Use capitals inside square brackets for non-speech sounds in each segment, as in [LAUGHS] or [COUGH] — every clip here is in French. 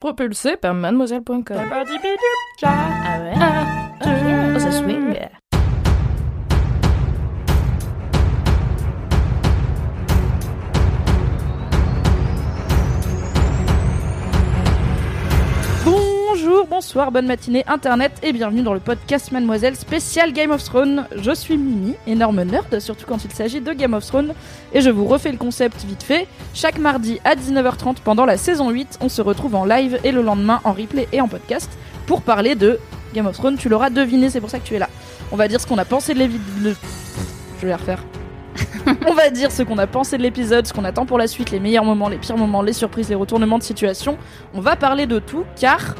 Propulsé par mademoiselle.com. Ah ouais? Oh, ça swing. Bonjour, bonsoir, bonne matinée internet et bienvenue dans le podcast Mademoiselle spécial Game of Thrones. Je suis Mimi, énorme nerd, surtout quand il s'agit de Game of Thrones, et je vous refais le concept vite fait. Chaque mardi à 19h30 pendant la saison 8, on se retrouve en live et le lendemain en replay et en podcast pour parler de Game of Thrones. Tu l'auras deviné, c'est pour ça que tu es là. On va dire ce qu'on a pensé de l'épisode. Je vais la refaire. [LAUGHS] on va dire ce qu'on a pensé de l'épisode, ce qu'on attend pour la suite, les meilleurs moments, les pires moments, les surprises, les retournements de situation. On va parler de tout car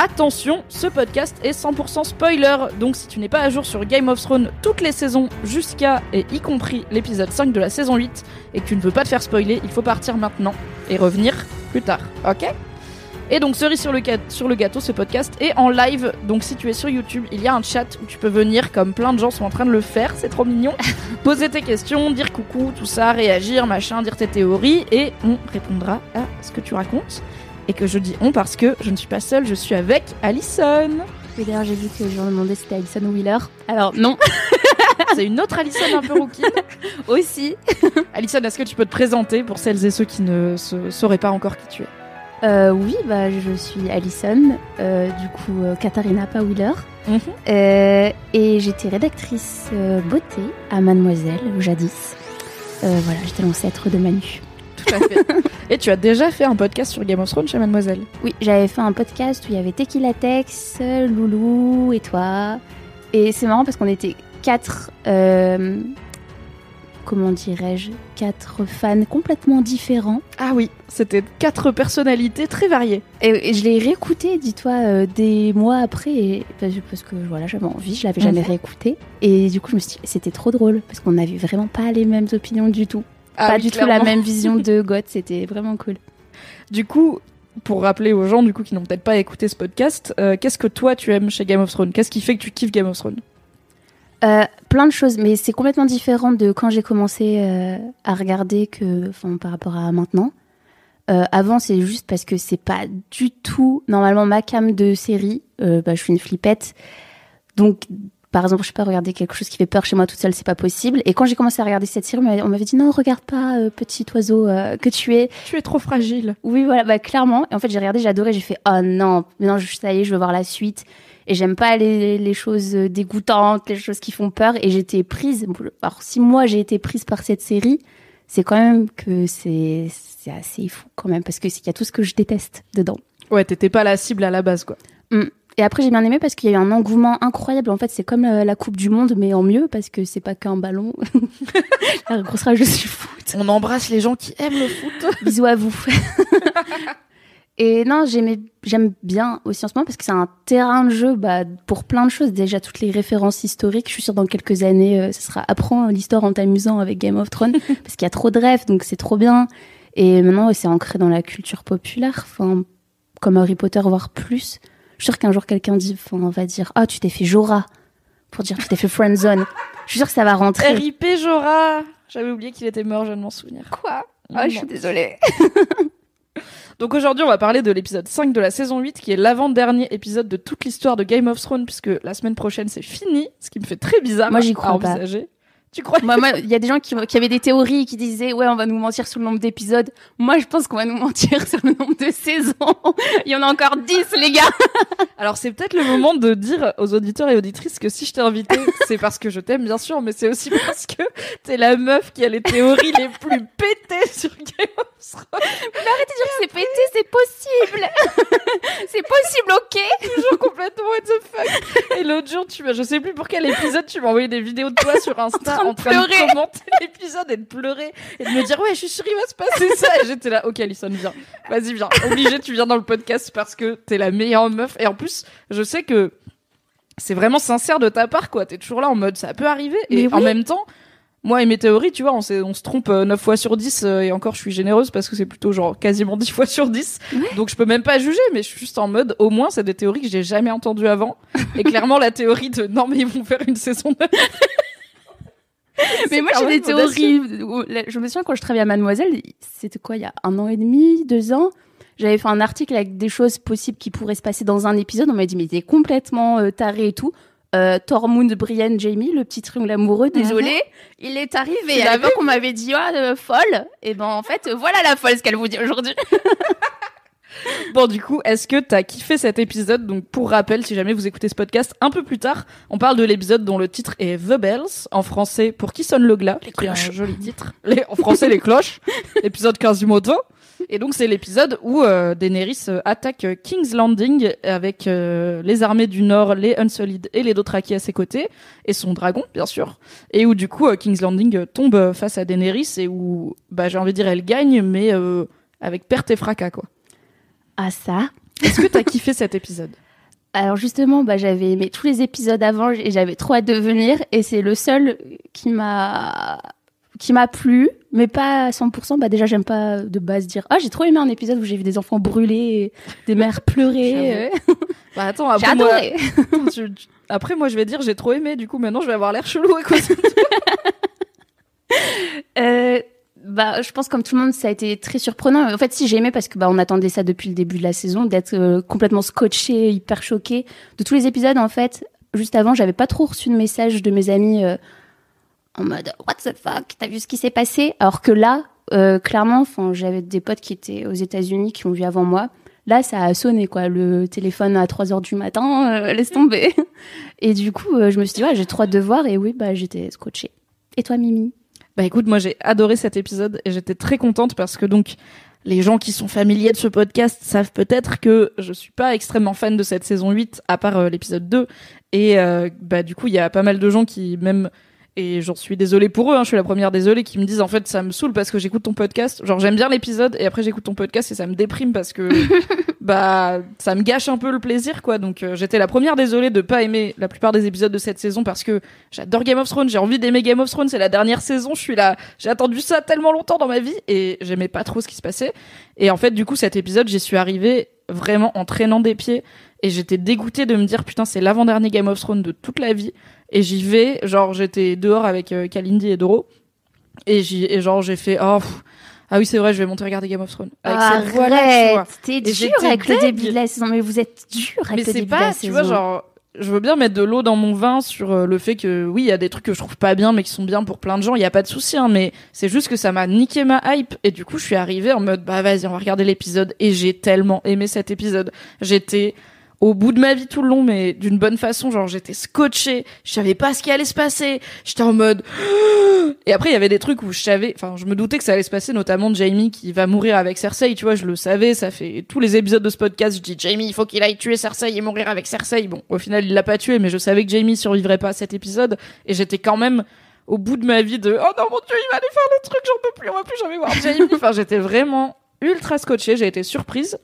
Attention, ce podcast est 100% spoiler, donc si tu n'es pas à jour sur Game of Thrones toutes les saisons jusqu'à et y compris l'épisode 5 de la saison 8 et que tu ne veux pas te faire spoiler, il faut partir maintenant et revenir plus tard, ok? Et donc cerise sur le, sur le gâteau, ce podcast est en live, donc si tu es sur YouTube, il y a un chat où tu peux venir comme plein de gens sont en train de le faire, c'est trop mignon, [LAUGHS] poser tes questions, dire coucou, tout ça, réagir, machin, dire tes théories et on répondra à ce que tu racontes et que je dis on parce que je ne suis pas seule, je suis avec Alison. Et d'ailleurs, j'ai vu que je me demandais si c'était Alison Wheeler. Alors, non, [LAUGHS] C'est une autre Alison un peu rouquine. [LAUGHS] aussi. [LAUGHS] Alison, est-ce que tu peux te présenter pour celles et ceux qui ne se- sauraient pas encore qui tu es? Euh, oui, bah, je suis Alison, euh, du coup, euh, Katharina. Mhm. Euh, et j'étais rédactrice beauté à Mademoiselle, jadis. Voilà, j'étais l'ancêtre de Manu. Tout à fait. et tu as déjà fait un podcast sur Game of Thrones chez Mademoiselle. Oui, j'avais fait un podcast où il y avait Tequila Tex, Loulou et toi. Et c'est marrant parce qu'on était quatre, euh, comment dirais-je, quatre fans complètement différents. Ah oui, c'était quatre personnalités très variées. Et, et je l'ai réécouté, dis-toi, euh, des mois après, et- parce, parce que voilà, j'avais envie, je l'avais jamais Mhm. réécouté. Et du coup, je me suis dit, c'était trop drôle, parce qu'on n'avait vraiment pas les mêmes opinions du tout. Ah pas oui, du tout la même vision de [LAUGHS] Goth, c'était vraiment cool. Du coup, pour rappeler aux gens du coup qui n'ont peut-être pas écouté ce podcast, euh, qu'est-ce que toi tu aimes chez Game of Thrones? Qu'est-ce qui fait que tu kiffes Game of Thrones? Euh, plein de choses, mais c'est complètement différent de quand j'ai commencé euh, à regarder que, enfin, par rapport à maintenant. Euh, avant, c'est juste parce que c'est pas du tout normalement ma cam de série. Euh, bah, je suis une flippette, donc par exemple, je sais pas regarder quelque chose qui fait peur chez moi toute seule, c'est pas possible. Et quand j'ai commencé à regarder cette série, on m'avait- dit non, regarde pas, euh, petit oiseau euh, que tu es. Tu es trop fragile. Oui, voilà, bah clairement. Et en fait, j'ai regardé, j'ai adoré, j'ai fait oh non, maintenant je- ça y est, je veux voir la suite. Et j'aime pas les, les choses euh, dégoûtantes, les choses qui font peur. Et j'étais prise. Alors si moi j'ai été prise par cette série, c'est quand même que c'est c'est assez fou quand même parce que il y a tout ce que je déteste dedans. Ouais, t'étais pas la cible à la base quoi. Et après j'ai bien aimé parce qu'il y a eu un engouement incroyable. En fait, c'est comme euh, la Coupe du Monde mais en mieux parce que c'est pas qu'un ballon. [LAUGHS] la grosse du foot. On embrasse les gens qui aiment le foot. [LAUGHS] Bisous à vous. [LAUGHS] Et non, j'aime bien aussi en ce moment parce que c'est un terrain de jeu bah, pour plein de choses. Déjà, toutes les références historiques. Je suis sûre dans quelques années, euh, ce sera apprends l'histoire en t'amusant avec Game of Thrones parce qu'il y a trop de rêves, donc c'est trop bien. Et maintenant, ouais, c'est ancré dans la culture populaire, enfin, comme Harry Potter, voire plus. Je suis sûre qu'un jour, quelqu'un dit, on va dire, ah, tu t'es fait Jorah pour dire tu t'es fait Friendzone. Je suis sûre que ça va rentrer. RIP Jorah J'avais oublié qu'il était mort, je ne m'en souvenir. Quoi? Ah, je suis désolée. [LAUGHS] Donc aujourd'hui, on va parler de l'épisode 5 de la saison 8, qui est l'avant-dernier épisode de toute l'histoire de Game of Thrones, puisque la semaine prochaine, c'est fini, ce qui me fait très bizarre Moi, j'y à crois pas. Tu crois Moi, moi, il y a des gens qui, qui avaient des théories qui disaient ouais, on va nous mentir sur le nombre d'épisodes. Moi, je pense qu'on va nous mentir sur le nombre de saisons. [LAUGHS] Il y en a encore 10, les gars. Alors c'est peut-être le moment de dire aux auditeurs et auditrices que si je t'ai invité, c'est parce que je t'aime bien sûr, mais c'est aussi parce que t'es la meuf qui a les théories les plus pétées sur Game of Thrones. Arrêtez de dire que c'est pété, c'est possible. [LAUGHS] c'est possible, ok. Toujours complètement what the fuck. Et l'autre jour, tu m'as, je sais plus pour quel épisode, tu m'as envoyé des vidéos de toi sur Insta En train de en train de, commenter [LAUGHS] l'épisode et de pleurer et de me dire ouais, je suis sûre il va se passer [LAUGHS] ça. Et j'étais là, ok Alison, viens, vas-y viens, obligé, tu viens dans le podcast parce que t'es la meilleure meuf. Et en plus, je sais que c'est vraiment sincère de ta part quoi. T'es toujours là en mode ça peut arriver et en même temps. Moi et mes théories, tu vois, on se trompe euh, 9 fois sur 10 euh, et encore je suis généreuse parce que c'est plutôt genre quasiment 10 fois sur 10. Donc je peux même pas juger, mais je suis juste en mode au moins c'est des théories que j'ai jamais entendues avant. Et clairement la théorie de non mais ils vont faire une saison 9. [LAUGHS] [LAUGHS] Mais moi, j'ai des théories. Je me souviens quand je travaillais à Mademoiselle, c'était quoi, il y a un an et demi, deux ans J'avais fait un article avec des choses possibles qui pourraient se passer dans un épisode. On m'a dit, mais t'es complètement euh, taré et tout. Euh, Tormund, Brienne, Jamie, le petit triangle amoureux, désolé, il est arrivé. À l'époque, on m'avait dit, ah, euh, folle. Et ben, en fait, voilà la folle, ce qu'elle vous dit aujourd'hui. [LAUGHS] [LAUGHS] Bon, du coup, est-ce que t'as kiffé cet épisode? Donc, pour rappel, si jamais vous écoutez ce podcast un peu plus tard, on parle de l'épisode dont le titre est The Bells, en français pour qui sonne le glas, Les est un cloches. joli titre. Les- en français, les cloches. [LAUGHS] Épisode Quasimodo. Et donc, c'est l'épisode où euh, Daenerys euh, attaque euh, King's Landing avec les armées du Nord, les Unsullied et les Dothraki à ses côtés, et son dragon, bien sûr. Et où, du coup, King's Landing tombe face à Daenerys et où, bah, j'ai envie de dire, elle gagne, mais euh, avec perte et fracas, quoi. Ah, ça. Est-ce que t'as kiffé cet épisode? Alors justement, bah, j'avais aimé tous les épisodes avant et j'avais trop hâte de venir et c'est le seul qui m'a qui m'a plu, mais pas à 100%. Bah déjà, j'aime pas de base dire ah j'ai trop aimé un épisode où j'ai vu des enfants brûler, des mères pleurer. Bah attends, après moi, tu- après moi je vais dire j'ai trop aimé, du coup maintenant je vais avoir l'air chelou à cause de [LAUGHS] Euh, bah, je pense comme tout le monde, ça a été très surprenant. En fait, si j'ai aimé parce que bah on attendait ça depuis le début de la saison, d'être euh, complètement scotché, hyper choqué de tous les épisodes. En fait, juste avant, j'avais pas trop reçu de messages de mes amis euh, en mode What the fuck, t'as vu ce qui s'est passé? Alors que là, euh, clairement, enfin, j'avais des potes qui étaient aux États-Unis qui ont vu avant moi. Là, ça a sonné quoi, le téléphone à 3 heures du matin, euh, [LAUGHS] laisse tomber. Et du coup, euh, je me suis dit ouais, j'ai trop hâte de voir et oui, bah j'étais scotché. Et toi, Mimi? Bah écoute, moi j'ai adoré cet épisode et j'étais très contente parce que donc les gens qui sont familiers de ce podcast savent peut-être que je suis pas extrêmement fan de cette saison 8 à part euh, l'épisode 2 et euh, bah du coup il y a pas mal de gens qui même et j'en suis désolée pour eux, hein, je suis la première désolée, qui me disent en fait ça me saoule parce que j'écoute ton podcast. Genre j'aime bien l'épisode et après j'écoute ton podcast et ça me déprime parce que [LAUGHS] bah ça me gâche un peu le plaisir quoi. Donc euh, j'étais la première désolée de pas aimer la plupart des épisodes de cette saison parce que j'adore Game of Thrones, j'ai envie d'aimer Game of Thrones, c'est la dernière saison, je suis là, j'ai attendu ça tellement longtemps dans ma vie et j'aimais pas trop ce qui se passait. Et en fait du coup cet épisode j'y suis arrivée vraiment en traînant des pieds et j'étais dégoûtée de me dire putain c'est l'avant-dernier Game of Thrones de toute la vie et j'y vais genre j'étais dehors avec euh, Kalindi et Doro. Et j'y et genre j'ai fait oh pff, ah oui c'est vrai je vais monter regarder Game of Thrones. Avec cette tu vois. Arrête, t'es dur avec le deg. début de la saison, mais vous êtes dur avec mais le c'est début de pas la tu saison. vois genre je veux bien mettre de l'eau dans mon vin sur euh, le fait que oui il y a des trucs que je trouve pas bien mais qui sont bien pour plein de gens il y a pas de souci hein, mais c'est juste que ça m'a niqué ma hype. Et du coup je suis arrivée en mode bah vas-y on va regarder l'épisode. Et j'ai tellement aimé cet épisode. J'étais au bout de ma vie tout le long mais d'une bonne façon genre j'étais scotchée je savais pas ce qui allait se passer j'étais en mode [GASPS] et après il y avait des trucs où je savais enfin je me doutais que ça allait se passer notamment Jamie qui va mourir avec Cersei tu vois je le savais ça fait tous les épisodes de ce podcast je dis Jamie il faut qu'il aille tuer Cersei et mourir avec Cersei. Bon au final il l'a pas tué mais je savais que Jamie survivrait pas à cet épisode et j'étais quand même au bout de ma vie de oh non mon dieu il va aller faire le truc j'en peux plus on va plus jamais voir Jamie. [LAUGHS] Enfin j'étais vraiment ultra scotchée j'ai été surprise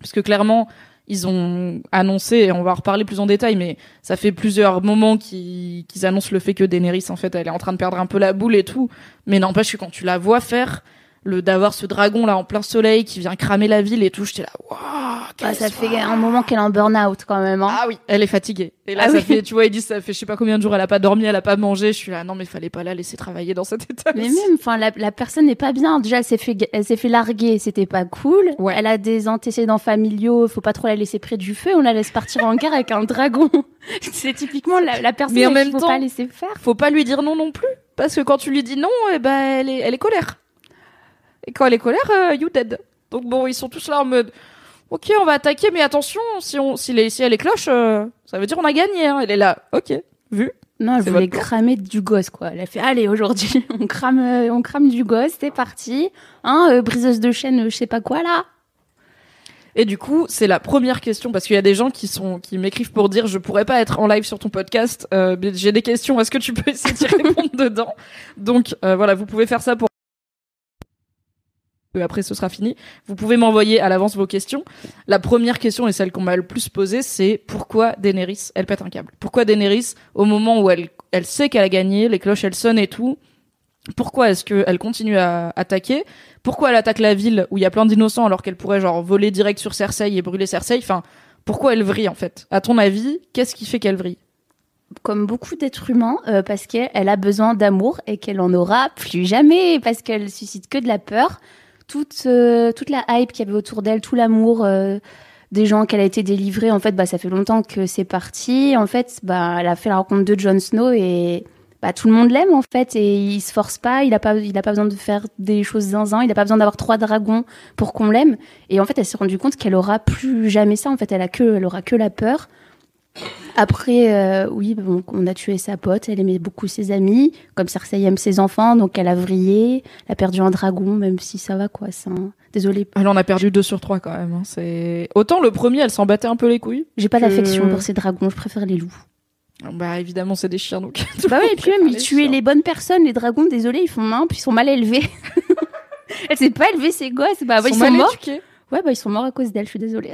parce que clairement ils ont annoncé, et on va en reparler plus en détail, mais ça fait plusieurs moments qu'ils annoncent le fait que Daenerys, en fait, elle est en train de perdre un peu la boule et tout. Mais n'empêche que quand tu la vois faire, le d'avoir ce dragon là en plein soleil qui vient cramer la ville et tout, j'étais là, waouh, Ah, quelle ça fait un moment qu'elle est en burn-out quand même. Hein. Ah oui, elle est fatiguée. Et là, Ah ça oui. fait, tu vois, ils disent, ça fait je sais pas combien de jours, elle a pas dormi, elle a pas mangé. Je suis là, non, mais fallait pas la laisser travailler dans cet état. mais même, enfin, la, la personne n'est pas bien. Déjà, elle s'est fait, elle s'est fait larguer, c'était pas cool. Ouais. Elle a des antécédents familiaux, faut pas trop la laisser près du feu. On la laisse partir en guerre avec un dragon. [LAUGHS] C'est typiquement la, la personne Mais en à qui même faut temps- pas laisser faire. faut pas lui dire non non plus parce que quand tu lui dis non eh ben elle est elle est colère et quand elle est colère euh, you dead donc bon ils sont tous là en mode ok on va attaquer mais attention si on si, les, si elle est cloche euh, ça veut dire on a gagné hein. elle est là ok vu Non, elle voulait cramer du gosse, quoi. Elle a fait, allez, aujourd'hui, [LAUGHS] on crame, euh, on crame du gosse, c'est parti. Hein, euh, briseuse de chaîne, euh, je sais pas quoi, là. et du coup c'est la première question parce qu'il y a des gens qui sont qui m'écrivent pour dire je pourrais pas être en live sur ton podcast euh, j'ai des questions est-ce que tu peux essayer d'y [LAUGHS] répondre dedans? Donc euh, voilà vous pouvez faire ça pour Après ce sera fini. Vous pouvez m'envoyer à l'avance vos questions. La première question et celle qu'on m'a le plus posée, c'est pourquoi Daenerys, elle pète un câble? Pourquoi Daenerys, au moment où elle, elle sait qu'elle a gagné, les cloches elles sonnent et tout, pourquoi est-ce qu'elle continue à attaquer? Pourquoi elle attaque la ville où il y a plein d'innocents alors qu'elle pourrait genre voler direct sur Cersei et brûler Cersei? Enfin, pourquoi elle vrille en fait? À ton avis, qu'est-ce qui fait qu'elle vrille? Comme beaucoup d'êtres humains, euh, parce qu'elle a besoin d'amour et qu'elle en aura plus jamais, parce qu'elle suscite que de la peur. Toute euh, toute la hype qu'il y avait autour d'elle, tout l'amour euh, des gens qu'elle a été délivrée. En fait, bah ça fait longtemps que c'est parti. En fait, bah elle a fait la rencontre de Jon Snow et bah tout le monde l'aime en fait et il se force pas. Il a pas il a pas besoin de faire des choses zinzin. Il a pas besoin d'avoir trois dragons pour qu'on l'aime. Et en fait, elle s'est rendue compte qu'elle aura plus jamais ça. En fait, elle a que elle aura que la peur. Après, euh, oui, bon, on a tué sa pote, elle aimait beaucoup ses amis, comme Cersei aime ses enfants, donc elle a vrillé, elle a perdu un dragon, même si ça va, quoi. C'est un... Désolée. Elle en a perdu deux sur trois quand même. hein. C'est autant le premier, elle s'en battait un peu les couilles. J'ai pas que- d'affection pour ces dragons, je préfère les loups. Bah évidemment, c'est des chiens donc. bah oui, et puis même, ils tuaient chiens. les bonnes personnes, les dragons, désolé, ils font main, puis ils sont mal élevés. [LAUGHS] elle s'est pas élevée, ses gosses, bah, bah, ils sont mal morts. éduqués. Ouais, bah ils sont morts à cause d'elle, je suis désolée.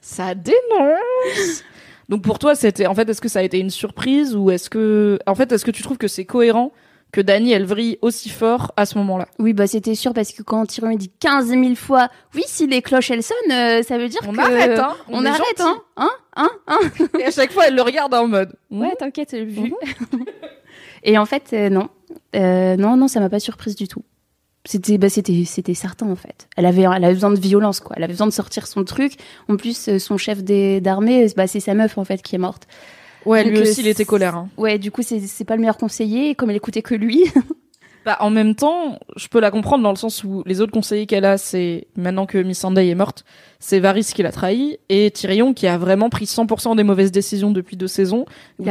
Ça dénonce. [LAUGHS] Donc pour toi, c'était en fait, est-ce que ça a été une surprise ou est-ce que, en fait, est-ce que tu trouves que c'est cohérent que Dany elle vrille aussi fort à ce moment-là? Oui, bah c'était sûr, parce que quand Tyrion dit 15 000 fois, oui, si les cloches elles sonnent, euh, ça veut dire On que... arrête, hein On, arrête, hein Hein Hein Hein [LAUGHS] Et à chaque fois, elle le regarde en mode. Ouais, t'inquiète, j'ai vu. [LAUGHS] Et en fait, euh, non. Euh, non, non, ça m'a pas surprise du tout. C'était, bah, c'était, c'était certain, en fait. Elle avait, elle avait besoin de violence, quoi. Elle avait besoin de sortir son truc. En plus, euh, son chef d'armée, euh, bah, c'est sa meuf, en fait, qui est morte. Ouais, Donc, lui euh, aussi, il était colère. hein. Ouais, du coup, c'est, c'est pas le meilleur conseiller. Comme elle écoutait que lui, [LAUGHS] Bah, en même temps, je peux la comprendre dans le sens où les autres conseillers qu'elle a, c'est maintenant que Miss Sunday est morte, c'est Varys qui l'a trahi et Tyrion qui a vraiment pris 100% des mauvaises décisions depuis deux saisons.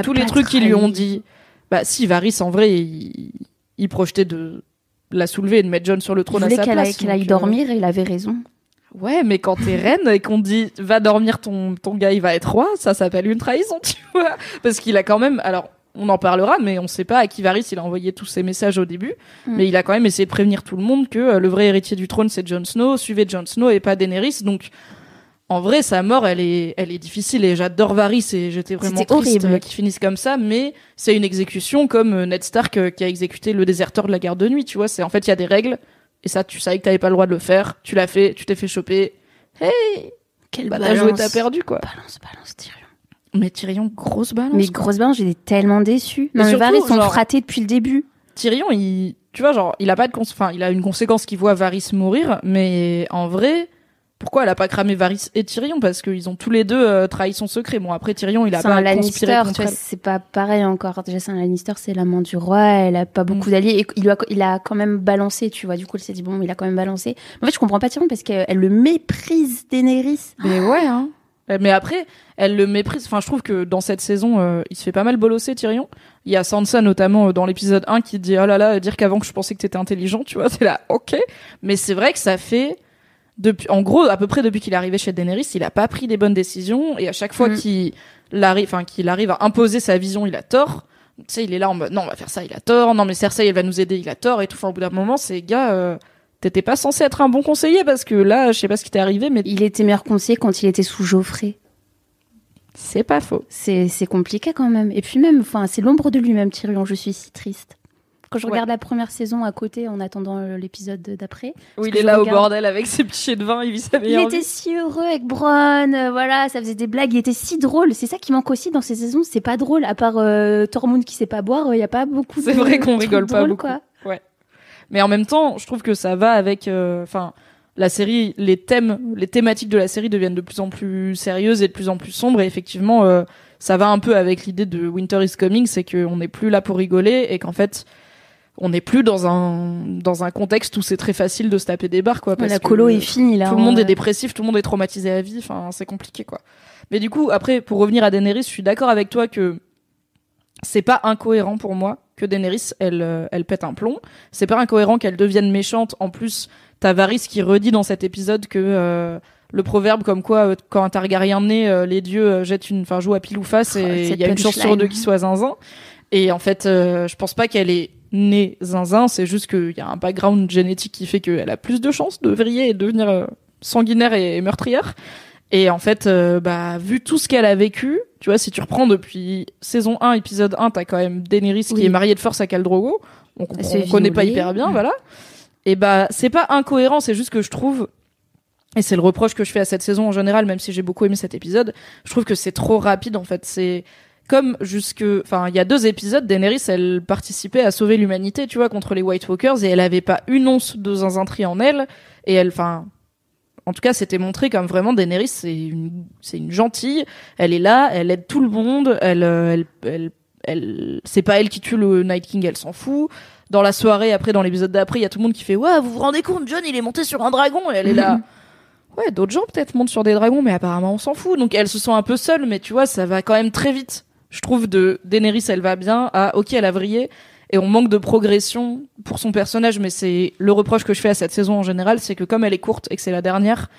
Tous les trucs qu'ils lui ont dit, bah si Varys en vrai, il, il projetait de la soulever et de mettre John sur le trône à sa qu'elle place. aille, qu'elle aille euh, dormir et il avait raison. Ouais, mais quand t'es reine et qu'on dit va dormir ton ton gars, il va être roi, ça s'appelle une trahison, tu vois Parce qu'il a quand même, alors on en parlera, mais on sait pas à qui Varys il a envoyé tous ces messages au début, Mm. mais il a quand même essayé de prévenir tout le monde que euh, le vrai héritier du trône c'est Jon Snow, suivez Jon Snow et pas Daenerys, donc. En vrai, sa mort, elle est, elle est difficile et j'adore Varys et j'étais vraiment triste horrible. euh, qu'il finisse comme ça, mais c'est une exécution comme euh, Ned Stark euh, qui a exécuté le déserteur de la garde de nuit, tu vois. C'est en fait, il y a des règles et ça, tu savais que t'avais pas le droit de le faire, tu l'as fait, tu t'es fait choper. Hey, Quelle bah t'as joué, balance. t'as perdu quoi. Balance, balance, Tyrion. Mais Tyrion, grosse balance. Mais grosse balance, j'étais tellement Non, mais Varys sont genre- fratés depuis le début. Tyrion, il, tu vois, genre, il a pas de, cons- enfin, il a une conséquence qui voit Varys mourir, mais en vrai, pourquoi elle a pas cramé Varys et Tyrion Parce qu'ils ont tous les deux euh, trahi son secret. Bon, après Tyrion, il a pas un Lannister, tu vois, c'est pas pareil encore. Déjà, c'est un Lannister, c'est la main du roi, elle a pas beaucoup d'alliés. Et il, a, il a quand même balancé, tu vois. Du coup, elle s'est dit, bon, il a quand même balancé. En fait, je comprends pas Tyrion parce qu'elle le méprise Daenerys. Mais ouais, hein. Euh, Mais après, elle le méprise. Enfin, je trouve que dans cette saison, euh, il se fait pas mal bolosser, Tyrion. Il y a Sansa, notamment, euh, dans l'épisode 1, qui dit, oh là là, dire qu'avant que je pensais que t'étais intelligent, tu vois, [LAUGHS] c'est là, ok. Mais c'est vrai que ça fait, depuis, en gros, à peu près depuis qu'il est arrivé chez Daenerys, il a pas pris des bonnes décisions, et à chaque fois Mm. qu'il arrive, enfin, qu'il arrive à imposer sa vision, il a tort. Tu sais, il est là en mode, non, on va faire ça, il a tort. Non, mais Cersei, elle va nous aider, il a tort, et tout. Enfin, au bout d'un moment, c'est, gars, euh, t'étais pas censé être un bon conseiller, parce que là, je sais pas ce qui t'est arrivé, mais Il était meilleur conseiller quand il était sous Geoffrey. c'est pas faux. C'est c'est compliqué quand même. Et puis même, enfin, c'est l'ombre de lui-même, Tyrion. Je suis si triste. Quand je Ouais. regarde la première saison à côté en attendant euh, l'épisode d'après, Oui, il est là au bordel avec ses pichets de vin, il vit sa il meilleure était vie. si heureux avec Bronn, euh, voilà, ça faisait des blagues, il était si drôle. C'est ça qui manque aussi dans ces saisons, c'est pas drôle. À part euh, Tormund qui sait pas boire, il y a pas beaucoup. C'est vrai qu'on rigole pas beaucoup. Quoi. Mais en même temps, je trouve que ça va avec, euh, enfin, la série, les thèmes, les thématiques de la série deviennent de plus en plus sérieuses et de plus en plus sombres. Et effectivement, euh, ça va un peu avec l'idée de Winter is Coming, c'est qu'on n'est plus là pour rigoler et qu'en fait, on n'est plus dans un dans un contexte où c'est très facile de se taper des barres, quoi. Parce la que colo est finie là. tout le monde hein. est dépressif, tout le monde est traumatisé à vie. Enfin, c'est compliqué, quoi. Mais du coup, après, pour revenir à Daenerys, je suis d'accord avec toi que c'est pas incohérent pour moi que Daenerys, elle, euh, elle pète un plomb. C'est pas incohérent qu'elle devienne méchante. En plus, t'as Varys qui redit dans cet épisode que euh, le proverbe comme quoi euh, quand un Targaryen naît, euh, les dieux jettent une, enfin jouent à pile ou face Oh, et il y a une chance sur deux qu'il soit zinzin. Et en fait, je pense pas qu'elle est née zinzin. C'est juste qu'il y a un background génétique qui fait qu'elle a plus de chances de vriller et de devenir euh, sanguinaire et, meurtrière. Et en fait, euh, bah, vu tout ce qu'elle a vécu, tu vois, si tu reprends depuis saison 1, épisode 1, t'as quand même Daenerys qui est mariée de force à Khal Drogo. On, on connaît pas hyper bien, voilà. Et bah, c'est pas incohérent, c'est juste que je trouve, et c'est le reproche que je fais à cette saison en général, même si j'ai beaucoup aimé cet épisode, je trouve que c'est trop rapide, en fait. C'est, comme jusque, enfin, il y a deux épisodes, Daenerys, elle participait à sauver l'humanité, tu vois, contre les White Walkers, et elle avait pas une once de zinzintri en elle, et elle, enfin, en tout cas, c'était montré comme vraiment Daenerys, c'est une, c'est une gentille, elle est là, elle aide tout le monde, elle, euh, elle, elle, elle, c'est pas elle qui tue le Night King, elle s'en fout. Dans la soirée, après, dans l'épisode d'après, il y a tout le monde qui fait, ouais, vous vous rendez compte, John, il est monté sur un dragon, et elle est là. [LAUGHS] Ouais, d'autres gens peut-être montent sur des dragons, mais apparemment on s'en fout. Donc elle se sent un peu seule, mais tu vois, ça va quand même très vite. Je trouve de Daenerys, elle va bien, à ok, elle a vrillé, et on manque de progression pour son personnage, mais c'est le reproche que je fais à cette saison en général, c'est que comme elle est courte et que c'est la dernière,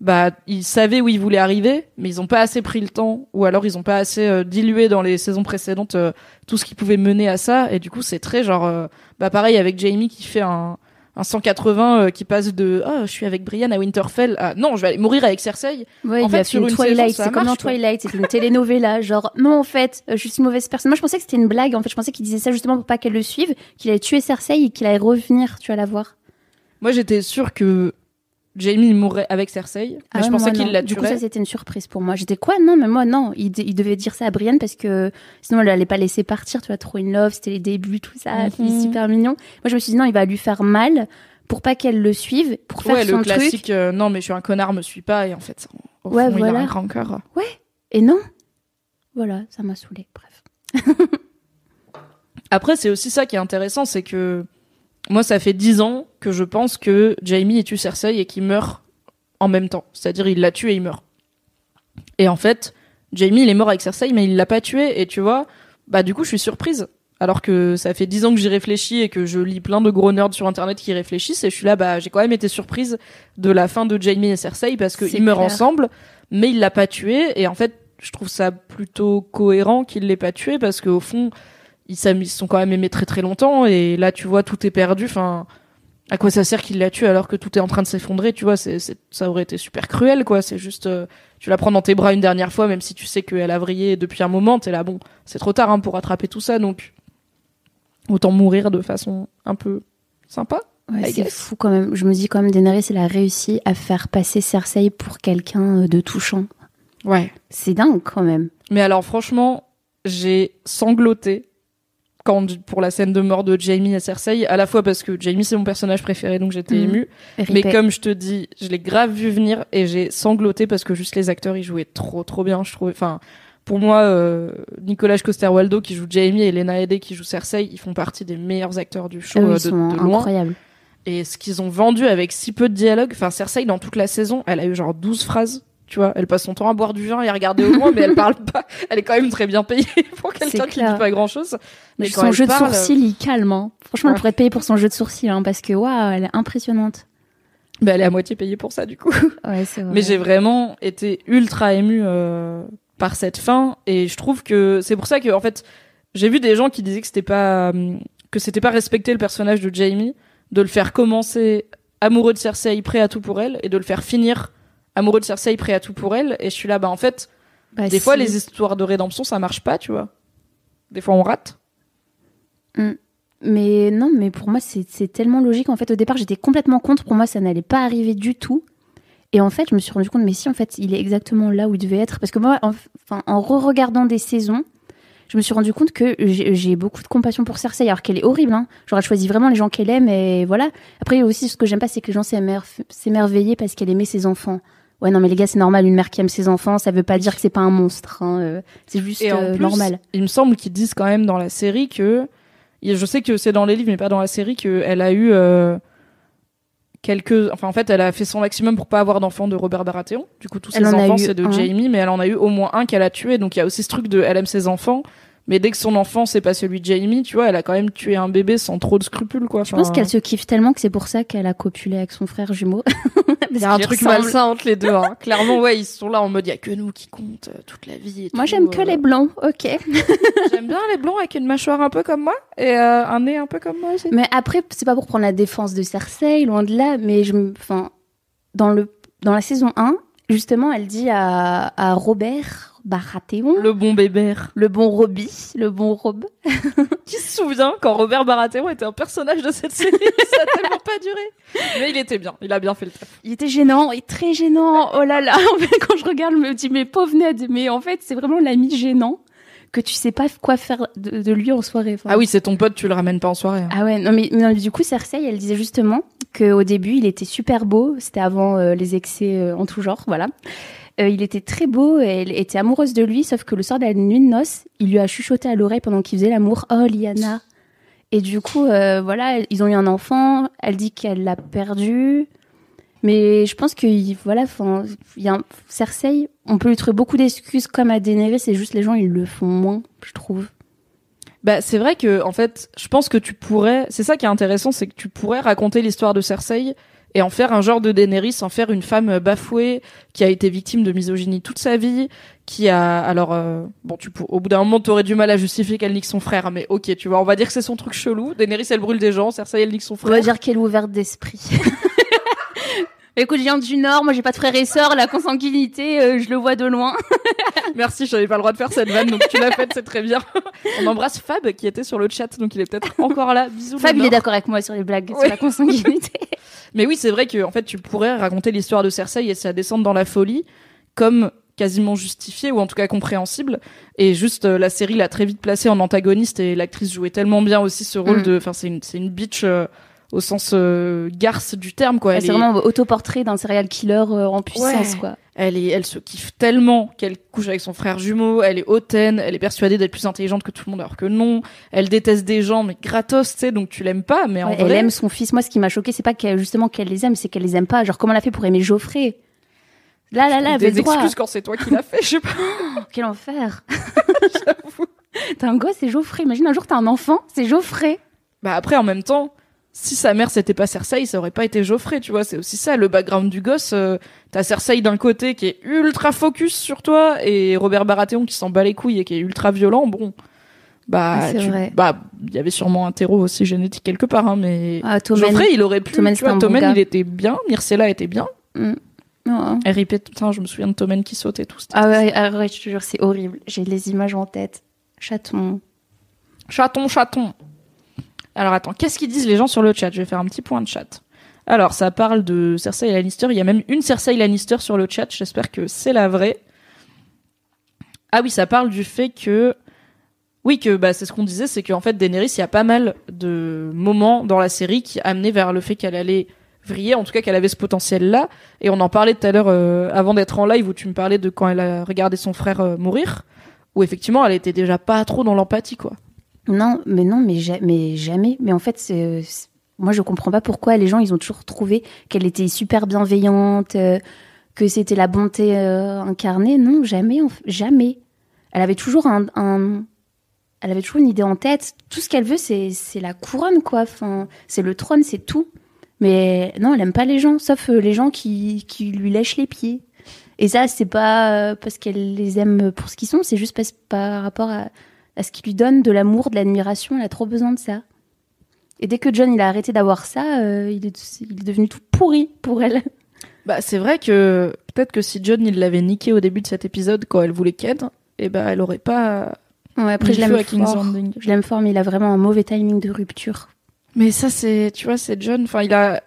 bah ils savaient où ils voulaient arriver, mais ils ont pas assez pris le temps, ou alors ils ont pas assez euh, dilué dans les saisons précédentes euh, tout ce qui pouvait mener à ça, et du coup c'est très genre, euh, bah pareil avec Jamie qui fait un un 180 euh, qui passe de oh je suis avec Brian à Winterfell à non je vais aller mourir avec Cersei Ouais, En il fait, a sur une Twilight, c'est comme dans. Twilight, c'était une telenovela, genre non en fait, euh, je suis une mauvaise personne. Moi je pensais que c'était une blague, en fait je pensais qu'il disait ça justement pour pas qu'elle le suive, qu'il allait tuer Cersei et qu'il allait revenir, tu vas la voir. moi j'étais sûre que Jamie mourrait avec Cersei mais Ah je ouais, pensais qu'il la Du coup tuerait ça c'était une surprise pour moi. J'étais quoi Non mais moi non, il, de- il devait dire ça à Brienne parce que sinon elle allait pas laisser partir, tu vois, trop in love, c'était les débuts, tout ça, Mhm. puis super mignon. Moi je me suis dit non, il va lui faire mal pour pas qu'elle le suive, pour faire ouais son le truc. classique euh, non mais je suis un connard me suis pas et en fait au Ouais, fond, il a voilà. un grand cœur Et non Voilà, ça m'a saoulé. Bref. [LAUGHS] Après, c'est aussi ça qui est intéressant, c'est que moi, ça fait dix ans que je pense que Jamie tue Cersei et qu'il meurt en même temps. C'est-à-dire, il l'a tué et il meurt. Et en fait, Jamie, il est mort avec Cersei, mais il l'a pas tué. Et tu vois, bah du coup, je suis surprise. Alors que ça fait dix ans que j'y réfléchis et que je lis plein de gros nerds sur Internet qui réfléchissent. Et je suis là, bah j'ai quand même été surprise de la fin de Jamie et Cersei parce qu'ils meurent ensemble, mais il l'a pas tué. Et en fait, je trouve ça plutôt cohérent qu'il l'ait pas tué parce qu'au fond, ils sont quand même aimés très très longtemps et là tu vois tout est perdu enfin à quoi ça sert qu'il l'a tué alors que tout est en train de s'effondrer tu vois c'est c'est- ça aurait été super cruel quoi c'est juste euh, tu la prends dans tes bras une dernière fois même si tu sais qu'elle a vrillé depuis un moment t'es là bon c'est trop tard hein, pour rattraper tout ça donc autant mourir de façon un peu sympa Ouais, c'est fou quand même. Je me dis quand même, Daenerys, elle a réussi à faire passer Cersei pour quelqu'un euh, de touchant. ouais C'est dingue quand même. mais alors franchement j'ai sangloté quand pour la scène de mort de Jamie et Cersei à la fois parce que Jamie c'est mon personnage préféré donc j'étais Mhm. émue Mais comme je te dis, je l'ai grave vu venir et j'ai sangloté parce que juste les acteurs ils jouaient trop trop bien, je trouvais. Enfin, pour moi, euh, Nicolas Coster-Waldau qui joue Jamie et Lena Headey qui joue Cersei, ils font partie des meilleurs acteurs du show Ah oui, euh, ils de, sont de loin. incroyables. Et ce qu'ils ont vendu avec si peu de dialogue, enfin Cersei dans toute la saison, elle a eu genre 12 phrases. Tu vois, elle passe son temps à boire du vin et à regarder au loin, mais elle [LAUGHS] parle pas. Elle est quand même très bien payée pour quelqu'un qui clair. dit pas grand chose. Mais quand son elle jeu parle, de sourcils, il calme. hein. Franchement, Ouais. elle pourrait être payée pour son jeu de sourcils, hein, parce que waouh, elle est impressionnante. bah, elle est à moitié payée pour ça du coup. [LAUGHS] Ouais, c'est vrai. Mais j'ai vraiment été ultra émue euh, par cette fin et je trouve que c'est pour ça que en fait j'ai vu des gens qui disaient que c'était pas hum, que c'était pas respecter le personnage de Jamie de le faire commencer amoureux de Cersei prêt à tout pour elle et de le faire finir amoureux de Cersei prêt à tout pour elle et je suis là bah en fait Bah, des fois les histoires de rédemption ça marche pas tu vois des fois on rate Mais non, mais pour moi, c'est tellement logique. En fait, au départ, j'étais complètement contre. Pour moi, ça n'allait pas arriver du tout. Et en fait, je me suis rendu compte, mais si, en fait, il est exactement là où il devait être. Parce que moi, en, enfin, en re-regardant des saisons, je me suis rendu compte que j'ai beaucoup de compassion pour Cersei, alors qu'elle est horrible. Hein. J'aurais choisi vraiment les gens qu'elle aime, et voilà. Après, aussi, ce que j'aime pas, c'est que les gens s'émer- s'émerveillaient parce qu'elle aimait ses enfants. Ouais, non, mais les gars, c'est normal. Une mère qui aime ses enfants, ça veut pas dire que c'est pas un monstre. hein. Euh, C'est juste Et en euh, plus, normal. il me semble qu'ils disent quand même dans la série que je sais que c'est dans les livres mais pas dans la série qu'elle a eu euh, quelques enfin en fait elle a fait son maximum pour pas avoir d'enfants de Robert Baratheon du coup tous ses Elle en a enfants c'est de un. Jamie mais elle en a eu au moins un qu'elle a tué donc il y a aussi ce truc de elle aime ses enfants mais dès que son enfant c'est pas celui de Jamie tu vois elle a quand même tué un bébé sans trop de scrupules quoi Je pense qu'elle se kiffe tellement que c'est pour ça qu'elle a copulé avec son frère jumeau. il y a un truc malsain entre les deux hein. [LAUGHS] clairement ouais ils sont là en mode il y a que nous qui compte euh, toute la vie et Moi, j'aime que euh. les blancs, ok. [LAUGHS] j'aime bien les blonds avec une mâchoire un peu comme moi et euh, un nez un peu comme moi aussi Mais après, c'est pas pour prendre la défense de Cersei, loin de là, mais je me, enfin, dans le, dans la saison 1, justement, elle dit à, à Robert Baratheon, le, le bon bébé bon Robbie, le bon Rob. [LAUGHS] Qui se souvient quand Robert Baratheon était un personnage de cette série? [LAUGHS] Ça a tellement pas duré. Mais il était bien, il a bien fait le taf. Il était gênant, et très gênant. Oh là là, [LAUGHS] en fait, quand je regarde, je me dis, mais pauvre Ned, mais en fait, c'est vraiment l'ami gênant. que tu sais pas quoi faire de, de lui en soirée. Enfin, Ah oui, c'est ton pote, tu le ramènes pas en soirée. hein. Ah ouais, non mais, non, du coup Cersei, elle disait justement qu'au début il était super beau, c'était avant euh, les excès euh, en tout genre, voilà. Euh, il était très beau, et elle était amoureuse de lui, sauf que le soir de la nuit de noces, il lui a chuchoté à l'oreille pendant qu'il faisait l'amour, oh Liana. Et du coup, euh, voilà, ils ont eu un enfant, elle dit qu'elle l'a perdu. Mais je pense que il- voilà, il y a Cersei, on peut lui trouver beaucoup d'excuses comme à Daenerys, c'est juste les gens ils le font moins, je trouve. Bah, c'est vrai que, en fait, je pense que tu pourrais. C'est ça qui est intéressant, c'est que tu pourrais raconter l'histoire de Cersei et en faire un genre de Daenerys, en faire une femme euh, bafouée qui a été victime de misogynie toute sa vie, qui a. Alors, euh, bon, tu pour... au bout d'un moment, t'aurais du mal à justifier qu'elle nique son frère, mais ok, tu vois, on va dire que c'est son truc chelou. Daenerys, elle brûle des gens, Cersei, elle nique son On frère. va dire qu'elle est ouverte d'esprit. [LAUGHS] Écoute, je viens du Nord, moi j'ai pas de frères et sœurs, la consanguinité, euh, je le vois de loin. [LAUGHS] Merci, j'avais pas le droit de faire cette vanne, donc tu l'as faite, c'est très bien. On embrasse Fab qui était sur le chat, donc il est peut-être encore là. Bisous. Fab, il est d'accord avec moi sur les blagues, Ouais. sur la consanguinité. [LAUGHS] Mais oui, c'est vrai que en fait, tu pourrais raconter l'histoire de Cersei et sa descente dans la folie comme quasiment justifiée ou en tout cas compréhensible. Et juste euh, la série l'a très vite placée en antagoniste et l'actrice jouait tellement bien aussi ce rôle Mm. de. Enfin, c'est une c'est une bitch euh, au sens euh, garce du terme quoi. Elle est- vraiment autoportrait d'un serial killer euh, en puissance, Ouais. quoi. Elle, est, elle se kiffe tellement qu'elle couche avec son frère jumeau, elle est hautaine, elle est persuadée d'être plus intelligente que tout le monde alors que non. Elle déteste des gens, mais gratos, tu sais, donc tu l'aimes pas, mais en elle vrai. aime son fils. Moi, ce qui m'a choqué, c'est pas qu'elle, justement qu'elle les aime, c'est qu'elle les aime pas. Genre, comment elle a fait pour aimer Geoffrey? Là, là, là, des droit. excuses quand c'est toi qui l'as fait, je sais pas. [LAUGHS] Oh, quel enfer [LAUGHS] [LAUGHS] T'as un gosse, c'est Geoffrey. Imagine un jour, t'as un enfant, c'est Geoffrey. Bah après, en même temps, si sa mère c'était pas Cersei, ça aurait pas été Geoffrey, tu vois. C'est aussi ça, le background du gosse. euh, T'as Cersei d'un côté qui est ultra focus sur toi et Robert Baratheon qui s'en bat les couilles et qui est ultra violent. Bon, bah, Ah, c'est tu- vrai. bah, il y avait sûrement un terreau aussi génétique quelque part, hein, mais Ah. Geoffrey, il aurait pu. Tommen, tu vois, un Tommen, il était bien, Myrcella était bien. Mm. Oh. RIP, putain, je me souviens de Tommen qui sautait tout. Ah ouais, ah ouais, je te jure, c'est horrible. J'ai les images en tête. Chaton. Chaton, chaton. Alors attends, qu'est-ce qu'ils disent les gens sur le chat? Je vais faire un petit point de chat. Alors, ça parle de Cersei Lannister. Il y a même une Cersei Lannister sur le chat. J'espère que c'est la vraie. Ah oui, ça parle du fait que... Oui, que bah, c'est ce qu'on disait, c'est qu'en fait, Daenerys, il y a pas mal de moments dans la série qui amenaient vers le fait qu'elle allait vriller, en tout cas qu'elle avait ce potentiel-là. Et on en parlait tout à l'heure, euh, avant d'être en live, où tu me parlais de quand elle a regardé son frère euh, mourir, où effectivement, elle était déjà pas trop dans l'empathie, quoi. Non, mais non, mais, ja- mais jamais. Mais en fait, moi, je comprends pas pourquoi les gens, ils ont toujours trouvé qu'elle était super bienveillante, euh, que c'était la bonté euh, incarnée. Non, jamais, jamais. Elle avait toujours un, elle avait toujours une idée en tête. Tout ce qu'elle veut, c'est, la couronne, quoi. C'est le trône, c'est tout. Mais non, elle aime pas les gens, sauf euh, les gens qui, qui lui lèchent les pieds. Et ça, c'est pas parce qu'elle les aime pour ce qu'ils sont, c'est juste parce, par rapport à, à ce qui lui donne de l'amour, de l'admiration. Elle a trop besoin de ça. Et dès que John il a arrêté d'avoir ça, euh, il, est, il est devenu tout pourri pour elle. [LAUGHS] Bah, c'est vrai que peut-être que si John il l'avait niqué au début de cet épisode quand elle voulait Ken, et ben elle aurait pas. Ouais, après, je l'aime à fort. Je l'aime fort, mais il a vraiment un mauvais timing de rupture. Mais ça c'est, tu vois, c'est John. Enfin, il a, à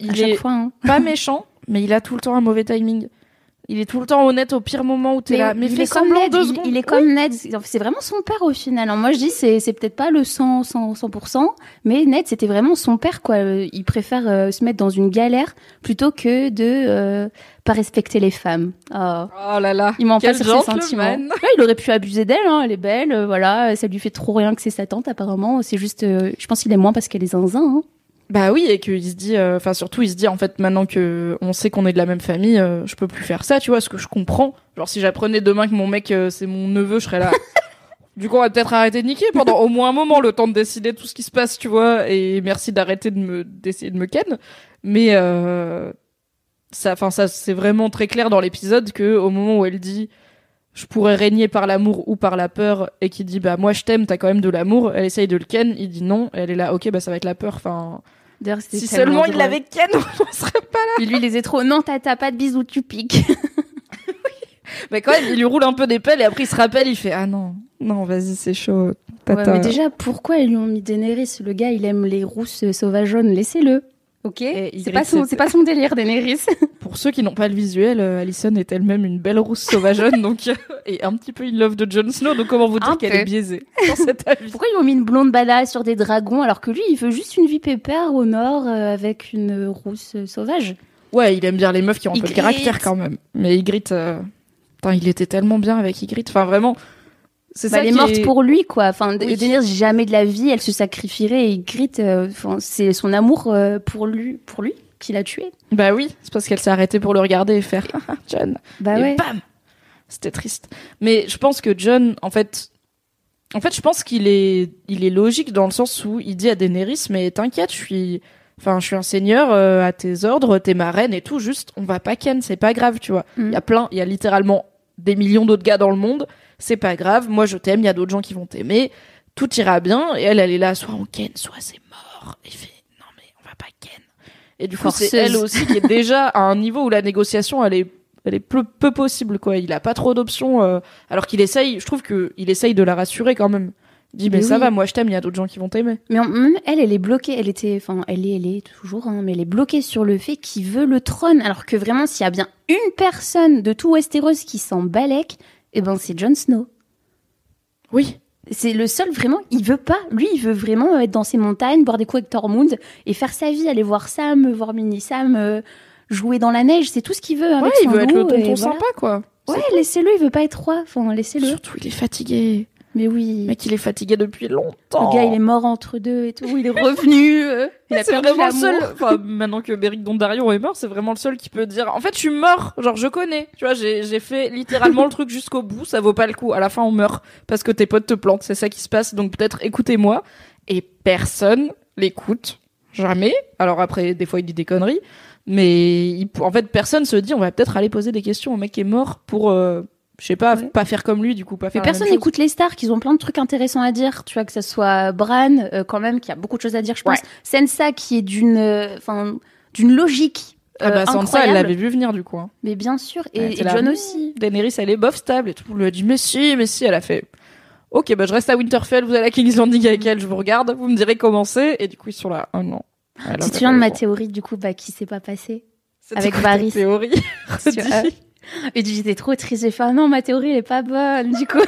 il chaque est fois. hein. pas [LAUGHS] méchant, mais il a tout le temps un mauvais timing. Il est tout le temps honnête au pire moment où t'es là. Mais il est comme semblant Ned, deux il- secondes. Il, est comme Ned. C'est vraiment son père au final. Alors moi je dis c'est c'est peut-être pas le 100 100 100%, mais Ned c'était vraiment son père quoi. Euh, Il préfère euh, se mettre dans une galère plutôt que de euh, pas respecter les femmes. Oh. Oh là là. Il m'en passe sur ses sentiments. Ouais, il aurait pu abuser d'elle, hein, elle est belle, euh, voilà, ça lui fait trop rien que c'est sa tante apparemment. C'est juste, euh, je pense qu'il est moins parce qu'elle est zinzin. Hein. Bah oui, et qu'il se dit, euh, enfin surtout il se dit en fait maintenant que on sait qu'on est de la même famille, euh, je peux plus faire ça, tu vois, ce que je comprends. Genre si j'apprenais demain que mon mec euh, c'est mon neveu, je serais là. [LAUGHS] du coup on va peut-être arrêter de niquer pendant au moins un moment le temps de décider tout ce qui se passe, tu vois. Et merci d'arrêter de me d'essayer de me ken. Mais euh, ça, enfin ça c'est vraiment très clair dans l'épisode que au moment où elle dit je pourrais régner par l'amour ou par la peur et qui dit bah moi je t'aime t'as quand même de l'amour elle essaye de le ken il dit non elle est là ok bah ça va être la peur enfin si seulement il l'avait ken, [LAUGHS] on serait pas. Lui, il les est trop. Non, t'as pas de bisous, tu piques. [LAUGHS] Mais quand même, il lui roule un peu des pelles et après il se rappelle, il fait ah non, non, vas-y, c'est chaud. Ouais, Tata. mais déjà, pourquoi ils lui ont mis Daenerys? Le gars, il aime les rousses sauvageonnes. Laissez-le. Ok C'est pas, son- pas son délire, Daenerys. Pour [LAUGHS] pour ceux qui n'ont pas le visuel, euh, Alison est elle-même une belle rousse sauvageonne, [LAUGHS] donc euh, et un petit peu in love de Jon Snow. Donc comment vous dire Un qu'elle peu. est biaisée dans cet [LAUGHS] avis Pourquoi ils ont mis une blonde badass sur des dragons alors que lui, il veut juste une vie pépère au nord euh, avec une rousse euh, sauvage? Ouais, il aime bien les meufs qui ont un peu de caractère quand même. Mais Ygritte, euh, putain, il était tellement bien avec Ygritte. Enfin, vraiment, c'est Bah, ça Elle est morte est- pour lui, quoi. Enfin, Oui. Daenerys, jamais de la vie, elle se sacrifierait et Ygritte, euh, c'est son amour euh, pour lui, pour lui qui l'a tué. Bah oui, c'est parce qu'elle s'est arrêtée pour le regarder et faire [LAUGHS] [LAUGHS] John. Bah et ouais. bam C'était triste. Mais je pense que John, en fait, en fait, je pense qu'il est, il est logique dans le sens où il dit à Daenerys, mais t'inquiète, je suis, enfin, je suis un seigneur euh, à tes ordres, t'es ma reine et tout. Juste, on va pas ken, c'est pas grave, tu vois. Il Mm. y a plein, il y a littéralement des millions d'autres gars dans le monde. C'est pas grave. Moi, je t'aime. Il y a d'autres gens qui vont t'aimer. Tout ira bien. Et elle, elle est là, soit on ken, soit c'est mort. Et il fait, non mais on va pas ken. Et du coup, c'est elle aussi qui est déjà à un niveau où la négociation, elle est elle est peu, peu possible quoi. Il a pas trop d'options euh, alors qu'il essaye. Je trouve que il essaye de la rassurer quand même. Il dit mais, Mais ça oui. va, moi je t'aime. Il y a d'autres gens qui vont t'aimer. Mais en- même elle, elle est bloquée. Elle était, enfin, elle est, elle est toujours, hein, mais elle est bloquée sur le fait qu'il veut le trône. Alors que vraiment, s'il y a bien une personne de tout Westeros qui s'en balèque, eh ben, c'est Jon Snow. Oui. C'est le seul vraiment, il veut pas. Lui, il veut vraiment être dans ses montagnes, boire des coups avec Tormund et faire sa vie, aller voir Sam, voir Mini Sam, euh, jouer dans la neige. C'est tout ce qu'il veut. Avec Ouais, il veut être le tonton voilà. sympa quoi. Ouais, laissez-le. Il veut pas être roi. Enfin, laissez-le. Surtout il est fatigué. Mais oui. Le mec il est fatigué depuis longtemps. Le gars, il est mort entre deux et tout. Il est revenu. euh, [LAUGHS] il a c'est perdu vraiment le seul. l'amour. Enfin, maintenant que Beric Dondarrion est mort, c'est vraiment le seul qui peut dire. En fait, je suis mort. Genre, je connais. Tu vois, j'ai j'ai fait littéralement [LAUGHS] le truc jusqu'au bout. Ça vaut pas le coup. À la fin, on meurt parce que tes potes te plantent. C'est ça qui se passe. Donc peut-être écoutez-moi. Et personne l'écoute. Jamais. Alors après, des fois, il dit des conneries. Mais il- en fait, personne se dit, on va peut-être aller poser des questions au mec qui est mort pour, euh, je sais pas, Ouais. pas faire comme lui, du coup, pas Mais faire la personne n'écoute les stars, qui ont plein de trucs intéressants à dire. Tu vois, que ce soit Bran, euh, quand même, qui a beaucoup de choses à dire, je pense. Ouais. Sansa, qui est d'une, euh, enfin, d'une logique. Ah bah, euh, Sansa, elle incroyable. l'avait vu venir, du coup. hein. Mais bien sûr. Et, Elle John aussi. Daenerys, elle est bof stable et tout. On lui a dit, mais si, mais si. Elle a fait, ok, bah je reste à Winterfell, vous allez à King's Landing avec elle, je vous regarde, vous me direz comment c'est. Et du coup, ils sont là, oh non. Elle Si tu viens de ma théorie, du coup, bah, qui s'est pas passé. Avec Varys. théorie. [LAUGHS] Et j'étais trop triste. J'ai fait, ah non, ma théorie, elle est pas bonne. Du coup,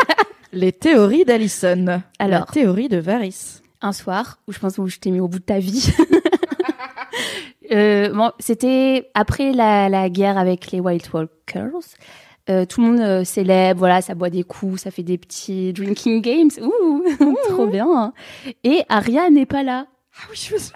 [LAUGHS] Les théories d'Alison. Alors. La théorie de Varys. un soir où je pense où je t'ai mis au bout de ta vie. [LAUGHS] Euh, bon, c'était après la, la guerre avec les White Walkers. Euh, tout le monde euh, célèbre, voilà, ça boit des coups, ça fait des petits drinking games. Ouh, [LAUGHS] trop bien. hein. Et Arya n'est pas là. Ah oui, je me suis...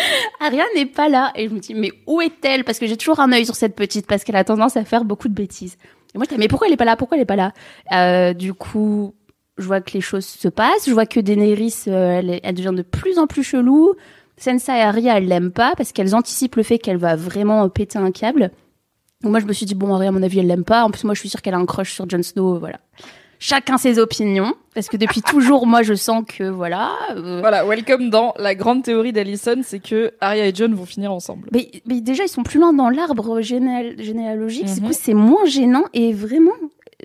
[LAUGHS] Arya n'est pas là. Et je me dis, mais où est-elle? Parce que j'ai toujours un œil sur cette petite, parce qu'elle a tendance à faire beaucoup de bêtises. Et moi, je dis, mais pourquoi elle est pas là? Pourquoi elle est pas là? Euh, Du coup, je vois que les choses se passent. Je vois que Daenerys, euh, elle, devient de plus en plus chelou. Sansa et Arya, elles l'aiment pas parce qu'elles anticipent le fait qu'elle va vraiment euh, péter un câble. Donc moi, je me suis dit, bon, Arya, à mon avis, elle l'aime pas. En plus, moi, je suis sûre qu'elle a un crush sur Jon Snow. Voilà. Chacun ses opinions. Parce que depuis toujours, moi, je sens que, voilà. euh, Voilà, welcome dans la grande théorie d'Alison, c'est que Arya et John vont finir ensemble. Mais, mais déjà, ils sont plus loin dans l'arbre généal- généalogique. Du Mhm. coup, c'est moins gênant. Et vraiment,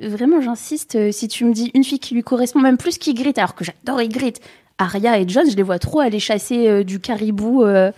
vraiment, j'insiste, euh, si tu me dis une fille qui lui correspond même plus qu'Ygritte, alors que j'adore Ygritte, Arya et John, je les vois trop aller chasser euh, du caribou euh,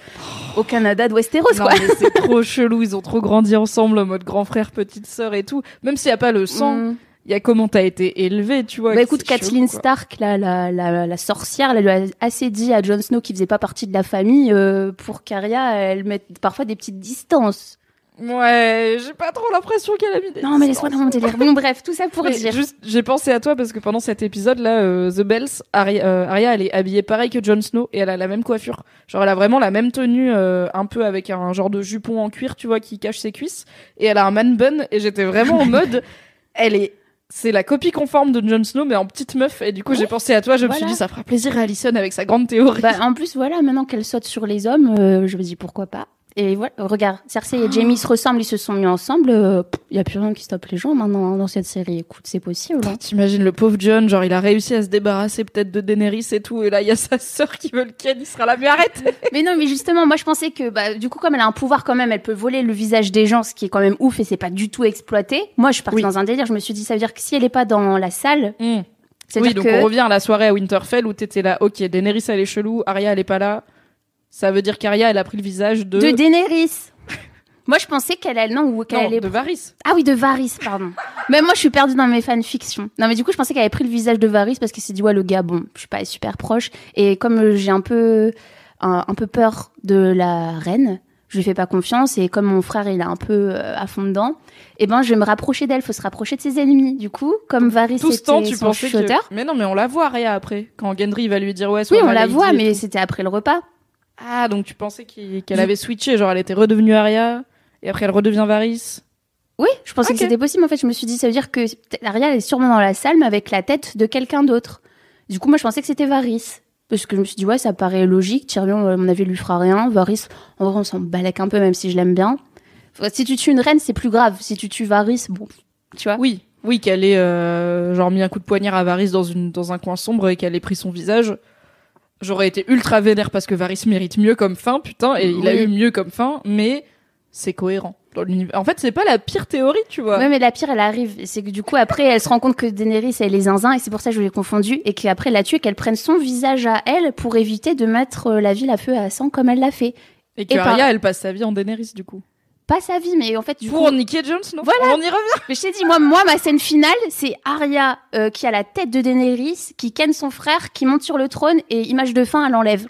au Canada de Westeros, Non, quoi. mais c'est trop chelou, ils ont trop grandi ensemble en mode grand frère, petite sœur et tout. Même s'il n'y a pas le sang, Mm. Il y a comment t'as été élevé, tu vois. Bah écoute, Kathleen. Stark, là, la, la, la sorcière, elle lui a assez dit à Jon Snow qui faisait pas partie de la famille euh, pour qu'Arya, elle mette parfois des petites distances. Ouais, j'ai pas trop l'impression qu'elle a mis des Non, mais laisse-moi dans mon délire. Bon, bref, tout ça pour dire. juste, j'ai pensé à toi parce que pendant cet épisode-là, euh, The Bells, Arya, euh, Arya, elle est habillée pareil que Jon Snow et elle a la même coiffure. Genre, elle a vraiment la même tenue, euh, un peu avec un genre de jupon en cuir, tu vois, qui cache ses cuisses. Et elle a un man bun et j'étais vraiment en [LAUGHS] mode, elle est, c'est la copie conforme de Jon Snow mais en petite meuf. Et du coup, j'ai pensé à toi, je me suis dit, ça fera plaisir à Alison avec sa grande théorie. Bah, en plus, voilà, maintenant qu'elle saute sur les hommes, euh, je me dis pourquoi pas. Et voilà, regarde, Cersei et Jaime se ressemblent, ils se sont mis ensemble. Il y a plus rien qui stoppe les gens maintenant hein, dans cette série. Écoute, c'est possible. hein. T'imagines le pauvre John, genre il a réussi à se débarrasser peut-être de Daenerys et tout, et là il y a [LAUGHS] sa sœur qui veut le ken, il sera là, mais arrête [LAUGHS] mais non, mais justement, moi je pensais que, bah, du coup, comme elle a un pouvoir quand même, elle peut voler le visage des gens, ce qui est quand même ouf et c'est pas du tout exploité. Moi, je suis partie Oui. dans un délire. Je me suis dit, ça veut dire que si elle est pas dans la salle, Oui, c'est-à-dire donc que. on revient à la soirée à Winterfell où t'étais là, ok, Daenerys elle est chelou, Arya elle est pas là, Ça veut dire qu'Aria, elle a pris le visage de. De Daenerys. [LAUGHS] Moi, je pensais qu'elle allait, non, ou qu'elle allait. de Varys. Ah oui, de Varys, pardon. [LAUGHS] mais moi, je suis perdue dans mes fanfictions. Non, mais du coup, je pensais qu'elle avait pris le visage de Varys parce qu'elle s'est dit, ouais, le gars, bon, je suis pas super proche. Et comme euh, j'ai un peu, un, un peu peur de la reine, je lui fais pas confiance. Et comme mon frère, il est un peu euh, à fond dedans, eh ben, je vais me rapprocher d'elle. Faut se rapprocher de ses ennemis. Du coup, comme Varys Tout ce était temps, tu son pensais chuchoteur. que. Mais non, mais on la voit, Aria, après. Quand Gendry va lui dire, ouais, Oui, on la voit, mais c'était après le repas. Ah, donc tu pensais qu'il- qu'elle avait switché, genre elle était redevenue Aria, et après elle redevient Varys. Oui, je pensais Ok. que c'était possible. En fait, je me suis dit, ça veut dire que Ariel est sûrement dans la salle, mais avec la tête de quelqu'un d'autre. Du coup, moi, je pensais que c'était Varys. Parce que je me suis dit, ouais, ça paraît logique. Tyrion, à mon avis, lui fera rien. Varys, en vrai, on s'en balèque un peu, même si je l'aime bien. Enfin, Si tu tues une reine, c'est plus grave. Si tu tues Varys, bon, tu vois. Oui, oui, qu'elle ait euh, genre mis un coup de poignard à Varys dans, une, dans un coin sombre et qu'elle ait pris son visage. J'aurais été ultra vénère parce que Varys mérite mieux comme fin, putain, et il a eu mieux comme fin, mais c'est cohérent. Dans. En fait, c'est pas la pire théorie, tu vois. Ouais, mais la pire, elle arrive. C'est que du coup, après, elle se rend compte que Daenerys, elle est zinzin, et c'est pour ça que je l'ai confondu, et qu'après, elle la tue, qu'elle prenne son visage à elle pour éviter de mettre euh, la ville à feu à sang comme elle l'a fait. et que et par- Arya, elle passe sa vie en Daenerys, du coup. Pas sa vie, mais en fait, du Pour coup, niquer Jones, non Voilà. On y revient. Mais je t'ai dit, moi, moi, ma scène finale, c'est Arya euh, qui a la tête de Daenerys, qui ken son frère, qui monte sur le trône et image de fin, elle enlève.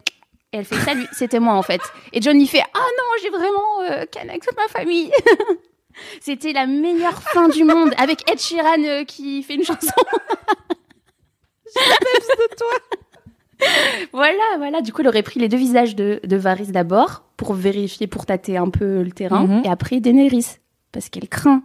Et elle fait salut, c'était moi en fait. Et John il fait ah non, j'ai vraiment euh, ken avec toute ma famille. [LAUGHS] c'était la meilleure fin du monde avec Ed Sheeran euh, qui fait une chanson. de toi. [LAUGHS] voilà, voilà. Du coup, elle aurait pris les deux visages de, de Varys d'abord pour vérifier, pour tâter un peu le terrain, Mhm. et après Daenerys parce qu'elle craint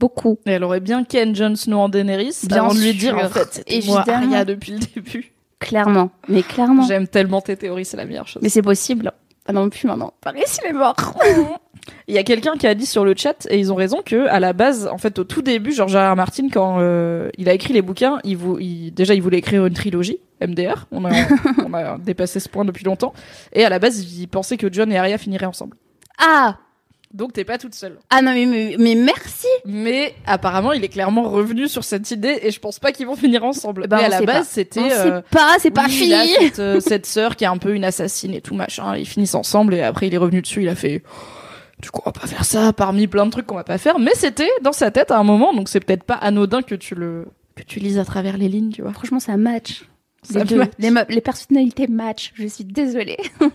beaucoup. Et elle aurait bien Ken Jon Snow en Daenerys Bien avant de lui dire en fait c'était moi Évidemment. Arya depuis le début. Clairement, mais clairement. J'aime tellement tes théories, c'est la meilleure chose. Mais c'est possible. Ah non plus maintenant. Varys il est mort. [LAUGHS] Il y a quelqu'un qui a dit sur le chat et ils ont raison que à la base, en fait, au tout début, George. R. Martin, quand euh, il a écrit les bouquins, il, vou- il- déjà il voulait écrire une trilogie MDR. On a, [LAUGHS] on a dépassé ce point depuis longtemps. Et à la base, il pensait que John et Arya finiraient ensemble. Ah Donc t'es pas toute seule. ah non mais, mais mais merci. Mais apparemment, il est clairement revenu sur cette idée et je pense pas qu'ils vont finir ensemble. Ben, Mais à la base, c'était. On euh, pas, c'est pas fini. cette, euh, cette sœur qui est un peu une assassine et tout machin. Ils finissent ensemble et après il est revenu dessus. Il a fait. Du coup, on va pas faire ça parmi plein de trucs qu'on va pas faire. Mais c'était dans sa tête à un moment, donc c'est peut-être pas anodin que tu le que tu lises à travers les lignes, tu vois. Franchement ça match. Ça les, deux. match. Les, les personnalités match. Je suis désolée. [LAUGHS]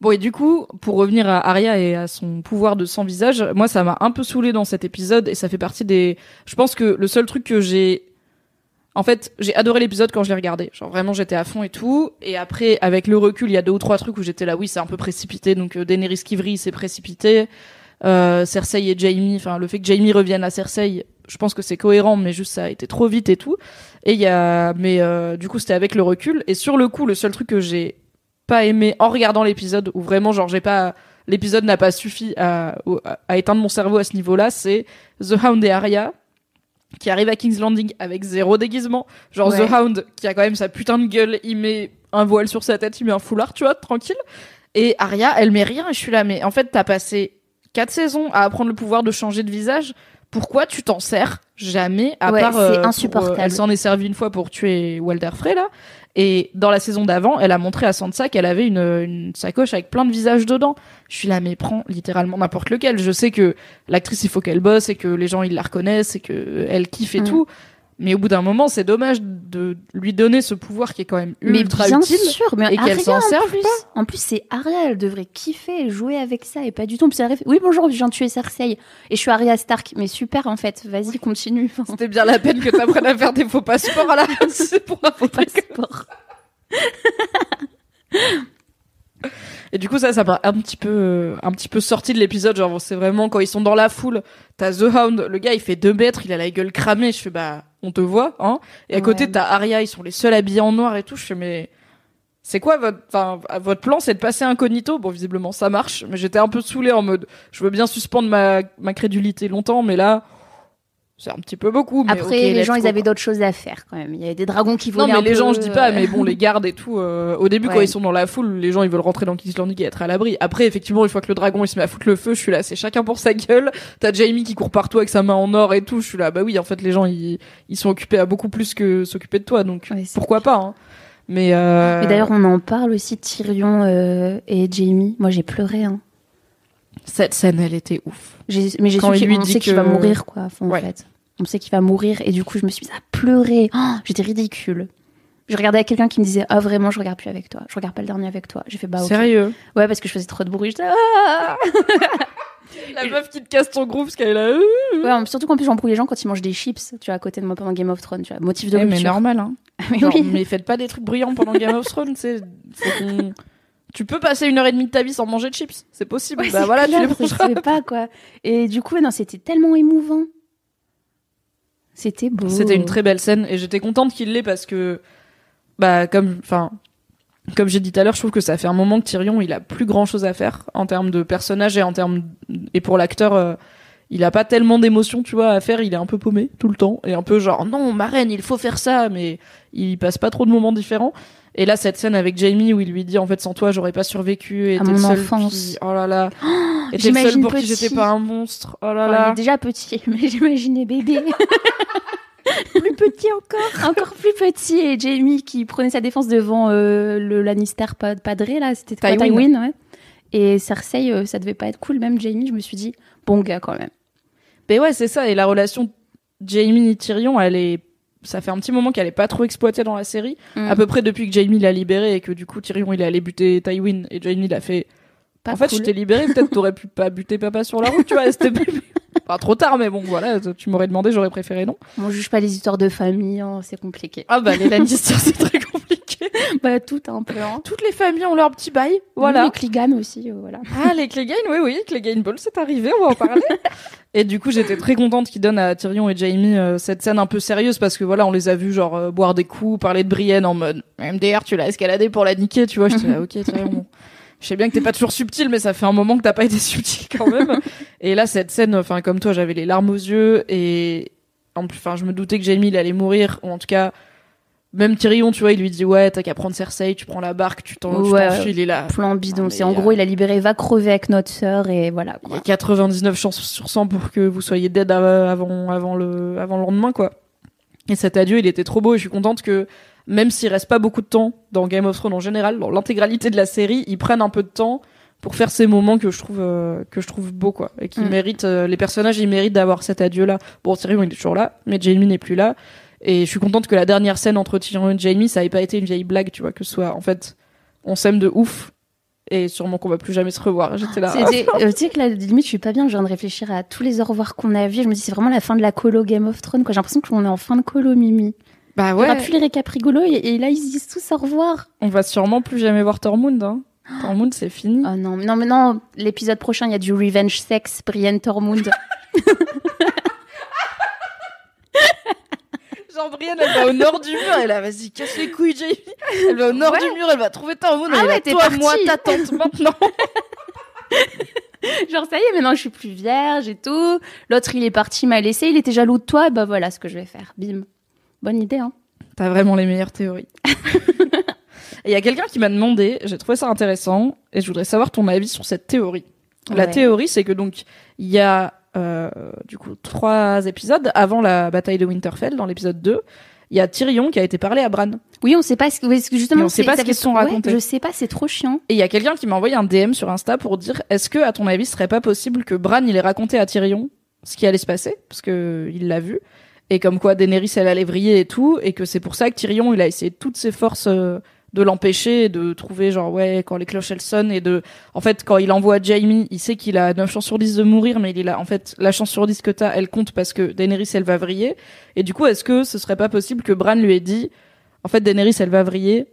Bon et du coup, pour revenir à Arya et à son pouvoir de sans visage, moi ça m'a un peu saoulé dans cet épisode et ça fait partie des. Je pense que le seul truc que j'ai En fait, j'ai adoré l'épisode quand je l'ai regardé. Genre vraiment, j'étais à fond et tout. Et après, avec le recul, il y a deux ou trois trucs où j'étais là, oui, c'est un peu précipité. Donc euh, Daenerys qui vrille, c'est précipité. Euh, Cersei et Jaime, enfin le fait que Jaime revienne à Cersei, je pense que c'est cohérent, mais juste ça a été trop vite et tout. Et il y a, mais euh, du coup, c'était avec le recul. Et sur le coup, le seul truc que j'ai pas aimé en regardant l'épisode, où vraiment, genre, j'ai pas, l'épisode n'a pas suffi à, à éteindre mon cerveau à ce niveau-là, c'est The Hound et Arya qui arrive à King's Landing avec zéro déguisement. Genre Ouais. The Hound qui a quand même sa putain de gueule, il met un voile sur sa tête, il met un foulard, tu vois, tranquille. Et Arya, elle met rien et je suis là, mais en fait, t'as passé quatre saisons à apprendre le pouvoir de changer de visage. Pourquoi tu t'en sers jamais à Ouais, part c'est euh, pour, insupportable. elle s'en est servie une fois pour tuer Walder Frey là. Et dans la saison d'avant, elle a montré à Sansa qu'elle avait une, une sacoche avec plein de visages dedans. Je suis là, mais prends littéralement n'importe lequel. Je sais que l'actrice, il faut qu'elle bosse et que les gens, ils la reconnaissent et que elle kiffe et Mm. tout. Mais au bout d'un moment, c'est dommage de lui donner ce pouvoir qui est quand même Mais ultra bien utile sûr, mais et qu'elle s'en en serve plus, pas. En plus, c'est Arya, elle devrait kiffer et jouer avec ça et pas du tout. Puis arrive, oui, bonjour, je viens de tuer Cersei et je suis Arya Stark. Mais super, en fait, vas-y, continue. [LAUGHS] C'était bien la peine que t'apprennes à faire des faux passeports à la [LAUGHS] c'est pour un faux passeport. [LAUGHS] Et du coup, ça, ça m'a un petit peu, euh, un petit peu sorti de l'épisode. Genre, c'est vraiment quand ils sont dans la foule, t'as The Hound, le gars, il fait deux mètres, il a la gueule cramée. Je fais, bah, on te voit, hein. Et à côté, t'as Arya, ils sont les seuls habillés en noir et tout. Je fais, mais c'est quoi votre, enfin, votre plan, c'est de passer incognito? Bon, visiblement, ça marche. Mais j'étais un peu saoulé en mode, je veux bien suspendre ma, ma crédulité longtemps, mais là, c'est un petit peu beaucoup. Mais Après, les gens, ils avaient d'autres choses à faire quand même. Il y avait des dragons qui Non, volaient mais un les peu, gens, je dis pas, euh, mais bon, les gardes et tout, euh, au début, quand ils sont dans la foule, les gens, ils veulent rentrer dans King's Landing et être à l'abri. Après, effectivement, une fois que le dragon, il se met à foutre le feu, je suis là, c'est chacun pour sa gueule. T'as Jamie qui court partout avec sa main en or et tout, je suis là, bah oui, en fait, les gens, ils, ils sont occupés à beaucoup plus que s'occuper de toi, donc Ouais, pourquoi pas, hein. Mais, euh, Mais d'ailleurs, on en parle aussi, Tyrion euh, et Jamie. Moi, j'ai pleuré. Hein. Cette scène, elle était ouf. Mais j'ai su qu'on sait qu'il va mourir, quoi, en Ouais. fait. On sait qu'il va mourir, et du coup, je me suis mise à pleurer. Oh, J'étais ridicule. Je regardais quelqu'un qui me disait Ah, vraiment, je regarde plus avec toi. Je regarde pas le dernier avec toi. J'ai fait Bah, ok. Sérieux? Ouais, parce que je faisais trop de bruit. J'étais Ah La [LAUGHS] meuf qui te casse ton groupe parce qu'elle est là. Ouais, surtout qu'en plus, j'embrouille les gens quand ils mangent des chips, tu vois, à côté de moi pendant Game of Thrones, tu vois. Motif de Eh, mais normal, hein. [LAUGHS] Mais oui. Mais faites pas des trucs bruyants pendant Game of [LAUGHS] Thrones, tu sais. Faut qu'on- Tu peux passer une heure et demie de ta vie sans manger de chips, c'est possible. Ouais, bah voilà, clair, tu les mangeras. fait pas, quoi. Et du coup, non, c'était tellement émouvant. C'était beau. C'était une très belle scène et j'étais contente qu'il l'ait parce que, bah, comme, enfin, comme j'ai dit tout à l'heure, je trouve que ça fait un moment que Tyrion, il a plus grand chose à faire en termes de personnage et en termes, et pour l'acteur, euh, il a pas tellement d'émotions, tu vois, à faire, il est un peu paumé tout le temps et un peu genre, non, ma reine, il faut faire ça, mais il passe pas trop de moments différents. Et là, cette scène avec Jamie où il lui dit, en fait, sans toi, j'aurais pas survécu et t'es le seul enfance. qui- oh là là. [GASPS] et t'es le seul j'imagine pour qui petit. j'étais pas un monstre. Oh là Enfin, il là. est déjà petit, [LAUGHS] mais j'imaginais bébé. [LAUGHS] plus petit encore. Encore plus petit. Et Jamie qui prenait sa défense devant euh, le Lannister pa- padré, là. C'était Tywin. Tywin, ouais. Et Cersei, euh, ça devait pas être cool. Même Jamie, je me suis dit, bon gars quand même. Mais ouais, c'est ça. Et la relation Jamie-Tyrion, elle est. Ça fait un petit moment qu'elle est pas trop exploitée dans la série. Mm. À peu près depuis que Jamie l'a libéré et que du coup Tyrion il est allé buter Tywin et Jamie l'a fait. Pas en fait, je t'ai libéré, peut-être t'aurais pu pas buter papa sur la route, tu vois. C'était [LAUGHS] pas trop tard, mais bon, voilà. Tu m'aurais demandé, j'aurais préféré non. On juge pas les histoires de famille, hein, c'est compliqué. Ah bah les [LAUGHS] Lannister, c'est très compliqué. [LAUGHS] bah, tout un peu. Hein. Toutes les familles ont leur petit bail, voilà. Les Clegane aussi, euh, voilà. Ah, les Clegane, oui, oui, Clegane Ball, c'est arrivé, on va en parler. [LAUGHS] et du coup, j'étais très contente qu'ils donnent à Tyrion et Jamie euh, cette scène un peu sérieuse parce que voilà, on les a vus genre euh, boire des coups, parler de Brienne en mode MDR, tu l'as escaladé pour la niquer, tu vois. J'étais là, ok, Tyrion. Je sais bien que t'es pas toujours subtil, mais ça fait un moment que t'as pas été subtil quand même. et là, cette scène, enfin, comme toi, j'avais les larmes aux yeux et en plus, enfin, je me doutais que Jamie il allait mourir, ou en tout cas, même Tyrion, tu vois, il lui dit ouais, t'as qu'à prendre Cersei, tu prends la barque, tu t'en Ouais, il est là. Plan bidon. C'est en gros, il a libéré, va crever avec notre sœur et voilà. Il y a Quoi. 99 chances sur 100 pour que vous soyez dead av- avant, avant, le, avant le lendemain, quoi. Et cet adieu, il était trop beau et je suis contente que, même s'il reste pas beaucoup de temps dans Game of Thrones en général, dans l'intégralité de la série, ils prennent un peu de temps pour faire ces moments que je trouve, euh, que je trouve beaux, quoi. Et qui Mm. méritent, euh, les personnages, ils méritent d'avoir cet adieu-là. Bon, Tyrion, il est toujours là, mais Jamie n'est plus là. Et je suis contente que la dernière scène entre Tyrion et Jamie, ça ait pas été une vieille blague, tu vois, que ce soit, en fait, on s'aime de ouf. Et sûrement qu'on va plus jamais se revoir. J'étais là. Euh, tu sais que là, limite, je suis pas bien. Je viens de réfléchir à tous les au revoir qu'on a vus. Je me dis, c'est vraiment la fin de la colo Game of Thrones. J'ai l'impression qu'on est en fin de colo, Mimi. Bah Il y aura plus les récaps rigolos et, et là, ils se disent tous au revoir. On va sûrement plus jamais voir Tormund. Hein. Tormund, c'est fini. Oh non, mais non, mais non. L'épisode prochain, il y a du revenge sex, Brienne Tormund. [LAUGHS] [LAUGHS] Brienne, elle va au nord du mur. Elle a, vas-y, casse les couilles, Jamie. Elle va au nord Ouais. du mur, elle va trouver Tormund. Ah elle ouais, t'es toi, partie. moi, ta tante, maintenant. [LAUGHS] Genre, ça y est, maintenant, je suis plus vierge et tout. L'autre, il est parti, m'a laissé. Il était jaloux de toi. Et bah voilà ce que je vais faire. Bim. Bonne idée, hein. T'as vraiment les meilleures théories. [LAUGHS] Et il y a quelqu'un qui m'a demandé, j'ai trouvé ça intéressant, et je voudrais savoir ton avis sur cette théorie. La Ouais. théorie, c'est que donc, il y a, euh, du coup, trois épisodes avant la bataille de Winterfell, dans l'épisode 2. Il y a Tyrion qui a été parlé à Bran. Oui, on sait pas ce que, oui, justement. On sait c'est- pas ce qu'ils sont ouais, racontés. je sais pas, c'est trop chiant. Et il y a quelqu'un qui m'a envoyé un DM sur Insta pour dire est-ce que, à ton avis, ce serait pas possible que Bran il ait raconté à Tyrion ce qui allait se passer? Parce que il l'a vu et comme quoi Daenerys elle allait vriller et tout et que c'est pour ça que Tyrion il a essayé toutes ses forces euh, de l'empêcher de trouver genre ouais quand les cloches elles sonnent et de en fait quand il envoie Jaime il sait qu'il a 9 chances sur 10 de mourir mais il a en fait la chance sur 10 que t'as elle compte parce que Daenerys elle va vriller et du coup est-ce que ce serait pas possible que Bran lui ait dit en fait Daenerys elle va vriller?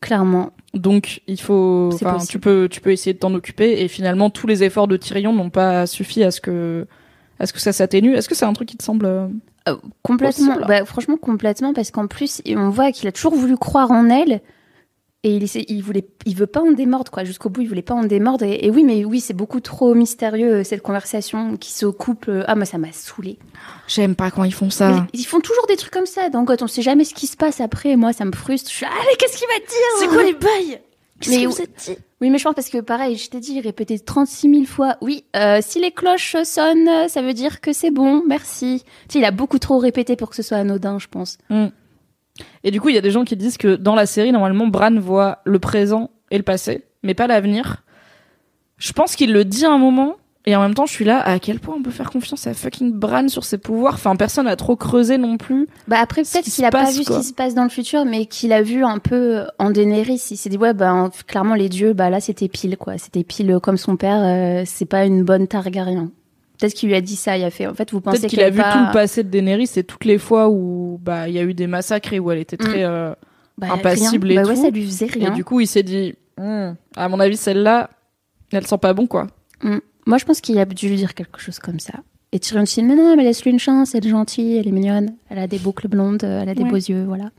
Clairement. donc il faut, tu peux, tu peux essayer de t'en occuper et finalement tous les efforts de Tyrion n'ont pas suffi à ce que, à ce que ça s'atténue. Est-ce que c'est un truc qui te semble euh, complètement. Bah, franchement, complètement, parce qu'en plus, on voit qu'il a toujours voulu croire en elle. Et il, voulait, il veut pas en démordre, quoi. Jusqu'au bout, il voulait pas en démordre. Et, et oui, mais oui, c'est beaucoup trop mystérieux, euh, cette conversation qui se coupe. euh, Ah, moi, ça m'a saoulé. J'aime pas quand ils font ça. Ils font toujours des trucs comme ça. Donc, on sait jamais ce qui se passe après, moi, ça me frustre. Je suis, allez, qu'est-ce qu'il va dire? C'est quoi les bails? Qu'est-ce Mais que où- vous êtes dit? Oui, mais je pense parce que pareil, je t'ai dit, répété 36 000 fois. Oui, euh, si les cloches sonnent, ça veut dire que c'est bon, merci. Tu sais, il a beaucoup trop répété pour que ce soit anodin, je pense. Et du coup, il y a des gens qui disent que dans la série, normalement, Bran voit le présent et le passé, mais pas l'avenir. Je pense qu'il le dit à un moment, et en même temps, je suis là, à quel point on peut faire confiance à fucking Bran sur ses pouvoirs? Enfin, personne n'a trop creusé non plus. Bah après, peut-être qui qu'il a pas vu quoi. ce qui se passe dans le futur, mais qu'il a vu un peu en Daenerys. Il s'est dit, ouais, bah, en- clairement, les dieux, bah, là, c'était pile, quoi. C'était pile comme son père, euh, c'est pas une bonne Targaryen. Peut-être qu'il lui a dit ça, il a fait, en fait, vous pensez qu'il a est vu pas... tout le passé de Daenerys et toutes les fois où bah il y a eu des massacres et où elle était très. euh, Bah, impassible rien. et bah, ouais, tout. ça lui faisait Et rien. du coup, il s'est dit, Hmm, à mon avis, celle-là, elle sent pas bon quoi. Moi, je pense qu'il a dû lui dire quelque chose comme ça. Et Tyrion dit, mais non, mais laisse-lui une chance, elle est gentille, elle est mignonne, elle a des boucles blondes, elle a des Ouais. beaux yeux, voilà.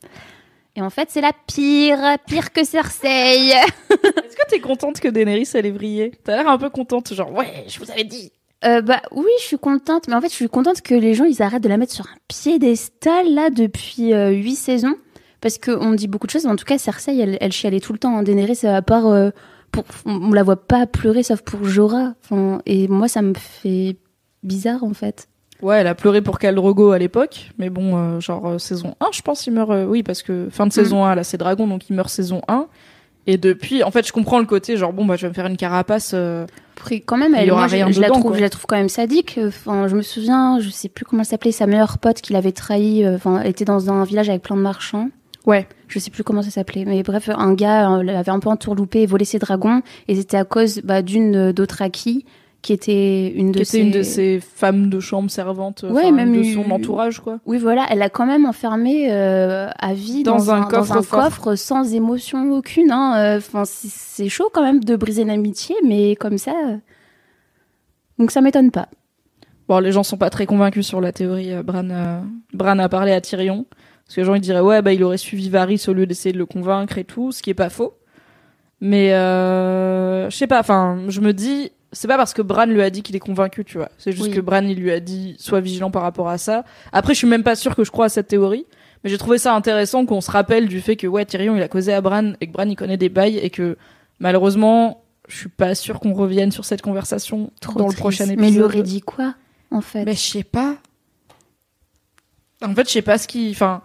Et en fait, c'est la pire, pire que Cersei. [LAUGHS] Est-ce que t'es contente que Daenerys elle ait brillé? T'as l'air un peu contente, genre ouais, je vous avais dit. Euh, bah oui, je suis contente, mais en fait, je suis contente que les gens ils arrêtent de la mettre sur un piédestal là depuis euh, huit saisons, parce qu'on dit beaucoup de choses. En tout cas, Cersei, elle, elle chialait tout le temps. Hein. Daenerys, euh, à part euh, pour, on la voit pas pleurer sauf pour Jorah. Enfin, et moi, ça me fait bizarre en fait. Ouais, elle a pleuré pour Khal Drogo à l'époque, mais bon, euh, genre saison 1, je pense, il meurt. oui, parce que fin de saison 1, là, c'est Dragon, donc il meurt saison 1. Et depuis, en fait, je comprends le côté, genre bon, bah, je vais me faire une carapace. euh, Après, quand même, Il y elle, aura moi, je- rien je, la dedans, trouve, quoi. je la trouve quand même sadique. Enfin, je me souviens, je sais plus comment elle s'appelait, sa meilleure pote qui l'avait trahi. euh, Enfin, elle était dans un village avec plein de marchands. Ouais. Je sais plus comment ça s'appelait, mais bref, un gars euh, l'avait un peu entourloupé et volé ses dragons, et c'était à cause bah, d'une euh, d'Othraki qui était une de qui était ses... une de ces femmes de chambre servantes, Ouais, enfin, même de eu- son entourage, quoi. Oui, voilà, elle l'a quand même enfermé euh, à vie Dans dans, un un, coffre dans un fort. coffre sans émotion aucune. Hein. Euh, Enfin, c'est- chaud quand même de briser l'amitié, mais comme ça. euh. Donc ça m'étonne pas. Bon, les gens sont pas très convaincus sur la théorie. euh, Bran, euh, Bran a parlé à Tyrion. Parce que les gens ils diraient, ouais, bah, il aurait suivi Varys au lieu d'essayer de le convaincre et tout, ce qui est pas faux. Mais, euh, je sais pas, enfin, je me dis, c'est pas parce que Bran lui a dit qu'il est convaincu, tu vois. C'est juste Oui. que Bran, il lui a dit, sois vigilant par rapport à ça. Après, je suis même pas sûr que je crois à cette théorie. Mais j'ai trouvé ça intéressant qu'on se rappelle du fait que, ouais, Tyrion, il a causé à Bran et que Bran, il connaît des bails et que, malheureusement, je suis pas sûr qu'on revienne sur cette conversation Trop dans le prochain épisode. Mais il lui aurait dit quoi, en fait? Mais je sais pas. En fait, je sais pas ce qui. Enfin,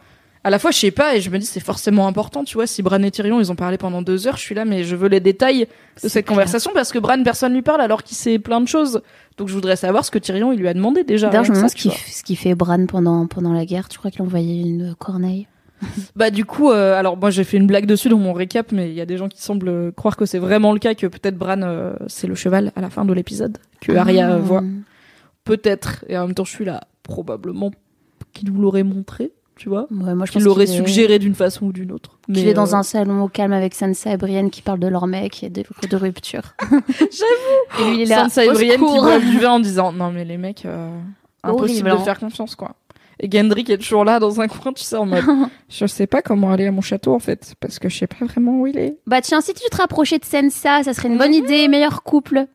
à la fois, je sais pas, et je me dis, c'est forcément important, tu vois. Si Bran et Tyrion, ils ont parlé pendant deux heures, je suis là, mais je veux les détails de cette clair. conversation parce que Bran, personne lui parle alors qu'il sait plein de choses. Donc, je voudrais savoir ce que Tyrion, il lui a demandé déjà. D'ailleurs, je me demande ce qu'il fait Bran pendant, pendant la guerre. Tu crois qu'il envoyait une corneille? [LAUGHS] Bah, du coup, euh, alors, moi, j'ai fait une blague dessus dans mon récap, mais il y a des gens qui semblent euh, croire que c'est vraiment le cas, que peut-être Bran, euh, c'est le cheval à la fin de l'épisode, que Arya Ah. voit. Peut-être. Et en même temps, je suis là, probablement qu'il vous l'aurait montré, tu vois. Ouais, moi, je l'aurait est- suggéré d'une façon ou d'une autre. Mais, est dans euh, un salon au calme avec Sansa et Brienne qui parlent de leur mec et de, de rupture. [LAUGHS] J'avoue. Et lui, il est là. Sansa et Brienne qui boivent du [LAUGHS] vin en disant non mais les mecs, euh, impossible Horrible, de hein. faire confiance quoi. Et Gendry qui est toujours là dans un coin, tu sais, en mode [LAUGHS] je sais pas comment aller à mon château en fait, parce que je sais pas vraiment où il est. Bah tiens, si tu te rapprochais de Sansa, ça serait une bonne idée. Meilleur couple.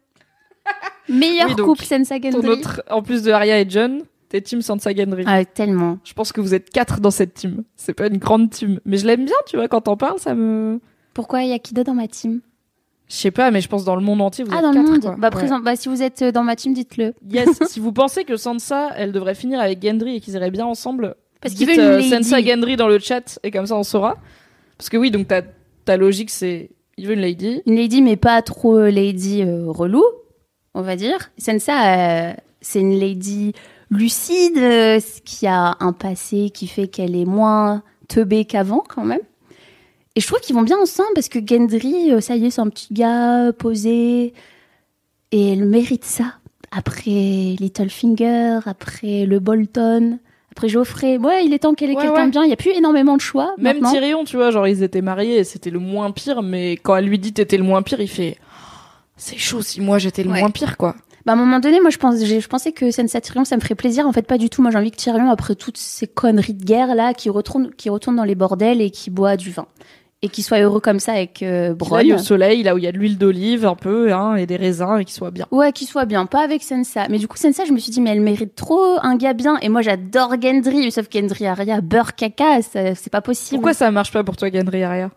Meilleur Oui, donc, couple, Sansa Ton Gendry. autre, en plus de Arya et John, t'es team Sansa Gendry. Ah, tellement. Je pense que vous êtes quatre dans cette team. C'est pas une grande team, mais je l'aime bien, tu vois, quand t'en parles, ça me. Pourquoi il y a qui d'autre dans ma team? Je sais pas, mais je pense dans le monde entier, vous Ah, êtes dans le monde. quoi. Bah, Ouais. bah, si vous êtes dans ma team, dites-le. Yes, [LAUGHS] si vous pensez que Sansa, elle devrait finir avec Gendry et qu'ils iraient bien ensemble, Parce qu'il dites euh. Sansa Gendry dans le chat et comme ça on saura. Parce que oui, donc ta, ta logique c'est il veut une lady. Une lady, mais pas trop euh, lady euh, relou, on va dire. Sansa, euh, c'est une lady lucide, euh, qui a un passé qui fait qu'elle est moins teubée qu'avant, quand même. Et je trouve qu'ils vont bien ensemble parce que Gendry, euh, ça y est, c'est un petit gars posé. Et elle mérite ça. Après Littlefinger, après le Bolton, après Geoffrey. Ouais, il est temps qu'elle ait Ouais, quelqu'un ouais. bien. Il n'y a plus énormément de choix. Même maintenant. Tyrion, tu vois, genre ils étaient mariés et c'était le moins pire, mais quand elle lui dit t'étais le moins pire, il fait Oh, c'est chaud si moi j'étais le Ouais. moins pire quoi. Bah, à un moment donné, moi, je, pense, je pensais que Sansa Tyrion, ça me ferait plaisir. En fait, pas du tout. Moi, j'ai envie que Tyrion, après toutes ces conneries de guerre, là, qui retourne, qui retourne dans les bordels et qui boit du vin. Et qu'il soit heureux comme ça avec euh, Qu'il aille Bronn. au soleil, là où il y a de l'huile d'olive un peu, hein, et des raisins et qu'il soit bien. Ouais, qu'il soit bien. Pas avec Sansa. Mais du coup, Sansa, je me suis dit, mais elle mérite trop un gars bien. Et moi, j'adore Gendry. Sauf Gendry Arya, beurre caca, c'est pas possible. Pourquoi ça marche pas pour toi, Gendry Arya?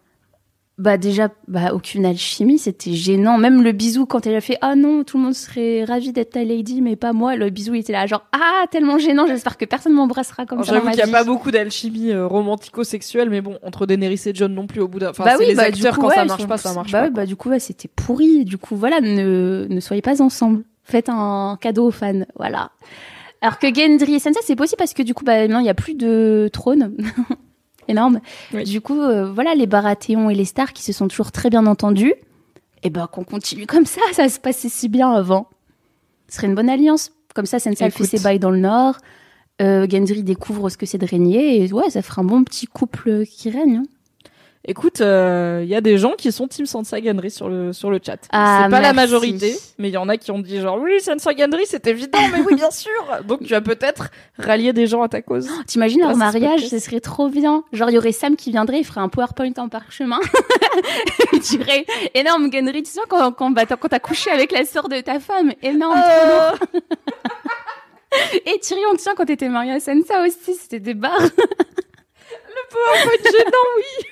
Bah déjà, bah aucune alchimie, c'était gênant. Même le bisou quand elle a fait ah non, tout le monde serait ravi d'être ta lady, mais pas moi. Le bisou il était là genre ah tellement gênant. J'espère que personne m'embrassera comme Alors, ça. J'avoue qu'il n'y a pas beaucoup d'alchimie euh, romantico-sexuelle, mais bon, entre Daenerys et John non plus au bout d'un. Enfin, bah oui, les bah, du acteurs coup, quand ouais, ça marche sont- pas, ça marche bah pas. bah du coup ouais, c'était pourri. Du coup voilà, ne ne soyez pas ensemble. Faites un cadeau aux fans, voilà. Alors que Gendry et Sansa, c'est possible parce que du coup bah maintenant il y a plus de trône. [LAUGHS] Énorme. Oui. Du coup euh, voilà les Baratheon et les Stark qui se sont toujours très bien entendus. Et ben qu'on continue comme ça, ça se passait si bien avant. Ce serait une bonne alliance. Comme ça Sansa fait ses bails dans le nord. Euh, Gendry découvre ce que c'est de régner et ouais, ça ferait un bon petit couple qui règne. hein. Écoute, il y a des gens qui sont Team Sansa Gendry sur le sur le chat. Ah, c'est pas la majorité, mais il y en a qui ont dit genre oui Sansa Gendry c'est évident, mais oui bien [LAUGHS] sûr. Donc tu vas peut-être rallier des gens à ta cause. [GASPS] T'imagines leur mariage, ce serait trop bien. Genre, il y aurait Sam qui viendrait, il ferait un PowerPoint en parchemin. [LAUGHS] il dirait, énorme Gunnery, tu sais, quand, quand, bah, t'as- quand t'as couché avec la sœur de ta femme, énorme. Oh. trop lourd. [LAUGHS] Et Tyrion, tu sais, quand t'étais mariée à Sansa aussi, c'était des barres. PowerPoint gênant oui.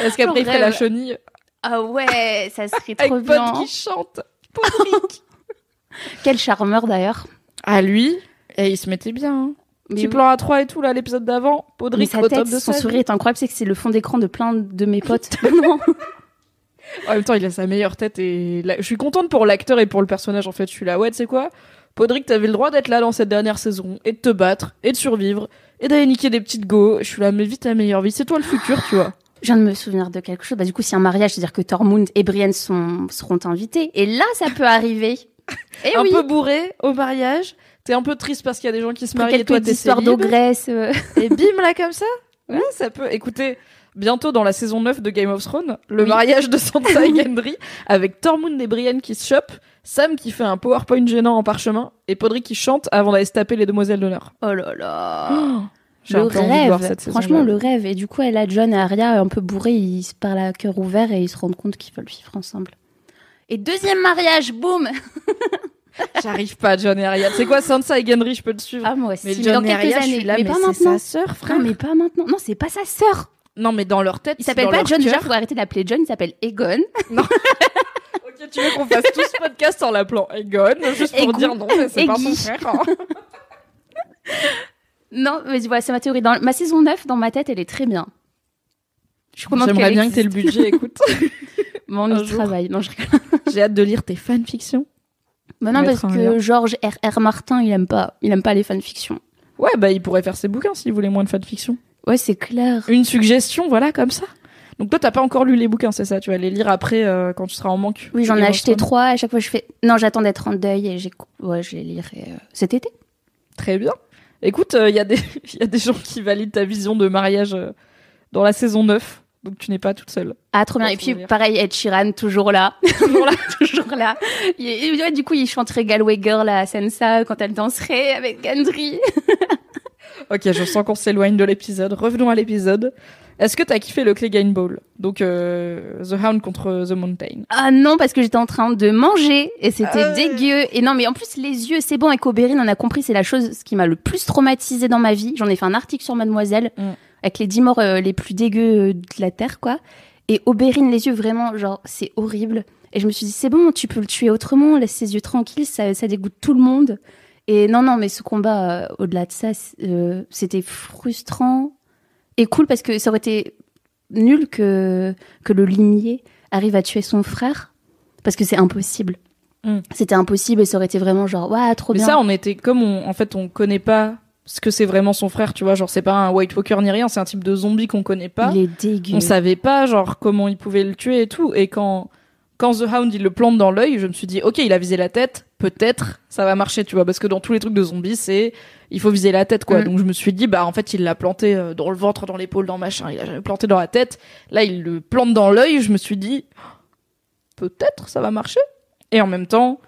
Parce qu'après il ferait la chenille Ah ouais, ça serait trop avec bien. Pod qui chante. Podrick. [LAUGHS] Quel charmeur d'ailleurs. ah lui, et il se mettait bien. Hein. Petit oui. plan à 3 et tout là l'épisode d'avant. Mais Podrick sa au tête, top de son sa sourire est incroyable, c'est que c'est le fond d'écran de plein de mes potes. [LAUGHS] Non. En même temps, il a sa meilleure tête et je suis contente pour l'acteur et pour le personnage en fait. Je suis là, ouais, tu sais quoi? Podrick, t'avais le droit d'être là dans cette dernière saison et de te battre et de survivre et d'aller niquer des petites go. Je suis là, mais vite ta meilleure vie, c'est toi le futur, tu vois. Je viens de me souvenir de quelque chose. Bah, du coup, c'est un mariage, c'est-à-dire que Tormund et Brienne sont, seront invités. Et là, ça peut arriver. [LAUGHS] Et un oui. peu bourré au mariage. T'es un peu triste parce qu'il y a des gens qui se marient et toi t'es histoires célib. d'ogresse. euh. Et [LAUGHS] bim là comme ça Ouais, ça peut. Écoutez, bientôt dans la saison 9 de Game of Thrones, le Oui. mariage de Sansa et [LAUGHS] Gendry avec Tormund et Brienne qui se chopent, Sam qui fait un PowerPoint gênant en parchemin et Podrick qui chante avant d'aller se taper les demoiselles d'honneur. Oh là là. Oh, le rêve. Franchement, le rêve. Et du coup, elle a John et Arya un peu bourrés. Ils se parlent à cœur ouvert et ils se rendent compte qu'ils veulent vivre ensemble. Et deuxième mariage, boum [LAUGHS] J'arrive pas, John et Arya. C'est quoi Sansa et Gendry, je peux te suivre. Ah, moi aussi. mais Mais, John dans et quelques Arya, je années. suis là, mais, mais, pas maintenant. sa sœur, frère. Non, mais pas maintenant. Non, c'est pas sa sœur. Non, mais dans leur tête, Il s'appelle pas John. Déjà, cœur. faut arrêter d'appeler John. Il s'appelle Egon. [LAUGHS] Ok, tu veux qu'on fasse tout ce podcast en l'appelant Egon, juste pour Egon. dire non, mais c'est pas Eggy. frère. hein. [LAUGHS] Non, mais voilà, c'est ma théorie. Dans ma saison 9, dans ma tête, elle est très bien. Je suis contente J'aimerais bien que t'aies le existe. budget, écoute. [LAUGHS] Mais on y travaille. Non, je. [LAUGHS] J'ai hâte de lire tes fanfictions. Mais non, On parce que. Georges R. R. Martin, il aime pas, il aime pas les fanfictions. Ouais, bah il pourrait faire ses bouquins s'il voulait moins de fanfiction. Ouais, c'est clair. Une suggestion, voilà, comme ça. Donc toi, t'as pas encore lu les bouquins, c'est ça? Tu vas les lire après euh, quand tu seras en manque. Oui, j'en ai acheté trois. À chaque fois, je fais. Non, j'attends d'être en deuil et j'ai. Ouais, je les lirai euh, cet été. Très bien. Écoute, il y, a des- [LAUGHS] y a des gens qui valident ta vision de mariage euh, dans la saison 9. Donc tu n'es pas toute seule. Ah, trop bien. Et puis, pareil, Ed Sheeran, toujours là. [LAUGHS] [LAUGHS] toujours là, toujours là. Ouais, du coup, il chanterait Galway Girl à Sansa quand elle danserait avec Gendry. Ok, je sens qu'on s'éloigne de l'épisode. Revenons à l'épisode. Est-ce que t'as kiffé le Clegane Bowl? Donc euh, The Hound contre The Mountain. Ah non, parce que j'étais en train de manger et c'était Ah. dégueu. Et non, mais en plus, les yeux, c'est bon. Avec Oberyn, on a compris, c'est la chose ce qui m'a le plus traumatisé dans ma vie. J'en ai fait un article sur Mademoiselle Mm. avec les 10 morts euh, les plus dégueux euh, de la Terre, quoi. Et Oberyn, les yeux, vraiment, genre, c'est horrible. Et je me suis dit, c'est bon, tu peux le tuer autrement, laisse ses yeux tranquilles, ça, ça dégoûte tout le monde. Et non, non, mais ce combat, euh, au-delà de ça, euh, c'était frustrant et cool parce que ça aurait été nul que, que le limier arrive à tuer son frère parce que c'est impossible. Mm. C'était impossible et ça aurait été vraiment genre, ouais, trop Mais bien. ça, on était comme on, en fait, on connaît pas ce que c'est vraiment son frère, tu vois. Genre, c'est pas un White Walker ni rien, c'est un type de zombie qu'on connaît pas. Il est dégueu. On savait pas, genre, comment il pouvait le tuer et tout. Et quand, quand The Hound, il le plante dans l'œil, je me suis dit, ok, il a visé la tête, peut-être, ça va marcher, tu vois. Parce que dans tous les trucs de zombies, c'est, il faut viser la tête, quoi. Mm. Donc, je me suis dit, bah, en fait, il l'a planté euh, dans le ventre, dans l'épaule, dans machin. Il a jamais planté dans la tête. Là, il le plante dans l'œil, je me suis dit, peut-être, ça va marcher. Et en même temps,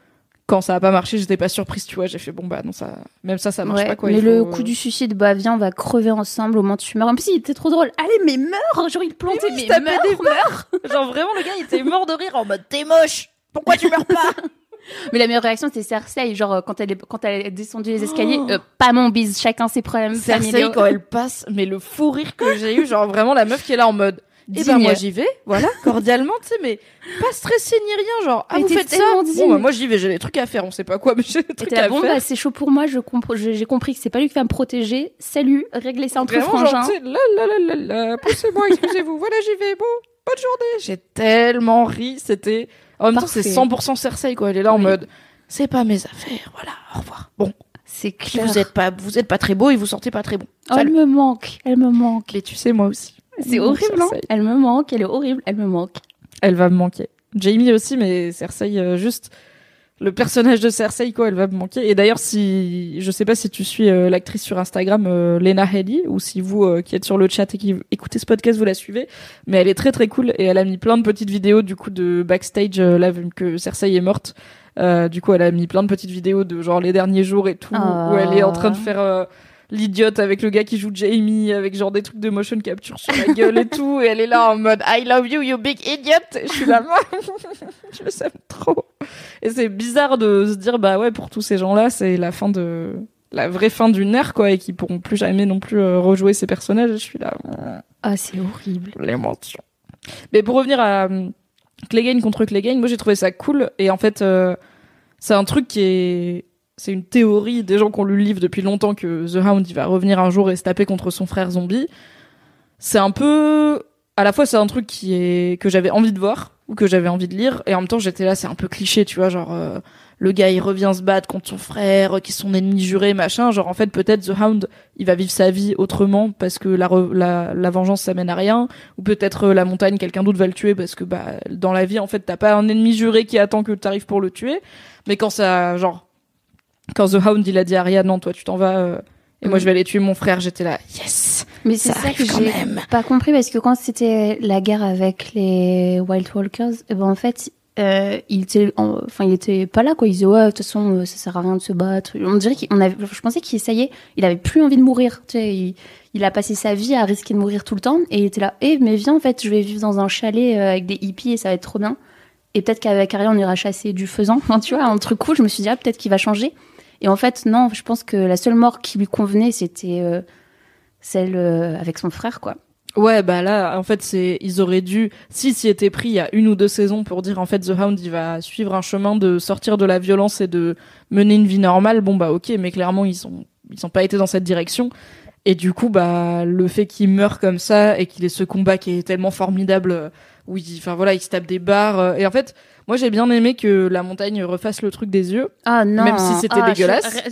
quand ça a pas marché, j'étais pas surprise, tu vois. J'ai fait, bon, bah, non, ça, même ça, ça marche Ouais, pas, quoi. mais le coup du suicide, bah viens, on va crever ensemble, au moins tu meurs. En plus, il était trop drôle. Allez, mais meurs Genre, il plantait, Mais oui, mais, meurs, meurs Genre, vraiment, le gars, il était mort de rire en mode, t'es moche! Pourquoi tu meurs pas? [LAUGHS] Mais la meilleure réaction, c'était Cersei, genre, euh, quand elle est, quand elle est descendue les escaliers, Oh. euh, pas mon bise, chacun ses problèmes Cersei, familiaux. quand elle passe, mais le fou rire que j'ai eu, genre vraiment la meuf qui est là en mode [LAUGHS] Et ben moi j'y vais, voilà, cordialement, tu sais, mais pas stressé ni rien, genre ah vous faites ça Bon bah moi j'y vais, j'ai des trucs à faire, on sait pas quoi, mais j'ai des trucs à bon, faire. Bah, c'est chaud pour moi, je comprends, j'ai compris que c'est pas lui qui va me protéger. Salut, réglez ça entre frangins. Genre, là là là là, poussez-moi, excusez-vous, voilà j'y vais, bon, bonne journée. J'ai tellement ri, c'était en même temps c'est 100% Cersei quoi, elle est là en mode c'est pas mes affaires, voilà, au revoir. Bon, c'est clair. Vous êtes pas, vous êtes pas très beau et vous sortez pas très bon. Oh, elle me manque, elle me manque. Mais tu sais, moi aussi. C'est horrible, hein Elle me manque, elle est horrible, elle me manque. Elle va me manquer. Jamie aussi, mais Cersei, euh, juste le personnage de Cersei, quoi, elle va me manquer. Et d'ailleurs, si je sais pas si tu suis euh, l'actrice sur Instagram, euh, Lena Headey, ou si vous qui êtes sur le chat et qui écoutez ce podcast, vous la suivez, mais elle est très très cool et elle a mis plein de petites vidéos du coup de backstage là vu que Cersei est morte. du coup, elle a mis plein de petites vidéos de genre les derniers jours et tout, où elle est en train de oh. faire l'idiote avec le gars qui joue Jamie, avec genre des trucs de motion capture sur la gueule et tout, et elle est là en mode I love you, you big idiot. je suis là, [LAUGHS] je me sens trop. Et c'est bizarre de se dire bah ouais pour tous ces gens-là c'est la fin de la vraie fin d'une ère quoi et qui pourront plus jamais non plus euh, rejouer ces personnages. Je suis là. Ah c'est horrible. L'émotion. Mais pour revenir à euh, Clegane contre Clegane, moi j'ai trouvé ça cool et en fait euh, c'est un truc qui est c'est une théorie des gens qui ont lu le livre depuis longtemps que The Hound il va revenir un jour et se taper contre son frère zombie. C'est un peu à la fois c'est un truc qui est que j'avais envie de voir ou que j'avais envie de lire. Et en même temps j'étais là c'est un peu cliché tu vois genre euh, le gars il revient se battre contre son frère qui est son ennemi juré machin. Genre en fait peut-être The Hound il va vivre sa vie autrement parce que la la, la vengeance ça mène à rien. Ou peut-être euh, la montagne quelqu'un d'autre va le tuer parce que bah dans la vie en fait t'as pas un ennemi juré qui attend que t'arrives pour le tuer. Mais quand ça genre quand The Hound il a dit à Arya non toi tu t'en vas euh, et moi mm. je vais aller tuer mon frère j'étais là yes! Mais c'est ça, que j'ai pas compris parce que quand c'était la guerre avec les Wild Walkers eh ben en fait euh, il était enfin il était pas là quoi. Il disait ouais de toute façon euh, ça sert à rien de se battre. On dirait qu'on avait je pensais qu'il essayait il avait plus envie de mourir tu sais il, a passé sa vie à risquer de mourir tout le temps et il était là eh mais viens en fait je vais vivre dans un chalet avec des hippies et ça va être trop bien. Et peut-être qu'avec Arya on ira chasser du faisan enfin, [LAUGHS] tu vois un truc cool je me suis dit ah peut-être qu'il va changer et en fait, non, je pense que la seule mort qui lui convenait, c'était euh, celle euh, avec son frère, quoi. Ouais, bah là, en fait, c'est ils auraient dû, si s'y était pris il y a une ou deux saisons pour dire en fait The Hound il va suivre un chemin de sortir de la violence et de mener une vie normale. Bon bah ok, mais clairement ils ont ils ont pas été dans cette direction. Et du coup, bah le fait qu'il meure comme ça et qu'il ait ce combat qui est tellement formidable, euh, où il, enfin voilà, il se tape des barres. et en fait, moi, j'ai bien aimé que la montagne refasse le truc des yeux. Ah non. Même si c'était ah, dégueulasse.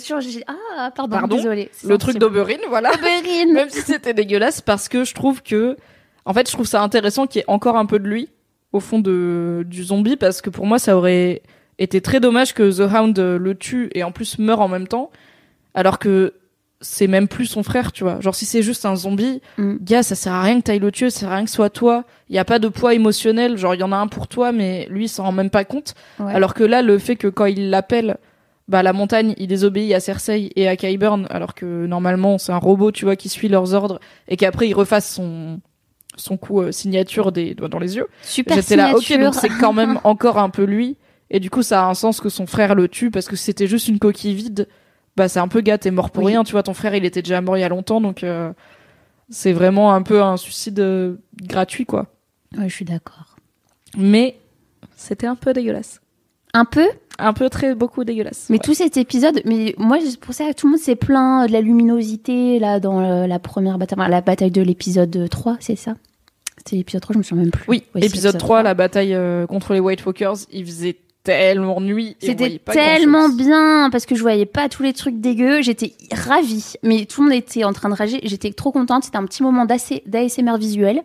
ah, pardon, pardon désolé. Le truc d'Oberyn, voilà. [LAUGHS] Même si c'était dégueulasse, parce que je trouve que, en fait, je trouve ça intéressant qu'il y ait encore un peu de lui au fond de, du zombie, parce que pour moi, ça aurait été très dommage que The Hound le tue et en plus meure en même temps, alors que c'est même plus son frère, tu vois. Genre si c'est juste un zombie, mm. gars, ça sert à rien que t'ailles le tuer, ça sert à rien que ce soit toi. Il y a pas de poids émotionnel, genre il y en a un pour toi, mais lui il s'en rend même pas compte. Alors que là, le fait que quand il l'appelle, bah la montagne, il désobéit à Cersei et à Qyburn, alors que normalement c'est un robot, tu vois, qui suit leurs ordres et qu'après il refasse son son coup euh, signature des doigts dans les yeux. Super J'étais là, ok, donc c'est quand même [LAUGHS] encore un peu lui. Et du coup, ça a un sens que son frère le tue parce que c'était juste une coquille vide bah c'est un peu gâte, t'es mort pour rien, tu vois, ton frère il était déjà mort il y a longtemps, donc euh, c'est vraiment un peu un suicide euh, gratuit, quoi. Ouais, je suis d'accord. Mais c'était un peu dégueulasse. Un peu? Un peu très beaucoup dégueulasse. Mais tout cet épisode, mais moi pour ça tout le monde s'est plaint de la luminosité là dans euh, la première bataille, la bataille de l'épisode 3, c'est ça? C'était l'épisode 3, je me souviens même plus. Oui, épisode 3, la bataille contre les White Walkers, il faisait tellement nuit. C'était tellement bien parce que je voyais pas tous les trucs dégueux. J'étais ravie. Mais tout le monde était en train de rager. J'étais trop contente. C'était un petit moment d'ASMR visuel.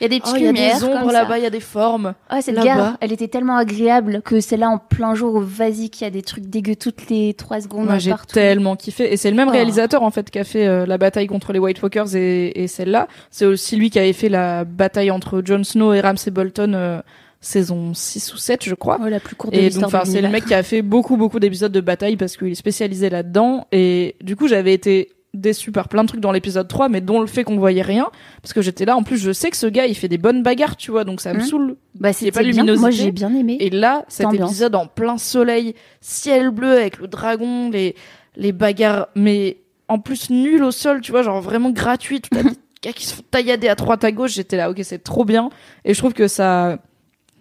Il y a des petites lumières. Il y a des ombres là-bas, il y a des formes. Oh, cette gare, elle était tellement agréable que c'est là en plein jour, vas-y, qu'il y a des trucs dégueux toutes les trois secondes. Moi, j'ai tellement kiffé. Et c'est le même oh. réalisateur, en fait, qui a fait euh, la bataille contre les White Walkers et, et celle-là. C'est aussi lui qui avait fait la bataille entre Jon Snow et Ramsay Bolton euh, saison 6 ou 7 je crois. la plus courte et donc enfin c'est le mec qui a fait beaucoup beaucoup d'épisodes de bataille parce qu'il est spécialisé là-dedans. Et du coup j'avais été déçu par plein de trucs dans l'épisode 3 mais dont le fait qu'on voyait rien. Parce que j'étais là en plus je sais que ce gars il fait des bonnes bagarres tu vois donc ça me mmh. saoule bah c'est pas luminosité. Moi j'ai bien aimé. Et là cet épisode en plein soleil ciel bleu avec le dragon les les bagarres mais en plus nul au sol tu vois genre vraiment gratuit. Tout [LAUGHS] gars qui se font taillader à droite à gauche, j'étais là, ok, c'est trop bien. Et je trouve que ça,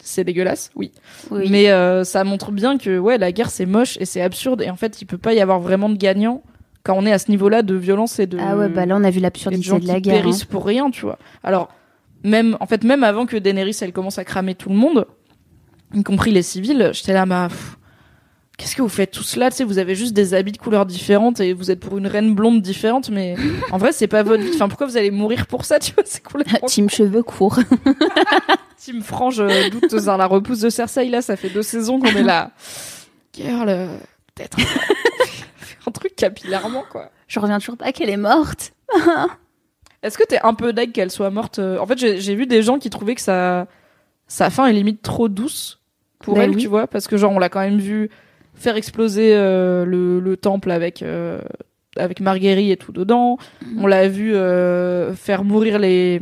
c'est dégueulasse, oui. Oui. Mais euh, ça montre bien que ouais, la guerre c'est moche et c'est absurde et en fait il peut pas y avoir vraiment de gagnant quand on est à ce niveau-là de violence et de Ah ouais, bah là on a vu l'absurdité de la qui guerre. hein. périssent pour rien, tu vois. Alors même en fait même avant que Daenerys elle commence à cramer tout le monde, y compris les civils, j'étais là bah pff, Qu'est-ce que vous faites tous là? Tu sais, vous avez juste des habits de couleurs différentes et vous êtes pour une reine blonde différente, mais en vrai, c'est pas votre vie. Enfin, pourquoi vous allez mourir pour ça Tu vois, c'est cool. hein. [LAUGHS] Team cheveux courts. [LAUGHS] Team Frange euh, douteuse dans la repousse de Cersei, là, ça fait deux saisons qu'on est là. Girl, euh, peut-être un [LAUGHS] truc capillairement, quoi. Je reviens toujours pas qu'elle est morte. Est-ce que t'es un peu deg qu'elle soit morte euh, En fait, j'ai vu des gens qui trouvaient que sa, sa fin est limite trop douce pour Bah elle, oui. tu vois, parce que genre, on l'a quand même vu faire exploser euh, le, le temple avec, euh, avec Marguerite et tout dedans. Mhm. On l'a vu euh, faire mourir les,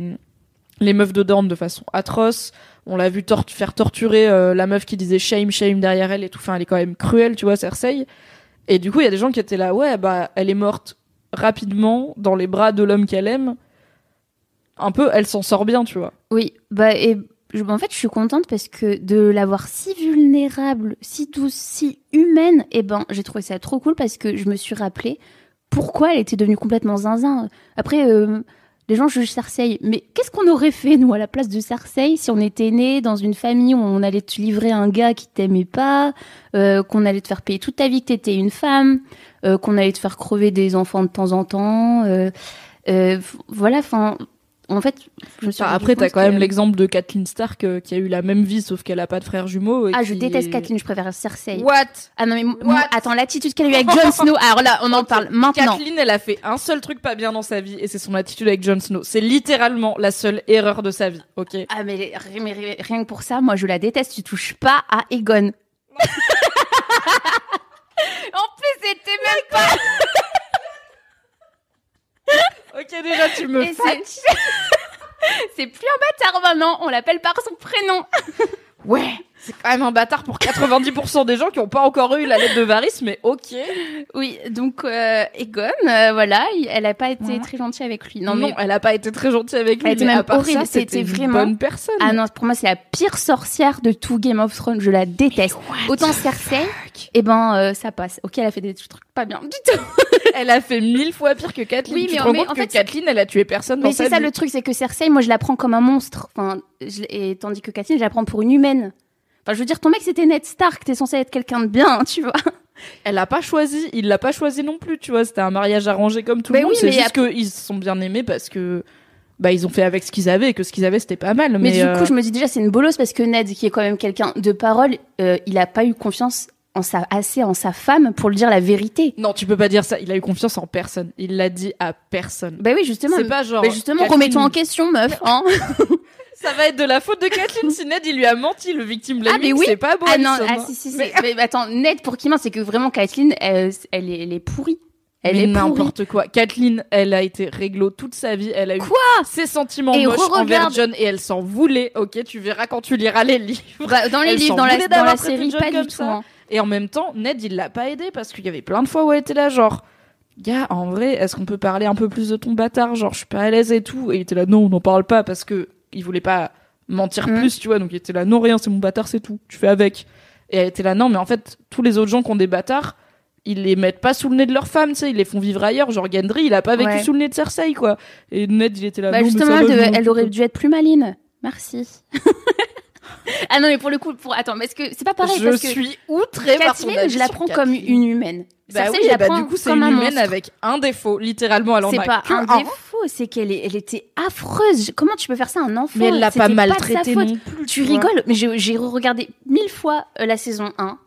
les meufs de Dorne de façon atroce. On l'a vu tor- faire torturer la meuf qui disait shame, shame derrière elle et tout. Enfin, elle est quand même cruelle, tu vois, Cersei. Et du coup, il y a des gens qui étaient là, ouais, bah, elle est morte rapidement dans les bras de l'homme qu'elle aime. Un peu, elle s'en sort bien, tu vois. Oui, bah et je- en fait je suis contente parce que de l'avoir si vulnérable, si douce, si humaine, et ben j'ai trouvé ça trop cool parce que je me suis rappelé pourquoi elle était devenue complètement zinzin. Après euh, les gens jugent Cersei, mais qu'est-ce qu'on aurait fait nous à la place de Cersei si on était né dans une famille où on allait te livrer un gars qui t'aimait pas, euh, qu'on allait te faire payer toute ta vie que t'étais une femme, euh, qu'on allait te faire crever des enfants de temps en temps, euh, euh, voilà, enfin. En fait, je me suis Enfin, après, t'as quand même l'exemple de Kathleen Stark euh, qui a eu la même vie, sauf qu'elle a pas de frère jumeau. et Ah, je déteste est- Kathleen, je préfère Cersei. What? Ah non, mais What? moi, attends, l'attitude qu'elle a eue avec Jon Snow, [LAUGHS] alors là, on en parle maintenant. Kathleen, elle a fait un seul truc pas bien dans sa vie, et c'est son attitude avec Jon Snow. C'est littéralement la seule erreur de sa vie, ok? Ah, mais, mais ri- rien que pour ça, moi, je la déteste. Tu touches pas à Egon. [LAUGHS] en plus, c'était même pas. [LAUGHS] Ok, déjà, tu me Et fais. c'est... [LAUGHS] c'est plus un bâtard maintenant, on l'appelle par son prénom. Ouais, c'est quand même un bâtard pour 90% des gens qui ont pas encore eu la lettre de Varys, mais ok. Oui, donc euh, Egon, euh, voilà, il- elle a pas été Ouais. très gentille avec lui. Non, Non, mais elle a pas été très gentille avec lui, Elle était même à part horrible, ça, c'était c'était une vraiment- bonne personne. ah non, pour moi, c'est la pire sorcière de tout Game of Thrones. Je la déteste. Autant Cersei, eh ben, euh, ça passe. Ok, elle a fait des trucs pas bien du tout. [LAUGHS] Elle a fait mille fois pire que Kathleen. Oui, tu mais- te rends mais compte en que fait, Kathleen, elle a tué personne dans Mais c'est ça vie. le truc, c'est que Cersei, moi je la prends comme un monstre. Enfin, je- et tandis que Kathleen, je la prends pour une humaine. Enfin, je veux dire, ton mec c'était Ned Stark, t'es censé être quelqu'un de bien, [LAUGHS] tu vois. Elle a pas choisi, il l'a pas choisi non plus, tu vois. C'était un mariage arrangé comme tout le monde. oui, c'est juste qu'ils se sont bien aimés parce que bah ils ont fait avec ce qu'ils avaient et que ce qu'ils avaient c'était pas mal. Mais, Mais, du euh, coup, je me dis déjà, c'est une bolosse parce que Ned, qui est quand même quelqu'un de parole, euh, il a pas eu confiance en sa, assez en sa femme pour lui dire la vérité. non, tu peux pas dire ça. Il a eu confiance en personne. Il l'a dit à personne. Bah oui, justement. C'est pas genre. Bah justement, remets-toi en question, meuf. Hein [LAUGHS] [LAUGHS] Ça va être de la faute de Kathleen si Ned il lui a menti. Le victime Ah, mais blaming, oui. c'est pas beau. ah non, ah si, si, si. Mais- Mais, attends, Ned, pour qui ment, c'est que vraiment, Kathleen, elle, elle, est, elle est pourrie. Elle mais est n'importe quoi. Kathleen, elle a été réglo toute sa vie. Elle a eu Quoi? ses sentiments Et moches envers John et elle s'en voulait. Ok, tu verras quand tu liras les livres. Bah, dans les Elle livres, dans la, dans série, pas du tout. hein. Et en même temps, Ned, il l'a pas aidé parce qu'il y avait plein de fois où elle était là, genre, gars, en vrai, est-ce qu'on peut parler un peu plus de ton bâtard? Genre, je suis pas à l'aise et tout. Et il était là, non, on n'en parle pas parce que il voulait pas mentir Mm. plus, tu vois. Donc il était là, non, rien, c'est mon bâtard, c'est tout. Tu fais avec. Et elle était là, non, mais en fait, tous les autres gens qui ont des bâtards, ils les mettent pas sous le nez de leur femme, tu sais, ils les font vivre ailleurs. Genre, Gendry, il a pas vécu Ouais. sous le nez de Cersei, quoi. Et Ned, il était là, Bah non, mais justement, ça elle, va, aurait dû être plus maline. Merci. [LAUGHS] ah non, mais pour le coup, pour attends, mais est-ce que c'est pas pareil Je parce que suis outrée par son je la prends comme une humaine. Bah Cersei, oui, je la bah prends du coup, c'est comme une un humaine monstre. avec un défaut, littéralement. Elle en C'est a pas un. défaut, c'est qu'elle elle était affreuse? Comment tu peux faire ça à un enfant? Mais elle l'a pas C'était maltraité de sa faute. non plus. Tu rigoles, mais j'ai regardé mille fois euh, la saison 1.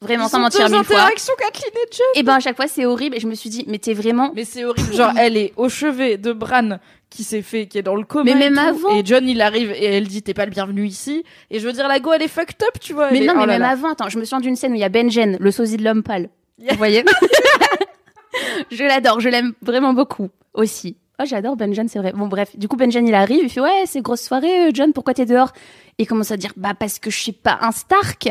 Vraiment, Ils sans mentir, mille fois. interactions, Kathleen et John. Et ben à chaque fois, c'est horrible. Et je me suis dit, mais t'es vraiment. Mais c'est horrible. Genre, elle est au chevet de Bran qui s'est fait, qui est dans le coma. Mais même tout. avant. Et John, il arrive et elle dit, t'es pas le bienvenu ici. Et je veux dire, la go, elle est fucked up, tu vois. Mais est- non, mais oh là même là. avant, attends, je me souviens d'une scène où il y a Benjen, le sosie de l'homme pâle. Yeah. Vous voyez? [LAUGHS] Je l'adore, je l'aime vraiment beaucoup aussi. Oh, j'adore Benjen, c'est vrai. Bon, bref, du coup, Benjen, il arrive, il fait Ouais, c'est grosse soirée, euh, John, pourquoi t'es dehors? Et il commence à dire Bah, parce que je suis pas un Stark.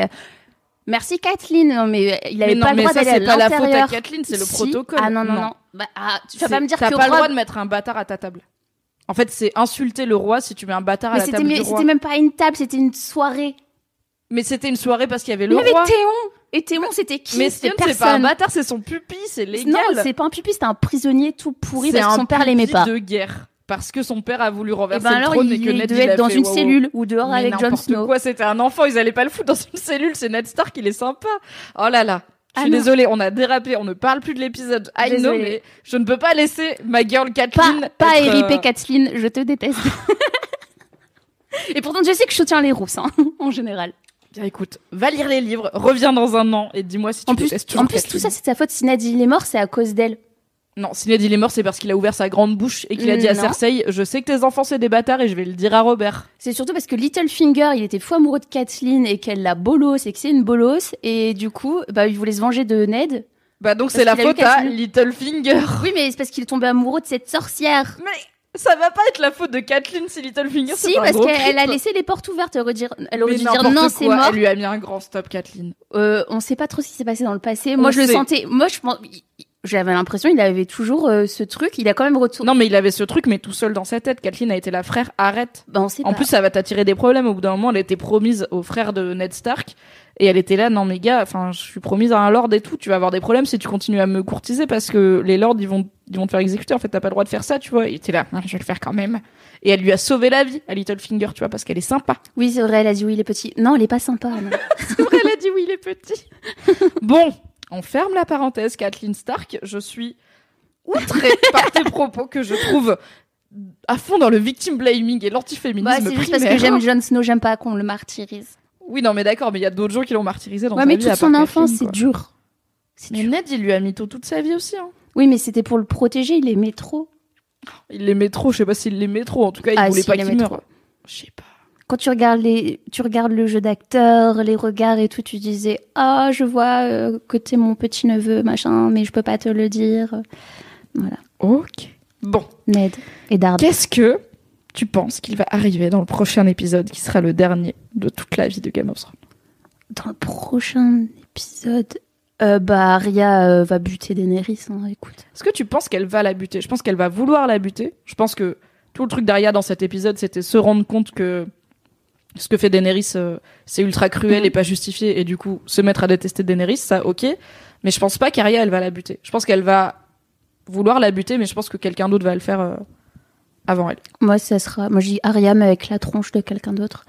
Merci Kathleen. Non, mais euh, il avait Mais pas non, le mais droit d'aller c'est à pas la faute à. Kathleen, c'est le Si. protocole. Ah non, non, non. Bah, ah, tu vas C'est- pas me dire T'as que pas le droit de mettre un bâtard à ta table. En fait, c'est insulter le roi si tu mets un bâtard à Mais la table mais- du roi. c'était même pas une table, c'était une soirée. Mais c'était une soirée parce qu'il y avait le avait roi. Théon. Et Théon, c'était qui Mais c'est pas un bâtard, c'est son pupille, c'est légal. Non, c'est pas un pupille, c'était un prisonnier tout pourri C'est parce que son père l'aimait pas. de guerre. Parce que son père a voulu Et renverser ben le alors, trône il, et que il Ned devait il être dans fait, une wow, cellule ou dehors Mais avec Jon Snow. quoi, c'était un enfant, ils allaient pas le foutre dans une cellule, c'est Ned Stark, il est sympa. Oh là là. Je Ah suis non. désolée, on a dérapé, on ne parle plus de l'épisode. I know, Désolée. mais je ne peux pas laisser ma girl Pas, Kathleen. pas être, RIP euh, Kathleen, je te déteste. [LAUGHS] Et pourtant, je sais que je soutiens les rousses, hein, [LAUGHS] en général. Bien écoute, va lire les livres, reviens dans un an et dis-moi si tu En plus, toujours en plus tout ça, c'est de sa faute. Si Ned il est mort, c'est à cause d'elle. Non, si Ned il est mort, c'est parce qu'il a ouvert sa grande bouche et qu'il a dit à. Cersei Je sais que tes enfants c'est des bâtards et je vais le dire à Robert. C'est surtout parce que Littlefinger, il était fou amoureux de Kathleen et qu'elle l'a bolos et que c'est une bolos. Et du coup, bah, il voulait se venger de Ned. Bah donc c'est la faute à. Littlefinger. Oui, mais c'est parce qu'il est tombé amoureux de cette sorcière. Mais ça va pas être la faute de Kathleen si Littlefinger Si, parce qu'elle a laissé les portes ouvertes. Elle aurait, dire- elle aurait dû dire non, c'est mort. Elle lui a mis un grand stop, Kathleen. Euh, on sait pas trop ce qui s'est passé dans le passé. On Moi, je le sentais. Moi, je pense. J'avais l'impression il avait toujours euh, ce truc. Il a quand même retourné. Non, mais il avait ce truc, mais tout seul dans sa tête. Kathleen a été la frère, arrête. Bah, on sait En pas. plus, ça va t'attirer des problèmes. Au bout d'un moment, elle était promise au frère de Ned Stark. Et elle était là, non mais gars, enfin, je suis promise à un lord et tout. Tu vas avoir des problèmes si tu continues à me courtiser parce que les lords, ils vont, ils vont te faire exécuter. En fait, t'as pas le droit de faire ça, tu vois. Il était là, Ah, je vais le faire quand même. Et elle lui a sauvé la vie à Littlefinger, tu vois, parce qu'elle est sympa. Oui, c'est vrai. Elle a dit oui, il est petit. Non, il est pas sympa. non. [LAUGHS] C'est vrai, elle a dit oui, il est petit. bon, on ferme la parenthèse, Kathleen Stark. Je suis outrée [LAUGHS] par tes propos que je trouve à fond dans le victim blaming et l'antiféminisme Bah, c'est juste parce que j'aime Jon Snow. J'aime pas qu'on le martyrise. Oui, non, mais d'accord, mais il y a d'autres gens qui l'ont martyrisé dans Ouais, sa mais vie. toute son enfance, c'est dur. C'est Mais dur. Ned, il lui a mytho toute sa vie aussi. Hein. Oui, mais c'était pour le protéger. Il aimait trop. Il l'aimait trop, je sais pas s'il l'aimait trop. En tout cas, il Ah, voulait si, pas il qu'il meure. Je sais pas. Quand tu regardes les, tu regardes le jeu d'acteur, les regards et tout, tu disais ah je vois euh, que t'es mon petit neveu machin, mais je peux pas te le dire. Voilà. Ok. Bon, Ned et Dard. qu'est-ce que tu penses qu'il va arriver dans le prochain épisode qui sera le dernier de toute la vie de Game of Thrones? Dans le prochain épisode, euh, bah Arya euh, va buter Daenerys. Hein, écoute. Est-ce que tu penses qu'elle va la buter? Je pense qu'elle va vouloir la buter. Je pense que tout le truc d'Arya dans cet épisode, c'était se rendre compte que ce que fait Daenerys, euh, c'est ultra cruel et pas justifié, et du coup se mettre à détester Daenerys, ça, ok. Mais je pense pas qu'Arya, elle va la buter. Je pense qu'elle va vouloir la buter, mais je pense que quelqu'un d'autre va le faire euh, avant elle, Moi ça sera, moi je dis Arya mais avec la tronche de quelqu'un d'autre.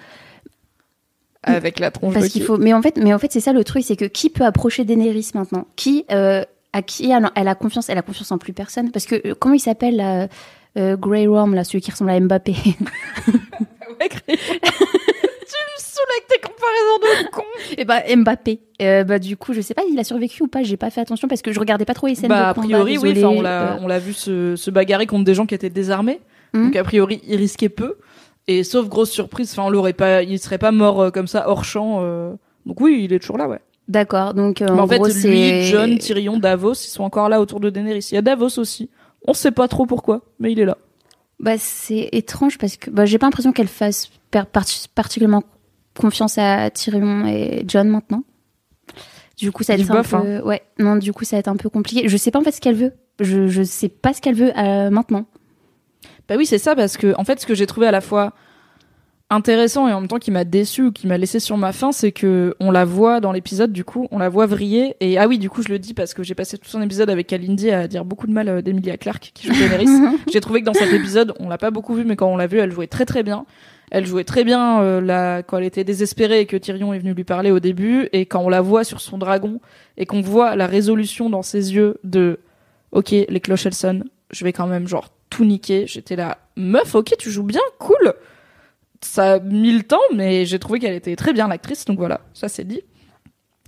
avec la tronche Parce de qu'il qui. faut, mais en fait, mais en fait c'est ça le truc, c'est que qui peut approcher Daenerys maintenant? Qui euh, à qui elle, elle a confiance Elle a confiance en plus personne? Parce que euh, comment il s'appelle euh, Grey Worm là, celui qui ressemble à Mbappé? [LAUGHS] Ouais, [LAUGHS] saoules avec tes comparaisons de con. Et bah Mbappé. Euh, bah du coup, je sais pas, il a survécu ou pas. J'ai pas fait attention parce que je regardais pas trop les scènes Bah, de a combat. priori, oui, on l'a, Euh, on l'a vu se, se bagarrer contre des gens qui étaient désarmés. Mhm. Donc, a priori, il risquait peu. Et sauf grosse surprise, enfin, on l'aurait pas, il serait pas mort euh, comme ça hors champ. Donc oui, il est toujours là, ouais. D'accord. Donc euh, Mais en, en, fait, gros, lui, John, Tyrion, Davos, ils sont encore là autour de Daenerys. Il y a Davos aussi. On sait pas trop pourquoi, mais il est là. Bah c'est étrange parce que bah, j'ai pas l'impression qu'elle fasse particulièrement confiance à Tyrion et John maintenant. Du coup, ça va être un bof, hein. peu ouais, non, du coup, ça va être un peu compliqué. Je sais pas en fait ce qu'elle veut. Je je sais pas ce qu'elle veut euh, maintenant. Bah oui, c'est ça, parce que, en fait, ce que j'ai trouvé à la fois intéressant et en même temps qui m'a déçu ou qui m'a laissé sur ma faim, c'est que on la voit dans l'épisode, du coup, on la voit vriller. Et ah oui, du coup, je le dis parce que j'ai passé tout son épisode avec Kalindi à dire beaucoup de mal euh, d'Emilia Clarke qui joue Daenerys. [LAUGHS] j'ai trouvé que dans cet épisode, on l'a pas beaucoup vu, mais quand on l'a vu, elle jouait très très bien. Elle jouait très bien euh, quand elle était désespérée et que Tyrion est venu lui parler au début, et quand on la voit sur son dragon et qu'on voit la résolution dans ses yeux de ok, les cloches elles sonnent, je vais quand même genre tout niquer. J'étais là, meuf, ok, tu joues bien, cool. Ça a mis le temps, mais j'ai trouvé qu'elle était très bien l'actrice, donc voilà, ça c'est dit.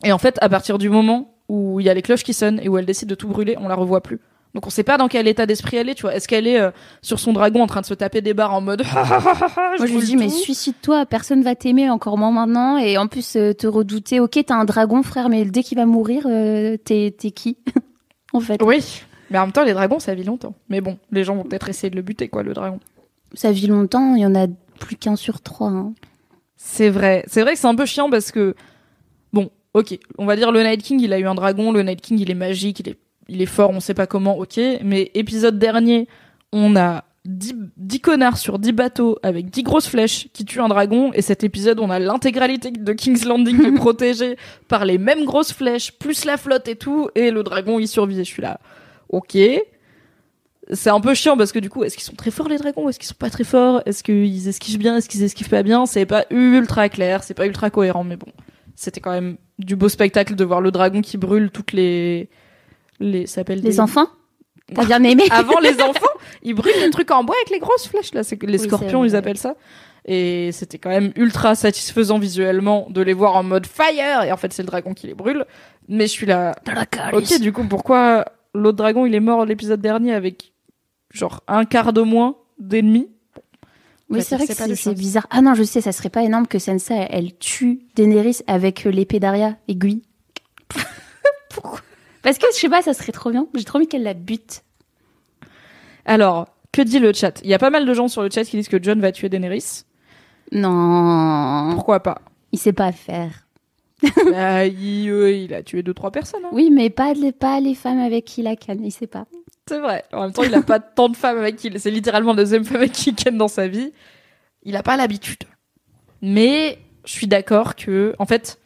Et en fait, à partir du moment où il y a les cloches qui sonnent et où elle décide de tout brûler, on la revoit plus. Donc on sait pas dans quel état d'esprit elle est, tu vois. Est-ce qu'elle est euh, sur son dragon en train de se taper des barres en mode [LAUGHS] Moi, je lui dis, mais suicide-toi, personne va t'aimer, encore moins maintenant. Et en plus, euh, te redouter, ok, t'as un dragon, frère, mais dès qu'il va mourir, euh, t'es t'es qui [LAUGHS] En fait, Oui, mais en même temps, les dragons, ça vit longtemps. Mais bon, les gens vont peut-être essayer de le buter, quoi, le dragon. ça vit longtemps, il y en a plus qu'un sur trois. hein. C'est vrai. C'est vrai que c'est un peu chiant parce que, bon, ok, on va dire le Night King, il a eu un dragon, le Night King, il est magique, il est, il est fort, on sait pas comment, ok. Mais épisode dernier, on a 10, 10 connards sur 10 bateaux avec 10 grosses flèches qui tuent un dragon. Et cet épisode on a l'intégralité de King's Landing qui est [LAUGHS] protégée par les mêmes grosses flèches plus la flotte et tout. Et le dragon il survit. Et je suis là ok. C'est un peu chiant parce que du coup est-ce qu'ils sont très forts les dragons? Est-ce qu'ils sont pas très forts? Est-ce qu'ils esquivent bien? Est-ce qu'ils esquivent pas bien? C'est pas ultra clair c'est pas ultra cohérent mais bon. C'était quand même du beau spectacle de voir le dragon qui brûle toutes les les ça s'appelle Les des- enfants? [LAUGHS] T'as bien aimé? Avant les enfants, [LAUGHS] ils brûlent les trucs en bois avec les grosses flèches là, c'est que les Oui, scorpions ils appellent ça. Et c'était quand même ultra satisfaisant visuellement de les voir en mode fire. Et en fait c'est le dragon qui les brûle. Mais je suis là, ok du coup pourquoi l'autre dragon il est mort l'épisode dernier avec genre un quart de moins d'ennemis? Oui, Bah, c'est vrai que c'est bizarre. Ah non, je sais, ça serait pas énorme que Sansa, elle, tue Daenerys avec euh, l'épée d'Arya aiguille. [LAUGHS] Pourquoi? Parce que je sais pas, ça serait trop bien. J'ai trop envie qu'elle la bute. Alors, que dit le chat? Il y a pas mal de gens sur le chat qui disent que John va tuer Daenerys. Non, Pourquoi pas? Il sait pas faire. [LAUGHS] Bah, il, euh, il a tué deux trois personnes. hein. Oui, mais pas les, pas les femmes avec qui la canne, il sait pas. C'est vrai. En même temps, il a pas [LAUGHS] tant de femmes avec qui. il- C'est littéralement la deuxième femme avec qui il ken dans sa vie. Il a pas l'habitude. Mais je suis d'accord que, en fait,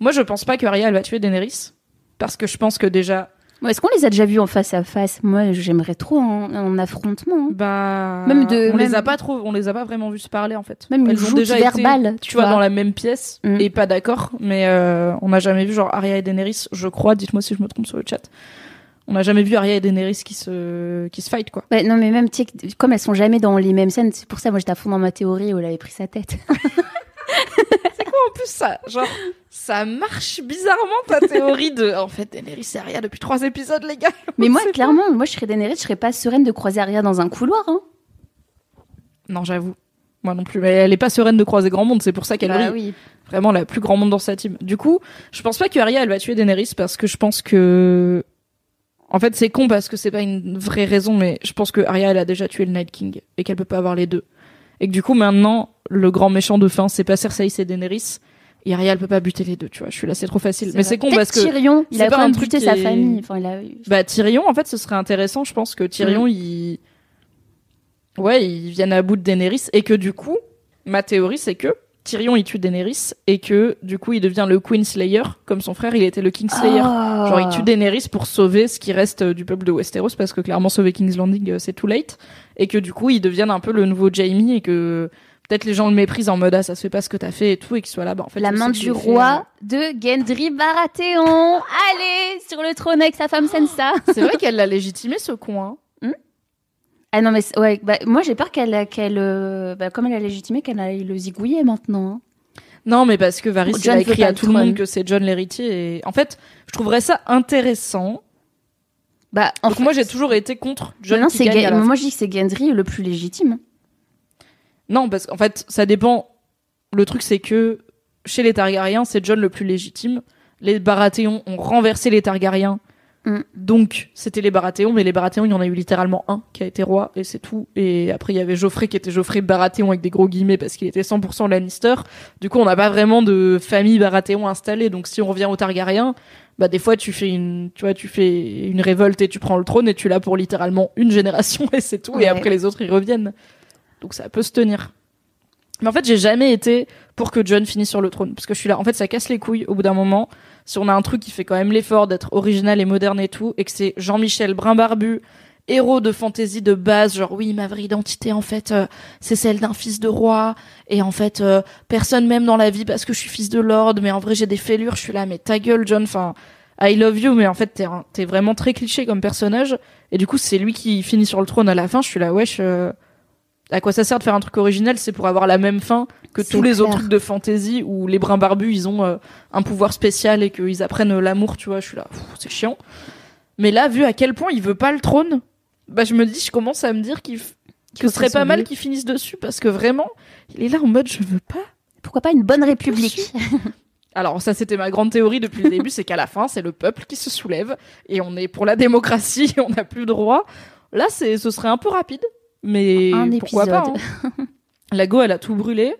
moi je pense pas que Arya elle va tuer Daenerys parce que je pense que déjà, Bon, Est-ce qu'on les a déjà vus en face à face? Moi, j'aimerais trop en, en affrontement. hein. bah, Même de- on les même- a pas trop, on les a pas vraiment vus se parler en fait. Même une Elles ont joute déjà été, verbale, tu vois, dans la même pièce Mm. et pas d'accord. Mais euh, on n'a jamais vu genre Arya et Daenerys. Je crois. Dites-moi si je me trompe sur le chat. On n'a jamais vu Arya et Daenerys qui se qui se fight quoi. Ouais, non, mais même, tu sais, que- comme elles sont jamais dans les mêmes scènes, c'est pour ça, moi, j'étais à fond dans ma théorie où elle avait pris sa tête. [LAUGHS] en plus ça? Genre ça marche bizarrement ta théorie de en fait Daenerys et Arya depuis trois épisodes les gars [LAUGHS] mais moi, C'est clairement, moi, je serais Daenerys, je serais pas sereine de croiser Arya dans un couloir. Hein. non j'avoue moi non plus mais elle est pas sereine de croiser grand monde c'est pour ça qu'elle Bah brille oui. vraiment la plus grand monde dans sa team du coup je pense pas que Arya elle va tuer Daenerys parce que je pense que en fait c'est con parce que c'est pas une vraie raison mais je pense que Arya elle a déjà tué le Night King et qu'elle peut pas avoir les deux et que du coup maintenant le grand méchant de fin c'est pas Cersei c'est Daenerys et Arya elle peut pas buter les deux tu vois je suis là c'est trop facile mais c'est con parce que Tyrion, il a pas quand même buté sa famille. Enfin, il a... Bah Tyrion, en fait, ce serait intéressant. Je pense que Tyrion, il, ouais, il vienne à bout de Daenerys et que du coup, ma théorie, c'est que Tyrion, il tue Daenerys et que du coup, il devient le Queen Slayer, comme son frère, il était le King Slayer. Ah. Genre, il tue Daenerys pour sauver ce qui reste euh, du peuple de Westeros, parce que clairement, sauver King's Landing, euh, c'est too late. Et que du coup, il devienne un peu le nouveau Jaime et que peut-être les gens le méprisent en mode, ah, ça se fait pas ce que t'as fait et tout, et qu'il soit là, bah, en fait. la main du fait, roi de Gendry Baratheon. Allez, sur le trône avec sa femme Sansa. euh, C'est vrai qu'elle l'a légitimé, ce con, hein. Ah non, mais ouais, bah, moi j'ai peur qu'elle, qu'elle, euh, bah, comme elle a légitimé, qu'elle aille le zigouiller maintenant. hein. Non, mais parce que Varys il a écrit à tout le monde que c'est John l'héritier. Et en fait, je trouverais ça intéressant. Bah, en Donc fait, moi, j'ai toujours été contre John non, qui gagne à la moi je dis que c'est Gendry le plus légitime. Non, parce qu'en fait, ça dépend. Le truc, c'est que chez les Targaryens, c'est John le plus légitime. Les Baratheons ont renversé les Targaryens. Mm. Donc, c'était les Baratheons, mais les Baratheons, il y en a eu littéralement un qui a été roi, et c'est tout. Et après, il y avait Geoffrey qui était Geoffrey Baratheon avec des gros guillemets parce qu'il était 100% Lannister. Du coup, on n'a pas vraiment de famille Baratheon installée. Donc, si on revient aux Targaryens, bah, des fois, tu fais une, tu vois, tu fais une révolte et tu prends le trône et tu l'as pour littéralement une génération [LAUGHS] et c'est tout. Ouais. Et après, les autres, ils reviennent. Donc, ça peut se tenir. Mais en fait, j'ai jamais été pour que John finisse sur le trône. Parce que je suis là. En fait, ça casse les couilles au bout d'un moment. Si on a un truc qui fait quand même l'effort d'être original et moderne et tout, et que c'est Jean-Michel Brimbarbu, héros de fantasy de base, genre oui, ma vraie identité, en fait, euh, c'est celle d'un fils de roi. Et en fait, euh, personne m'aime dans la vie parce que je suis fils de lord, mais en vrai, j'ai des fêlures. Je suis là, mais ta gueule, John. Enfin, I love you, mais en fait, t'es, vraiment très cliché comme personnage. Et du coup, c'est lui qui finit sur le trône à la fin. Je suis là, wesh. euh, à quoi ça sert de faire un truc original C'est pour avoir la même fin que tous les autres trucs de fantasy où les brins barbus ils ont euh, un pouvoir spécial et qu'ils apprennent euh, l'amour, tu vois. Je suis là, c'est chiant. Mais là, vu à quel point il veut pas le trône, bah je me dis, je commence à me dire qu'il f- que ce serait pas mal qu'il finisse dessus parce que vraiment, il est là en mode je veux pas. Pourquoi pas une bonne république [LAUGHS] Alors ça c'était ma grande théorie depuis le début, c'est qu'à la fin c'est le peuple qui se soulève et on est pour la démocratie, et [LAUGHS] on n'a plus de roi. Là c'est ce serait un peu rapide, mais Un pourquoi pas. hein. [LAUGHS] La Go elle a tout brûlé.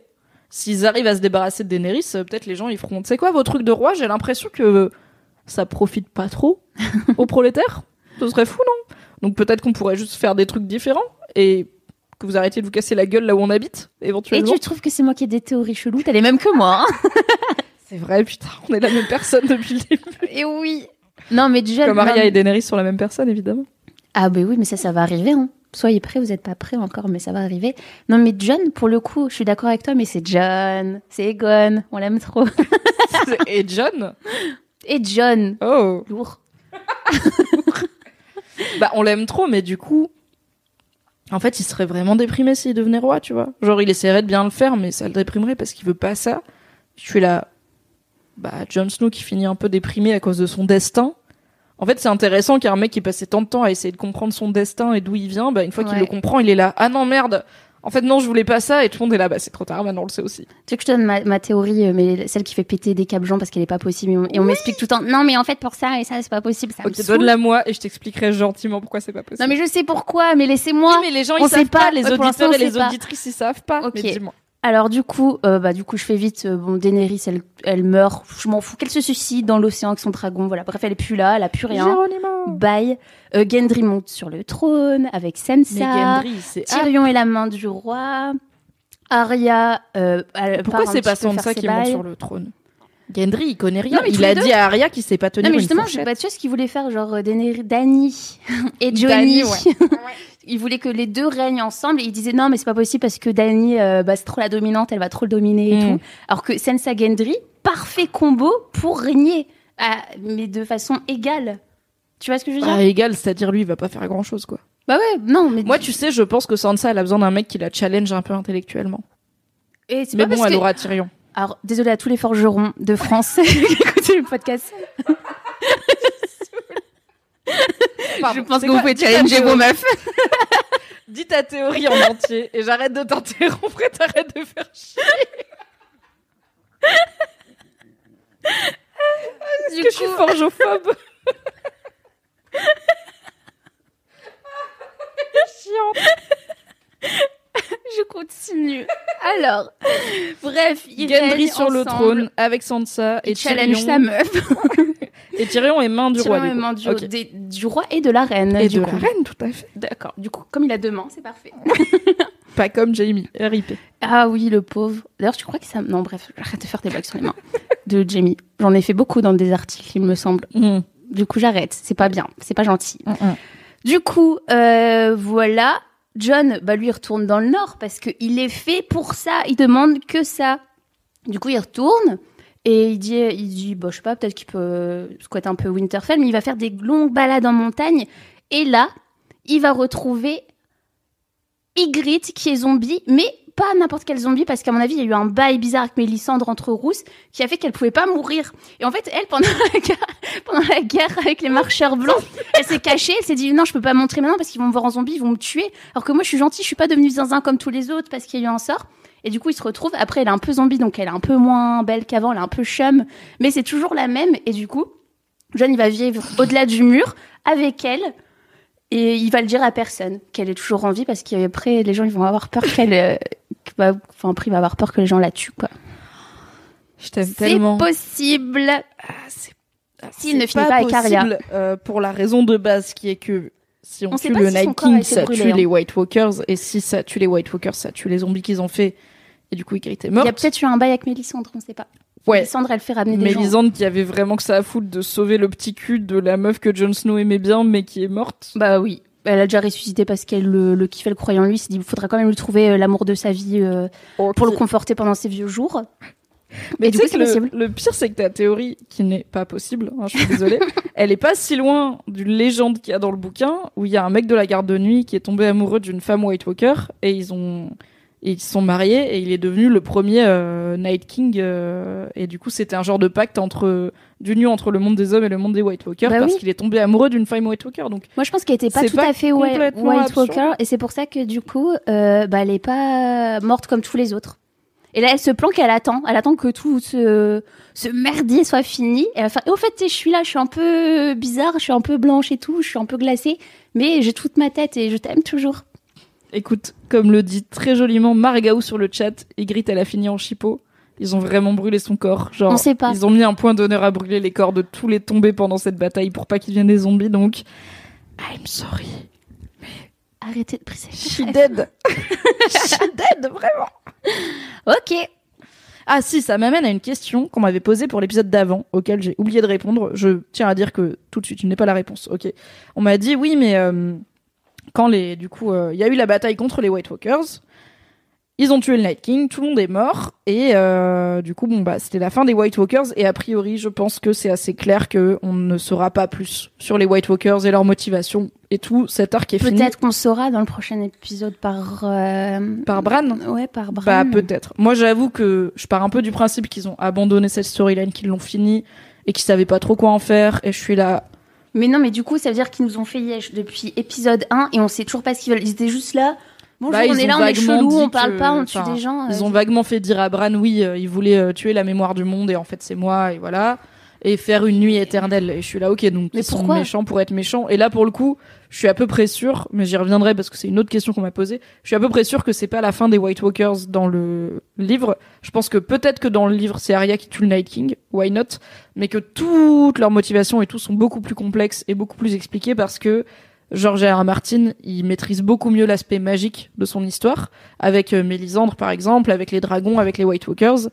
S'ils arrivent à se débarrasser de Daenerys, euh, peut-être les gens ils feront. Tu sais quoi vos trucs de roi J'ai l'impression que ça profite pas trop [LAUGHS] aux prolétaires. Ce serait fou non? Donc peut-être qu'on pourrait juste faire des trucs différents et que vous arrêtiez de vous casser la gueule là où on habite, Et éventuellement. tu trouves que c'est moi qui ai des théories cheloues? T'as les mêmes que moi. hein [LAUGHS] C'est vrai, putain, on est la même personne depuis le début. et oui. Non, mais John. Comme non, et Daenerys sont la même personne, évidemment. Ah ben oui, mais ça, ça va arriver. Hein. Soyez prêts, vous n'êtes pas prêts encore, mais ça va arriver. Non, mais John, pour le coup, je suis d'accord avec toi, mais c'est John, c'est Egon, on l'aime trop. [LAUGHS] et John [LAUGHS] Et John, Oh lourd. [LAUGHS] Bah, on l'aime trop, mais du coup. En fait, il serait vraiment déprimé s'il devenait roi, tu vois. Genre, il essaierait de bien le faire, mais ça le déprimerait parce qu'il veut pas ça. Je suis là. Bah, Jon Snow qui finit un peu déprimé à cause de son destin. En fait, c'est intéressant qu'un mec qui passait tant de temps à essayer de comprendre son destin et d'où il vient, bah, une fois qu'il le comprend, il est là. Ah non, merde! En fait, non, je voulais pas ça, et tout le monde est là. Bah, c'est trop tard, maintenant on le sait aussi. Tu veux que je te donne ma, ma théorie, euh, mais celle qui fait péter des câbles gens parce qu'elle est pas possible. Et on, m'explique tout le temps, non, mais en fait, pour ça et ça, c'est pas possible. Ça Ok, donne-la moi, et je t'expliquerai gentiment pourquoi c'est pas possible. Non, mais je sais pourquoi, mais laissez-moi. Oui, mais les gens, on ils sait savent pas, pas. les l'instant, auditeurs et les sait pas. auditrices, ils savent pas. Ok. Mais dis-moi. Alors du coup, euh, bah du coup, je fais vite. euh, bon, Daenerys, elle, elle meurt. Je m'en fous qu'elle se suicide dans l'océan avec son dragon. Voilà. Bref, elle est plus là, elle a plus rien. Bye. Euh, Gendry monte sur le trône avec Sansa. Mais Gendry, c'est Tyrion est la main du roi. Arya. Euh, elle Pourquoi c'est pas Sansa qui monte sur le trône? Gendry, il connaît rien. Non, mais tous il a deux. dit à Arya qu'il sait pas tenir Non mais une justement, fourchette. bah, tu vois ce qu'il voulait faire, genre euh, Dany [LAUGHS] et Johnny. Dany, [LAUGHS] il voulait que les deux règnent ensemble et il disait non mais c'est pas possible parce que Dany, euh, bah, c'est trop la dominante, elle va trop le dominer et Mhm. tout. Alors que Sansa Gendry, parfait combo pour régner, mais de façon égale. Tu vois ce que je veux dire? Ah, égal, c'est-à-dire lui, il va pas faire grand chose, quoi. Bah ouais, non mais Moi, tu sais, je pense que Sansa, elle a besoin d'un mec qui la challenge un peu intellectuellement. et c'est Mais pas bon, parce elle que- aura Tyrion. Alors désolé à tous les forgerons de France [LAUGHS] qui écoutent le podcast. Pardon, je pense que vous pouvez challenger vos meufs. [LAUGHS] Dis ta théorie en entier et j'arrête de t'interrompre et t'arrêtes de faire chier. Du que je suis forgeophobe. [LAUGHS] Chiante. Je continue. Alors, bref, ils Gendry règnent sur le ensemble. trône avec Sansa et Il challenge Tyrion. sa meuf. [LAUGHS] Et Tyrion est main du roi. Tyrion du est coup. main du, Ok. des- du roi et de la reine. Et du de coup. la reine, tout à fait. D'accord. Du coup, comme il a deux mains, c'est parfait. [LAUGHS] Pas comme Jamie, RIP. Ah oui, le pauvre. D'ailleurs, tu crois que ça. Non, bref, j'arrête de faire des blagues sur les mains [LAUGHS] de Jamie. J'en ai fait beaucoup dans des articles, il me semble. Mm. Du coup, j'arrête. C'est pas bien. C'est pas gentil. Mm, mm. Du coup, euh, voilà. John, bah lui, retourne dans le nord parce qu'il est fait pour ça. Il demande que ça. Du coup, il retourne et il dit, il dit, bah, je sais pas, peut-être qu'il peut squatter un peu Winterfell, mais il va faire des longues balades en montagne. Et là, il va retrouver Ygritte qui est zombie, mais pas n'importe quel zombie parce qu'à mon avis, il y a eu un bail bizarre avec Mélissandre entre rousses qui a fait qu'elle pouvait pas mourir. Et en fait, elle, pendant [LAUGHS] la guerre, pendant la guerre avec les marcheurs blancs, elle s'est cachée, elle s'est dit non, je peux pas montrer maintenant parce qu'ils vont me voir en zombie, ils vont me tuer. Alors que moi, je suis gentille, je suis pas devenue zinzin comme tous les autres parce qu'il y a eu un sort. Et du coup, ils se retrouvent. Après, elle est un peu zombie, donc elle est un peu moins belle qu'avant, elle est un peu chum, mais c'est toujours la même. Et du coup, John, il va vivre au-delà du mur avec elle. Et il va le dire à personne qu'elle est toujours en vie parce qu'après, les gens, ils vont avoir peur qu'elle. euh, bah, enfin, après, il va avoir peur que les gens la tuent, quoi. Je t'aime C'est tellement. possible. Ah, c'est- ah, S'il c'est ne finit pas avec Arya. euh, pour la raison de base qui est que si on, On tue le si Night King, ça brûlé, tue hein. les White Walkers, et si ça tue les White Walkers, ça tue les zombies qu'ils ont fait. Et du coup, Ygritte est Il y a morte. peut-être eu un bail avec Mélissandre, on sait pas. Ouais. Mélissandre, elle fait ramener des gens. Mélisande qui avait vraiment que ça à foutre de sauver le petit cul de la meuf que Jon Snow aimait bien, mais qui est morte. Bah oui. Elle a déjà ressuscité parce qu'elle le, le kiffait le croyant en lui. Il s'est dit, il faudra quand même lui trouver euh, l'amour de sa vie euh, pour le conforter pendant ses vieux jours. Mais Et tu du sais coup, que c'est le pire, c'est que ta théorie, qui n'est pas possible, hein, je suis désolée, [LAUGHS] elle est pas si loin d'une légende qu'il y a dans le bouquin, où il y a un mec de la garde de nuit qui est tombé amoureux d'une femme White Walker, et ils ont, et ils se sont mariés, et il est devenu le premier euh, Night King, euh, et du coup, c'était un genre de pacte entre, d'union entre le monde des hommes et le monde des White Walkers, Bah parce oui. qu'il est tombé amoureux d'une femme White Walker, donc Moi, je pense qu'elle était pas C'est tout pas à fait Whi- complètement White absurde. Walker. Et c'est pour ça que, du coup, euh, bah, elle est pas morte comme tous les autres. Et là, elle se planque, elle attend. Elle attend que tout ce, ce merdier soit fini. Et, elle va faire, et au fait, tu sais, je suis là, je suis un peu bizarre, je suis un peu blanche et tout, je suis un peu glacée. Mais j'ai toute ma tête et je t'aime toujours. Écoute, comme le dit très joliment Margaou sur le chat, Ygritte, elle a fini en chipot. Ils ont vraiment brûlé son corps. Genre, On sait pas. Ils ont mis un point d'honneur à brûler les corps de tous les tombés pendant cette bataille pour pas qu'ils deviennent des zombies. Donc, I'm sorry. Arrêtez de briser. She dead. [LAUGHS] She dead, vraiment. Ok. Ah si, ça m'amène à une question qu'on m'avait posée pour l'épisode d'avant, auquel j'ai oublié de répondre. Je tiens à dire que tout de suite, je n'ai pas la réponse. Ok. On m'a dit oui, mais euh, quand les, du coup, euh, il y a eu la bataille contre les White Walkers. Ils ont tué le Night King, tout le monde est mort, et euh, du coup, bon bah, c'était la fin des White Walkers. Et a priori, je pense que c'est assez clair que on ne saura pas plus sur les White Walkers et leur motivation et tout. Cet arc est fini. Peut-être qu'on saura dans le prochain épisode par. euh, Par Bran. Ouais, par Bran. Bah peut-être. Moi j'avoue que je pars un peu du principe qu'ils ont abandonné cette storyline, qu'ils l'ont fini et qu'ils savaient pas trop quoi en faire. Et je suis là. Mais non, mais du coup, ça veut dire qu'ils nous ont fait Yesh depuis épisode 1 et on sait toujours pas ce qu'ils veulent. Ils étaient juste là. Bonjour, Bah, on est là, on est chelou, on parle que- pas, on tue enfin, des gens. Ils euh, ont vaguement fait dire à Bran, oui, euh, ils voulaient euh, tuer la mémoire du monde et en fait c'est moi et voilà. Et faire une nuit éternelle. Et je suis là, ok, donc Mais ils sont méchants pour être méchants. Et là pour le coup, je suis à peu près sûr, mais j'y reviendrai parce que c'est une autre question qu'on m'a posée. Je suis à peu près sûr que c'est pas la fin des White Walkers dans le livre. Je pense que peut-être que dans le livre c'est Arya qui tue le Night King, why not? Mais que toutes leurs motivations et tout sont beaucoup plus complexes et beaucoup plus expliquées parce que George R. R. Martin, il maîtrise beaucoup mieux l'aspect magique de son histoire, avec euh, Mélisandre par exemple, avec les dragons, avec les White Walkers.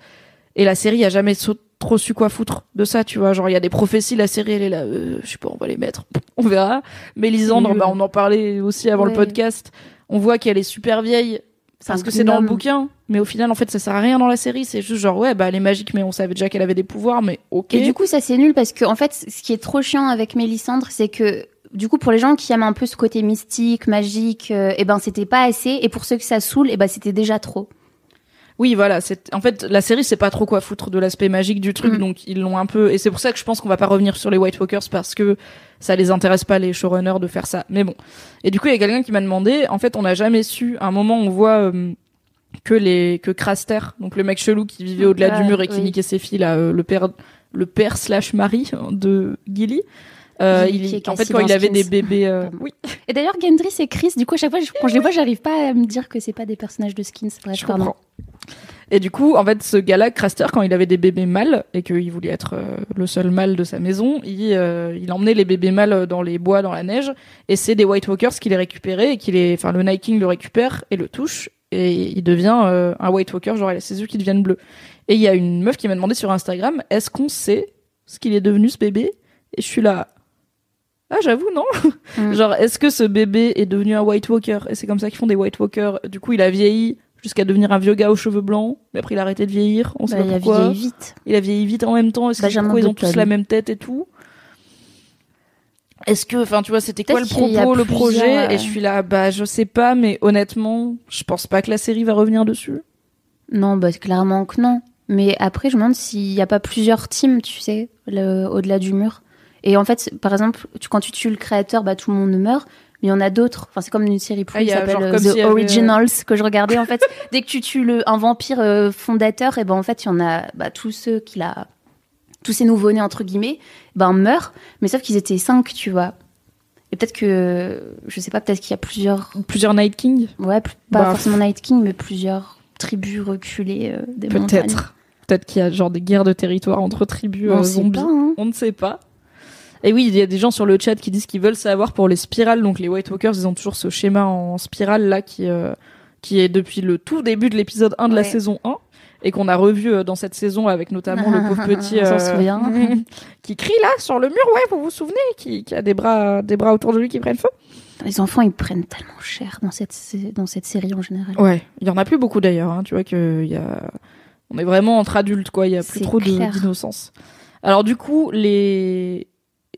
Et la série a jamais trop su quoi foutre de ça, tu vois. Genre, il y a des prophéties, la série, elle est là, euh, je sais pas, on va les mettre, [LAUGHS] on verra. Mélisandre, bah, on en parlait aussi avant le podcast. On voit qu'elle est super vieille, parce que c'est dans le bouquin. Mais au final, en fait, ça sert à rien dans la série. C'est juste genre, ouais, bah, elle est magique, mais on savait déjà qu'elle avait des pouvoirs, mais ok. Et du coup, ça c'est nul parce que en fait, ce qui est trop chiant avec Mélissandre, c'est que du coup, pour les gens qui aiment un peu ce côté mystique, magique, euh, eh ben c'était pas assez, et pour ceux que ça saoule, eh ben c'était déjà trop. Oui, voilà. C'est en fait la série, c'est pas trop quoi foutre de l'aspect magique du truc, Mm. donc ils l'ont un peu. Et c'est pour ça que je pense qu'on va pas revenir sur les White Walkers parce que ça les intéresse pas les showrunners de faire ça. Mais bon. Et du coup, il y a quelqu'un qui m'a demandé. En fait, on n'a jamais su. À un moment, on voit euh, que les que Craster, donc le mec chelou qui vivait au-delà du Ouais, mur et qui oui. niquait ses filles, là, euh, le père le père slash mari de Gilly. Euh, il, en fait, quand il avait des bébés, euh, oui, Et d'ailleurs, Gendry et Chris, du coup, à chaque fois, je- quand je les vois, j'arrive pas à me dire que c'est pas des personnages de skins. Bref, Je pardon. comprends. Et du coup, en fait, ce gars-là, Craster, quand il avait des bébés mâles et qu'il voulait être euh, le seul mâle de sa maison, il, euh, il emmenait les bébés mâles dans les bois, dans la neige, et c'est des White Walkers qui les récupéraient et qui les, enfin, le Night King le récupère et le touche et il devient euh, un White Walker, genre il a ses yeux qui deviennent bleus. Et il y a une meuf qui m'a demandé sur Instagram, est-ce qu'on sait ce qu'il est devenu ce bébé? Et je suis là. Ah, j'avoue, non. [LAUGHS] Mm. Genre, est-ce que ce bébé est devenu un White Walker? Et c'est comme ça qu'ils font des White Walkers. Du coup, il a vieilli jusqu'à devenir un vieux gars aux cheveux blancs. Mais après, il a arrêté de vieillir. On sait Bah, pas il a pourquoi. vieilli vite. Il a vieilli vite en même temps. Est-ce que pourquoi ils ont tous la même tête et tout? Est-ce que, enfin, tu vois, c'était quoi le a propos, le projet? Et je suis là, bah, je sais pas, mais honnêtement, je pense pas que la série va revenir dessus. Non, bah clairement que non. Mais après, je me demande s'il n'y a pas plusieurs teams, tu sais, au-delà du mur. Et en fait, par exemple, tu, quand tu tues le créateur, bah tout le monde meurt. Mais il y en a d'autres. Enfin, c'est comme une série Ah, plus il qui s'appelle euh, The avait, euh, Originals que je regardais. En fait, [LAUGHS] dès que tu tues le, un vampire euh, fondateur, et ben en fait, il y en a bah, tous ceux qu'il a, tous ces nouveaux-nés entre guillemets, ben meurent. Mais sauf qu'ils étaient cinq, tu vois. Et peut-être que, je sais pas, peut-être qu'il y a plusieurs, Plusieurs Night King? Ouais, plus- pas Bah, forcément Night King, mais plusieurs tribus reculées euh, des montagnes. Peut-être. Peut-être qu'il y a genre des guerres de territoire entre tribus On euh, zombies. pas, hein. On ne sait pas. Et oui, il y a des gens sur le chat qui disent qu'ils veulent savoir pour les spirales. Donc les White Walkers, ils ont toujours ce schéma en spirale là qui euh, qui est depuis le tout début de l'épisode 1 de la saison 1 et qu'on a revu euh, dans cette saison avec notamment le pauvre [LAUGHS] petit euh, souvient. [LAUGHS] qui crie là sur le mur, ouais, vous vous souvenez, qui, qui a des bras des bras autour de lui qui prennent feu. Les enfants, ils prennent tellement cher dans cette, dans cette série en général. Ouais, il y en a plus beaucoup d'ailleurs. Hein. Tu vois que y a, on est vraiment entre adultes quoi. Il y a plus trop d'innocence. Alors du coup, les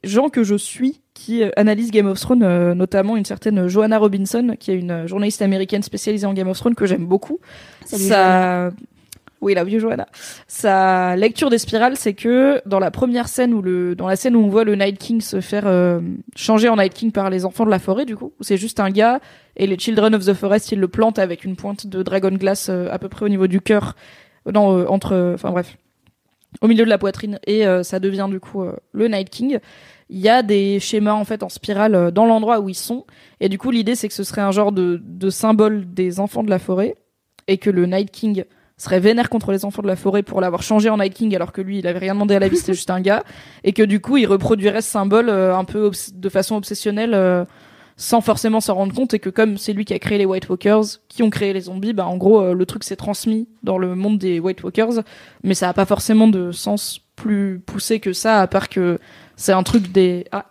gens que je suis qui euh, analysent Game of Thrones, euh, notamment une certaine Joanna Robinson, qui est une euh, journaliste américaine spécialisée en Game of Thrones que j'aime beaucoup. Salut, Ça, oui, la vieux Joanna. Sa lecture des spirales, c'est que dans la première scène où le, dans la scène où on voit le Night King se faire euh, changer en Night King par les enfants de la forêt, du coup, c'est juste un gars et les Children of the Forest, ils le plantent avec une pointe de Dragon Glass euh, à peu près au niveau du cœur, euh, non, euh, entre, enfin bref, au milieu de la poitrine, et euh, ça devient du coup le Night King. Il y a des schémas en fait en spirale euh, dans l'endroit où ils sont, et du coup l'idée c'est que ce serait un genre de, de symbole des enfants de la forêt, et que le Night King serait vénère contre les enfants de la forêt pour l'avoir changé en Night King alors que lui il avait rien demandé à la vie c'était [LAUGHS] juste un gars. Et que du coup il reproduirait ce symbole euh, un peu de façon obsessionnelle euh, sans forcément s'en rendre compte. Et que comme c'est lui qui a créé les White Walkers, qui ont créé les zombies, bah en gros le truc s'est transmis dans le monde des White Walkers, mais ça a pas forcément de sens plus poussé que ça, à part que c'est un truc des ah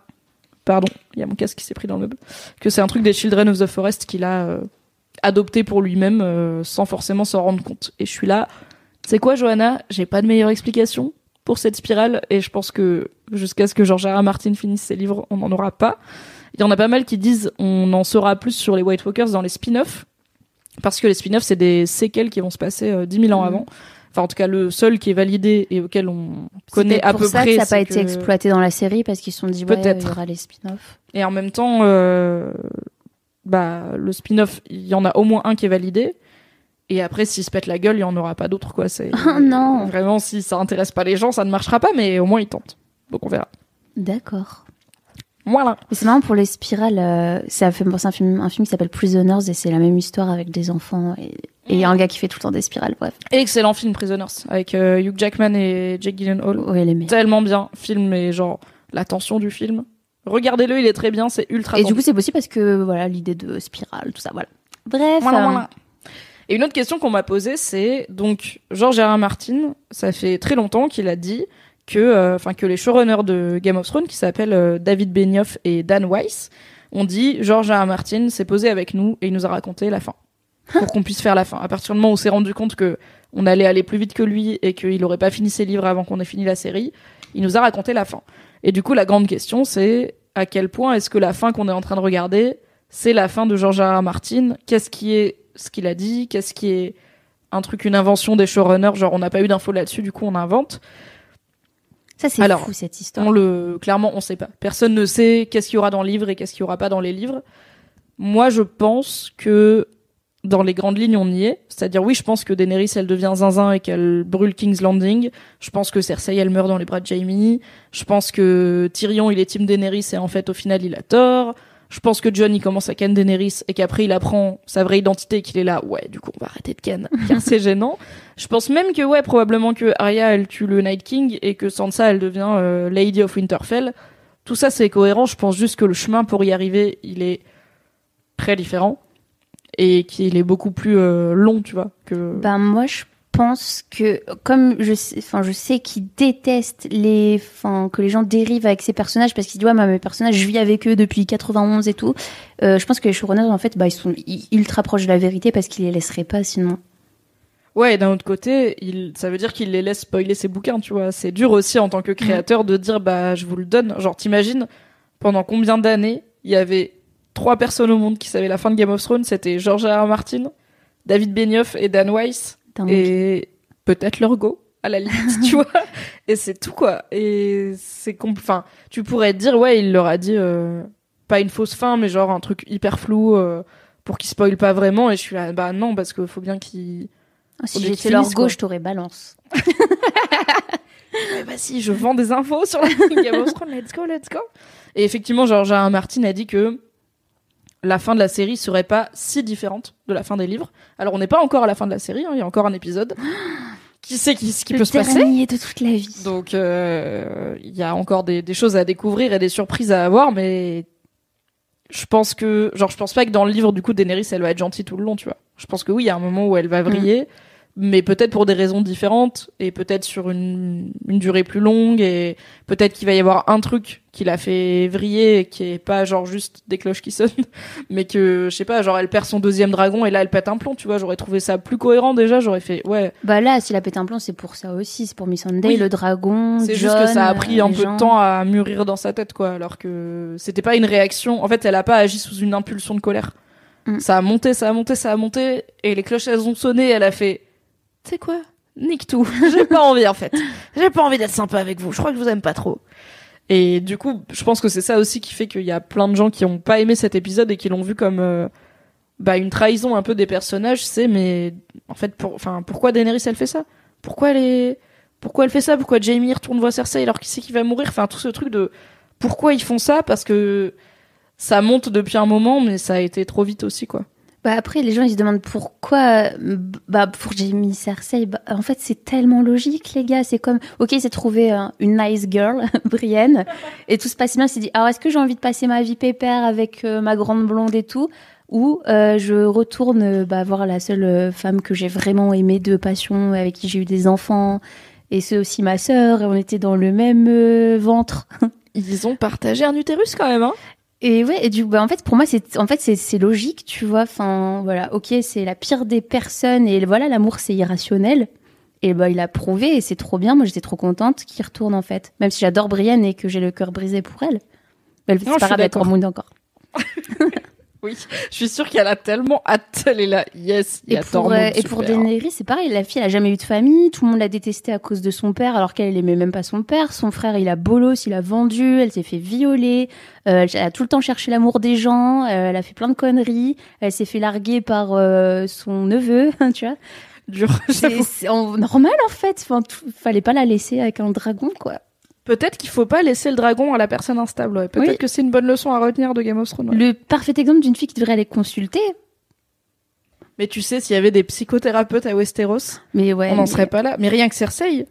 pardon, il y a mon casque qui s'est pris dans le meuble, que c'est un truc des Children of the Forest qu'il a euh, adopté pour lui-même euh, sans forcément s'en rendre compte. Et je suis là, c'est quoi Johanna? J'ai pas de meilleure explication pour cette spirale et je pense que jusqu'à ce que George R. R. Martin finisse ses livres, on n'en aura pas. Il y en a pas mal qui disent on en saura plus sur les White Walkers dans les spin-offs parce que les spin-offs c'est des séquelles qui vont se passer euh, 10 000 ans Mhm. avant. Enfin en tout cas le seul qui est validé et auquel on connaît C'est à pour peu ça près. que ça n'a pas c'est été que- exploité dans la série parce qu'ils se sont dit ouais, il y Peut-être. aura les spin-offs. Et en même temps, euh, bah, le spin-off, il y en a au moins un qui est validé. Et après, s'il se pète la gueule, il y en aura pas d'autres, quoi. C'est Oh [LAUGHS] non. Vraiment, si ça intéresse pas les gens, ça ne marchera pas, mais au moins ils tentent. Donc on verra. D'accord. Voilà. C'est marrant pour les spirales. euh, ça fait penser un film, un film qui s'appelle Prisoners et c'est la même histoire avec des enfants et et il y a un gars qui fait tout le temps des spirales. Bref, Excellent film Prisoners avec euh, Hugh Jackman et Jake Gyllenhaal. ouais les meilleurs. Tellement bien. Film et genre la tension du film. Regardez-le, il est très bien, c'est ultra. Et du coup, c'est possible parce que voilà l'idée de spirale, tout ça, voilà. Bref. Voilà, euh, voilà. Et une autre question qu'on m'a posée, c'est donc George R. R. Martin, ça fait très longtemps qu'il a dit que, euh, enfin que les showrunners de Game of Thrones, qui s'appellent euh, David Benioff et Dan Weiss, ont dit George R. R. Martin s'est posé avec nous et il nous a raconté la fin pour qu'on puisse faire la fin. À partir du moment où on s'est rendu compte que on allait aller plus vite que lui et qu'il aurait pas fini ses livres avant qu'on ait fini la série, il nous a raconté la fin. Et du coup, la grande question, c'est à quel point est-ce que la fin qu'on est en train de regarder, c'est la fin de George R. R. Martin? Qu'est-ce qui est ce qu'il a dit? Qu'est-ce qui est un truc, une invention des showrunners? Genre, on n'a pas eu d'infos là-dessus, du coup, on invente. Ça c'est Alors, fou cette histoire. On le, clairement, on sait pas. Personne ne sait qu'est-ce qu'il y aura dans le livre et qu'est-ce qu'il y aura pas dans les livres. Moi, je pense que dans les grandes lignes, on y est. C'est-à-dire, oui, je pense que Daenerys, elle devient zinzin et qu'elle brûle King's Landing. Je pense que Cersei, elle meurt dans les bras de Jaime. Je pense que Tyrion, il est team Daenerys et en fait, au final, il a tort. Je pense que John, il commence à ken Daenerys et qu'après, il apprend sa vraie identité et qu'il est là. Ouais, du coup, on va arrêter de ken. car [LAUGHS] c'est gênant. Je pense même que, ouais, probablement que Arya, elle tue le Night King et que Sansa, elle devient euh, Lady of Winterfell. Tout ça, c'est cohérent. Je pense juste que le chemin pour y arriver, il est très différent et qu'il est beaucoup plus euh, long, tu vois. Que... Ben moi je pense que comme je sais, enfin je sais qu'il déteste les, enfin que les gens dérivent avec ces personnages parce qu'ils disent ouais moi mes personnages je vis avec eux depuis 91 et tout. Euh, je pense que les showrunners en fait bah ils sont i- ultra proches de la vérité parce qu'ils les laisseraient pas sinon. Ouais, et d'un autre côté, il, ça veut dire qu'il les laisse spoiler ses bouquins, tu vois. C'est dur aussi en tant que créateur de dire, bah, je vous le donne. Genre, t'imagines, pendant combien d'années, il y avait trois personnes au monde qui savaient la fin de Game of Thrones, c'était George R. R. Martin, David Benioff et Dan Weiss, Dingue. et peut-être leur go, à la limite, [LAUGHS] tu vois. Et c'est tout, quoi. Et c'est compl- enfin, tu pourrais dire, ouais, il leur a dit, euh, pas une fausse fin, mais genre un truc hyper flou, euh, pour qu'ils spoilent pas vraiment, et je suis là, bah non, parce qu'il faut bien qu'ils Ah, si j'étais leur gauche t'aurais balance. [LAUGHS] Bah si, je vends des infos sur la [LAUGHS] Game of Thrones, let's go, let's go. Et effectivement, George R. R. Martin a dit que la fin de la série serait pas si différente de la fin des livres. Alors on n'est pas encore à la fin de la série, hein, il y a encore un épisode. [GASPS] Qui sait qui, ce qui Le peut se passer de toute la vie. Donc euh, il y a encore des, des choses à découvrir et des surprises à avoir, mais je pense que, genre, je pense pas que dans le livre du coup Daenerys elle va être gentille tout le long, tu vois. Je pense que oui, il y a un moment où elle va vriller, mais peut-être pour des raisons différentes et peut-être sur une, une durée plus longue et peut-être qu'il va y avoir un truc qui l'a fait vriller et qui est pas genre juste des cloches qui sonnent, [LAUGHS] mais que je sais pas, genre elle perd son deuxième dragon et là elle pète un plomb, tu vois. J'aurais trouvé ça plus cohérent déjà. J'aurais fait ouais. Bah là, s'il a pété un plomb, c'est pour ça aussi. C'est pour Miss Sunday, Oui. le dragon. C'est juste que ça a pris un peu gens. de temps à mûrir dans sa tête, quoi. Alors que c'était pas une réaction. En fait, elle a pas agi sous une impulsion de colère. Mm. Ça a monté, ça a monté, ça a monté, et les cloches elles ont sonné. Elle a fait, tu sais quoi, nique tout. [LAUGHS] J'ai pas envie en fait. J'ai pas envie d'être sympa avec vous. Je crois que je vous aime pas trop. Et du coup, je pense que c'est ça aussi qui fait qu'il y a plein de gens qui ont pas aimé cet épisode et qui l'ont vu comme euh, bah une trahison un peu des personnages. C'est mais en fait, pour, enfin, pourquoi Daenerys elle fait ça? Pourquoi elle est pourquoi elle fait ça? Pourquoi Jamie retourne voir Cersei alors qu'il sait qu'il va mourir? Enfin, tout ce truc de pourquoi ils font ça? Parce que ça monte depuis un moment, mais ça a été trop vite aussi, quoi. Bah après, les gens ils se demandent pourquoi. Bah pour Jamie Cersei, bah, en fait c'est tellement logique les gars. C'est comme, ok, c'est trouvé une nice girl, [LAUGHS] Brienne, et tout se passe bien. Il s'est dit, alors est-ce que j'ai envie de passer ma vie pépère avec euh, ma grande blonde et tout, ou euh, je retourne bah, voir la seule euh, femme que j'ai vraiment aimée de passion, avec qui j'ai eu des enfants, et c'est aussi ma sœur, et on était dans le même euh, ventre. [LAUGHS] Ils ont partagé un utérus quand même, hein Et ouais, et du coup, bah, en fait, pour moi, c'est, en fait, c'est, logique, tu vois. Enfin, voilà, ok, c'est la pire des personnes, et voilà, l'amour, c'est irrationnel. Et bah, il a prouvé, et c'est trop bien. Moi, j'étais trop contente qu'il retourne, en fait. Même si j'adore Brienne et que j'ai le cœur brisé pour elle. Mais c'est pas grave, elle encore. [LAUGHS] Oui. Je suis sûre qu'elle a tellement hâte. Elle est là. Yes, il y Et a pour, Tormund, euh, et pour super. Daenerys, c'est pareil. La fille, elle a jamais eu de famille. Tout le monde l'a détestée à cause de son père, alors qu'elle elle aimait même pas son père. Son frère, il a bolos, il a vendu. Elle s'est fait violer. Euh, elle a tout le temps cherché l'amour des gens. euh, elle a fait plein de conneries. Elle s'est fait larguer par euh, son neveu, [LAUGHS] tu vois. Dur, [LAUGHS] C'est normal en fait. Enfin, tout- fallait pas la laisser avec un dragon, quoi. Peut-être qu'il faut pas laisser le dragon à la personne instable. ouais. Peut-être Oui. que c'est une bonne leçon à retenir de Game of Thrones. ouais. Le parfait exemple d'une fille qui devrait aller consulter. Mais tu sais, s'il y avait des psychothérapeutes à Westeros, Mais ouais. on n'en mais- serait pas là. Mais rien que Cersei,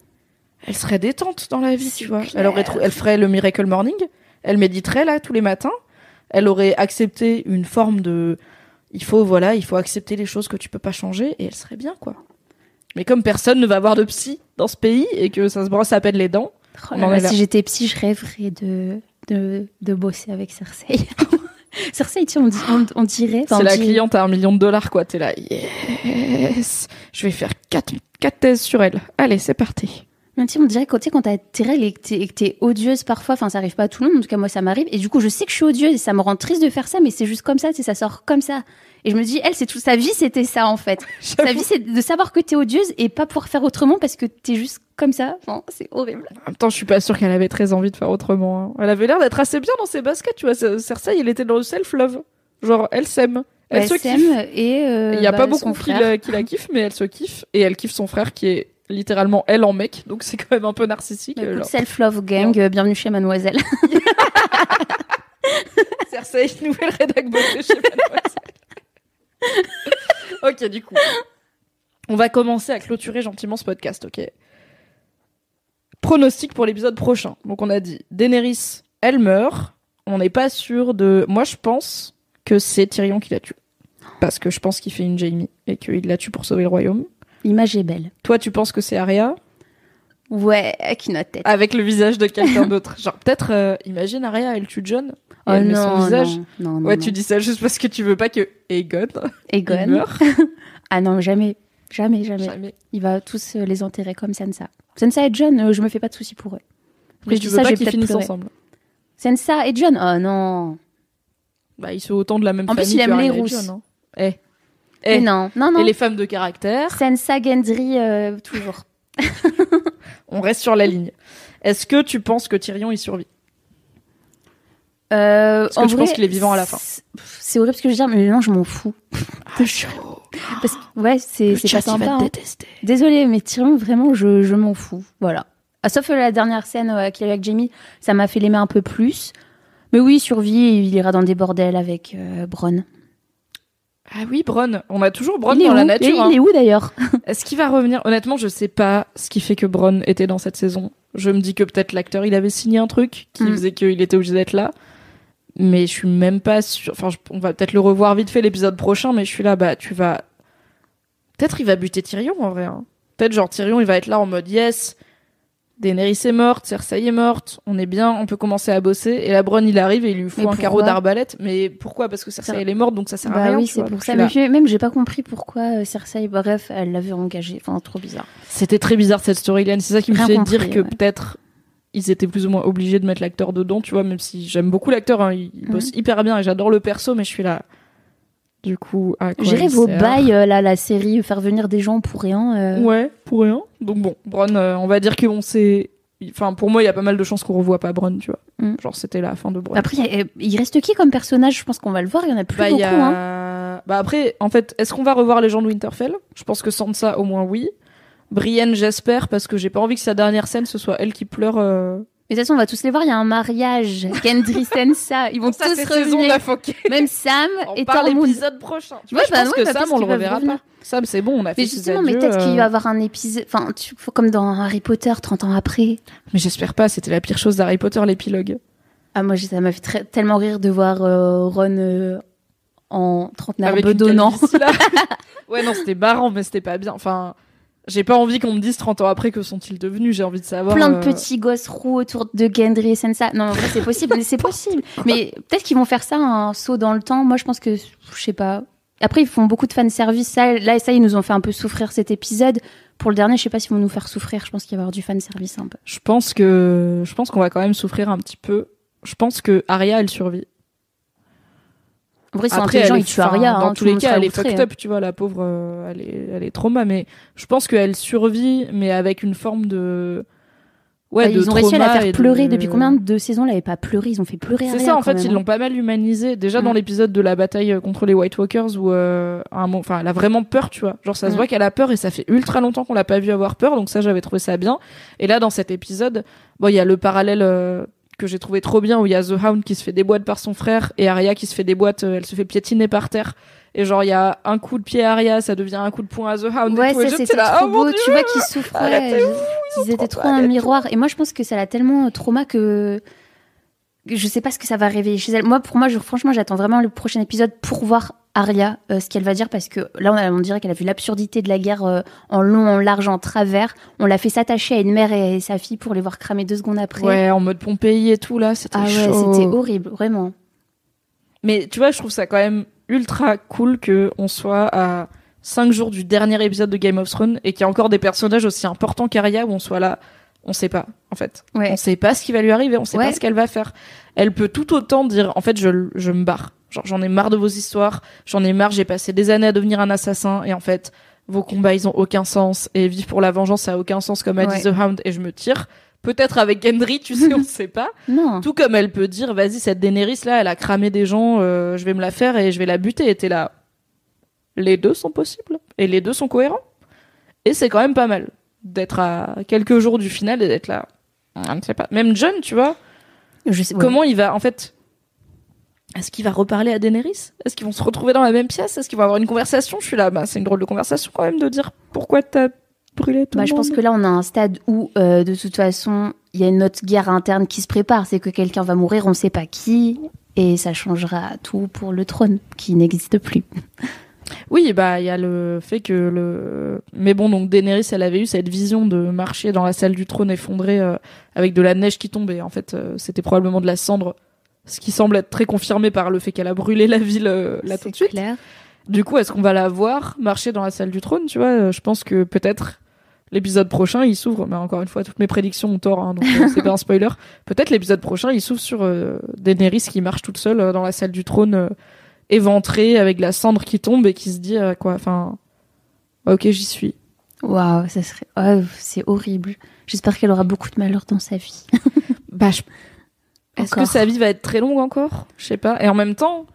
elle serait détente dans la vie, tu vois. clair. Elle aurait, elle ferait le Miracle Morning. Elle méditerait là tous les matins. Elle aurait accepté une forme de, il faut voilà, il faut accepter les choses que tu peux pas changer et elle serait bien quoi. Mais comme personne ne va avoir de psy dans ce pays et que ça se brosse à peine les dents, Oh là là, là. si j'étais psy, je rêverais de, de, de bosser avec Cersei. [LAUGHS] Cersei, tu sais, on, dit- on, on dirait. c'est la dit- cliente à un million de dollars quoi. T'es là, yes, je vais faire quatre, quatre thèses sur elle. Allez, c'est parti. Mais tu sais, on dirait tu sais, quand t'as règles et que t'es, que odieuse parfois, enfin ça arrive pas à tout le monde, en tout cas moi ça m'arrive, et du coup je sais que je suis odieuse et ça me rend triste de faire ça, mais c'est juste comme ça, tu sais, ça sort comme ça. Et je me dis, elle, c'est toute sa vie, c'était ça en fait. [LAUGHS] Sa vie, c'est de savoir que t'es odieuse et pas pouvoir faire autrement parce que t'es juste comme ça. Enfin, c'est horrible. En même temps, je suis pas sûre qu'elle avait très envie de faire autrement. hein. Elle avait l'air d'être assez bien dans ses baskets, tu vois. Ce- Cersei, elle était dans le self-love. Genre, elle s'aime. Elle se s'aime kiffe. et euh, Il y a bah, pas son beaucoup qui frère. la, qui la [LAUGHS] kiffent, mais elle se kiffe. Et elle kiffe son frère qui est littéralement elle en mec. Donc c'est quand même un peu narcissique. Bah, écoute, genre. Self-love gang, euh, bienvenue chez Mademoiselle. [LAUGHS] Cersei, nouvelle rédac bossée chez Mademoiselle. [LAUGHS] ok, du coup. On va commencer à clôturer gentiment ce podcast, ok? Pronostic pour l'épisode prochain. Donc on a dit Daenerys, elle meurt. On n'est pas sûr de... Moi je pense que c'est Tyrion qui la tue. Parce que je pense qu'il fait une Jaime et qu'il la tue pour sauver le royaume. L'image est belle. Toi tu penses que c'est Arya? Ouais, avec notre tête. avec le visage de quelqu'un d'autre. Genre peut-être, euh, imagine Arya, elle tue John. et oh elle met non, son visage. non, non, non, ouais, tu dis ça juste parce que tu veux pas que Aegon il Egon. meure. [LAUGHS] Ah non, jamais. Jamais, jamais. Jamais. Il va tous euh, les enterrer comme Sansa. Sansa et John, euh, je me fais pas de soucis pour eux. Mais je tu dis veux ça, pas je qu'ils finissent pleurer. ensemble. Sansa et John, oh non. Bah, ils sont autant de la même En plus, famille. il aime les rousses. Hein. Eh. Mais Eh. non, non, non. Et les femmes de caractère, Sansa, Gendry, euh, toujours. [LAUGHS] on reste sur la ligne. Est-ce que tu penses que Tyrion il survit? Euh, Parce que en je vrai, pense qu'il est vivant à la fin. c'est- horrible ce que je veux dire, mais non, je m'en fous. [LAUGHS] Parce que, ouais, c'est c'est pas sympa. hein. détester. Désolée, mais Tyrion, vraiment, je, je m'en fous. Voilà. Ah, sauf euh, la dernière scène euh, qu'il a eu avec Jamie, ça m'a fait l'aimer un peu plus. Mais oui, il survit, il ira dans des bordels avec euh, Bronn. Ah oui, Bronn. On a toujours Bronn il est dans la où nature. Et hein. Il est où d'ailleurs? [LAUGHS] Est-ce qu'il va revenir? Honnêtement, je sais pas ce qui fait que Bronn était dans cette saison. Je me dis que peut-être l'acteur, il avait signé un truc qui Mm. faisait qu'il était obligé d'être là. Mais je suis même pas sûre. Enfin, je- on va peut-être le revoir vite fait l'épisode prochain, mais je suis là, bah, tu vas. Peut-être il va buter Tyrion en vrai. hein. Peut-être genre Tyrion, il va être là en mode yes. Daenerys est morte, Cersei est morte, on est bien, on peut commencer à bosser. Et la Bronn, il arrive et il lui fout un carreau d'arbalète. Mais pourquoi? Parce que Cersei, elle est morte, donc ça sert à Bah rien. oui, c'est pour ça. Mais puis, même, j'ai pas compris pourquoi euh, Cersei, bref, elle l'avait engagé. Enfin, trop bizarre. C'était très bizarre cette storyline. C'est ça qui me Rien fait compris, dire que ouais. peut-être ils étaient plus ou moins obligés de mettre l'acteur dedans, tu vois, même si j'aime beaucoup l'acteur, hein, il il Mhm. bosse hyper bien et j'adore le perso, mais je suis là. Du coup, à quoi il vos bails, euh, là, la série, faire venir des gens pour rien. euh, Ouais, pour rien. Donc bon, Bronn, euh, on va dire que on s'est. Enfin, pour moi, il y a pas mal de chances qu'on revoie pas Bronn, tu vois. Mhm. Genre, c'était la fin de Bronn. Après, il y a- il reste qui comme personnage? Je pense qu'on va le voir, il y en a plus Bah, beaucoup. Hein. bah après, en fait, est-ce qu'on va revoir les gens de Winterfell? Je pense que Sansa, au moins, oui. Brienne, j'espère, parce que j'ai pas envie que sa dernière scène, ce soit elle qui pleure. euh, Mais de toute façon, on va tous les voir. Il y a un mariage. Gendry, Sansa. Ils vont [LAUGHS] Ça, tous c'est saison revenir. Même Sam On et parle Tormund. l'épisode prochain. Tu vois, Ouais, je bah pense ouais, que bah, Sam, parce on le qu'ils peuvent reverra revenir. pas. Sam, c'est bon, on a fait Mais ses justement, mais adieux, peut-être qu'il euh, va y avoir un épisode. Enfin, tu... faut comme dans Harry Potter, 30 ans après. Mais j'espère pas, c'était la pire chose d'Harry Potter, l'épilogue. Ah, moi, j'ai- ça m'a fait très- tellement rire de voir euh, Ron euh, en trentenaire Avec une bedonnant. calvitie, là. [LAUGHS] ouais, non, c'était marrant, mais c'était pas bien. Enfin, j'ai pas envie qu'on me dise 30 ans après que sont-ils devenus. J'ai envie de savoir. Plein de euh, petits gosses roux autour de Gendry et Sansa. Non, en vrai, c'est possible, mais c'est possible. [LAUGHS] Mais peut-être qu'ils vont faire ça, un saut dans le temps. Moi, je pense que, je sais pas. Après, ils font beaucoup de fanservice. Ça, là, ça, ils nous ont fait un peu souffrir cet épisode. Pour le dernier, je sais pas s'ils vont nous faire souffrir. Je pense qu'il va y avoir du fanservice un peu. Je pense que je pense qu'on va quand même souffrir un petit peu. Je pense que Arya, elle survit. En vrai, ils sont Après, intelligents, elle ils est- tuent enfin, Arya. Dans hein, tous le les cas, elle est fucked hein. up, tu vois, la pauvre, euh, elle est, elle est trauma. Mais je pense qu'elle survit, mais avec une forme de, ouais, Bah, de ils ont réussi à la faire de- pleurer. Depuis combien de saisons elle avait pas pleuré? Ils ont fait pleurer C'est ça, en fait, même, ils l'ont pas mal humanisé. Déjà dans Mm. l'épisode de la bataille euh, contre les White Walkers où, euh, à un moment, enfin, elle a vraiment peur, tu vois. Genre, ça se Mm. voit qu'elle a peur et ça fait ultra longtemps qu'on l'a pas vu avoir peur, donc ça, j'avais trouvé ça bien. Et là, dans cet épisode, bon, il y a le parallèle euh, que j'ai trouvé trop bien où il y a The Hound qui se fait déboîter par son frère et Arya qui se fait déboîter, euh, elle se fait piétiner par terre. Et genre, il y a un coup de pied à Arya, ça devient un coup de poing à The Hound. Ouais. Et ça c'était trop oh beau. Dieu Tu vois qu'ils ouais, Arrêtez-vous, ils étaient trop un miroir. Et moi, je pense que ça l'a tellement trauma que que je sais pas ce que ça va réveiller chez elle. Moi, pour moi, je, franchement, j'attends vraiment le prochain épisode pour voir Arya, euh, ce qu'elle va dire, parce que là, on, a- on dirait qu'elle a vu l'absurdité de la guerre euh, en long, en large, en travers. On l'a fait s'attacher à une mère et sa fille pour les voir cramer deux secondes après. Ouais, en mode Pompéi et tout, là, c'était ah ouais, c'était horrible, vraiment. Mais tu vois, je trouve ça quand même ultra cool que on soit à 5 jours du dernier épisode de Game of Thrones et qu'il y a encore des personnages aussi importants qu'Arya où on soit là. On sait pas, en fait. Ouais. On sait pas ce qui va lui arriver, on sait Ouais. pas ce qu'elle va faire. Elle peut tout autant dire, en fait, je, je me barre. Genre, j'en ai marre de vos histoires, j'en ai marre, j'ai passé des années à devenir un assassin et en fait, vos combats, ils ont aucun sens et vivre pour la vengeance, ça a aucun sens comme a dit Ouais. The Hound et je me tire. Peut-être avec Gendry, tu sais, on [LAUGHS] sait pas. Non. Tout comme elle peut dire, vas-y, cette Daenerys là, elle a cramé des gens, euh, je vais me la faire et je vais la buter. Et t'es là. Les deux sont possibles. Et les deux sont cohérents. Et c'est quand même pas mal d'être à quelques jours du final et d'être là. Je ne sais pas. Même John, tu vois, Je sais, ouais. comment il va, en fait. Est-ce qu'il va reparler à Daenerys? Est-ce qu'ils vont se retrouver dans la même pièce? Est-ce qu'ils vont avoir une conversation? Je suis là, bah, c'est une drôle de conversation quand même de dire pourquoi t'as brûlé tout Bah, le je pense que là, on a un stade où, euh, de toute façon, il y a une autre guerre interne qui se prépare. C'est que quelqu'un va mourir, on ne sait pas qui, et ça changera tout pour le trône, qui n'existe plus. [LAUGHS] Oui, bah il y a le fait que le. Mais bon, donc Daenerys, elle avait eu cette vision de marcher dans la salle du trône effondrée euh, avec de la neige qui tombait. En fait, euh, c'était probablement de la cendre, ce qui semble être très confirmé par le fait qu'elle a brûlé la ville euh, là tout de suite. clair. Du coup, est-ce qu'on va la voir marcher dans la salle du trône Tu vois, Euh, je pense que peut-être l'épisode prochain, il s'ouvre. Mais encore une fois, toutes mes prédictions ont tort, hein, donc euh, c'est pas un spoiler. [LAUGHS] Peut-être l'épisode prochain, il s'ouvre sur euh, Daenerys qui marche toute seule dans la salle du trône, éventrée avec la cendre qui tombe et qui se dit quoi. Enfin, ok, j'y suis. Waouh, ça serait. ouais, c'est horrible. J'espère qu'elle aura beaucoup de malheur dans sa vie. [LAUGHS] Bah, je- est-ce que sa vie va être très longue encore? Je sais pas. Et en même temps,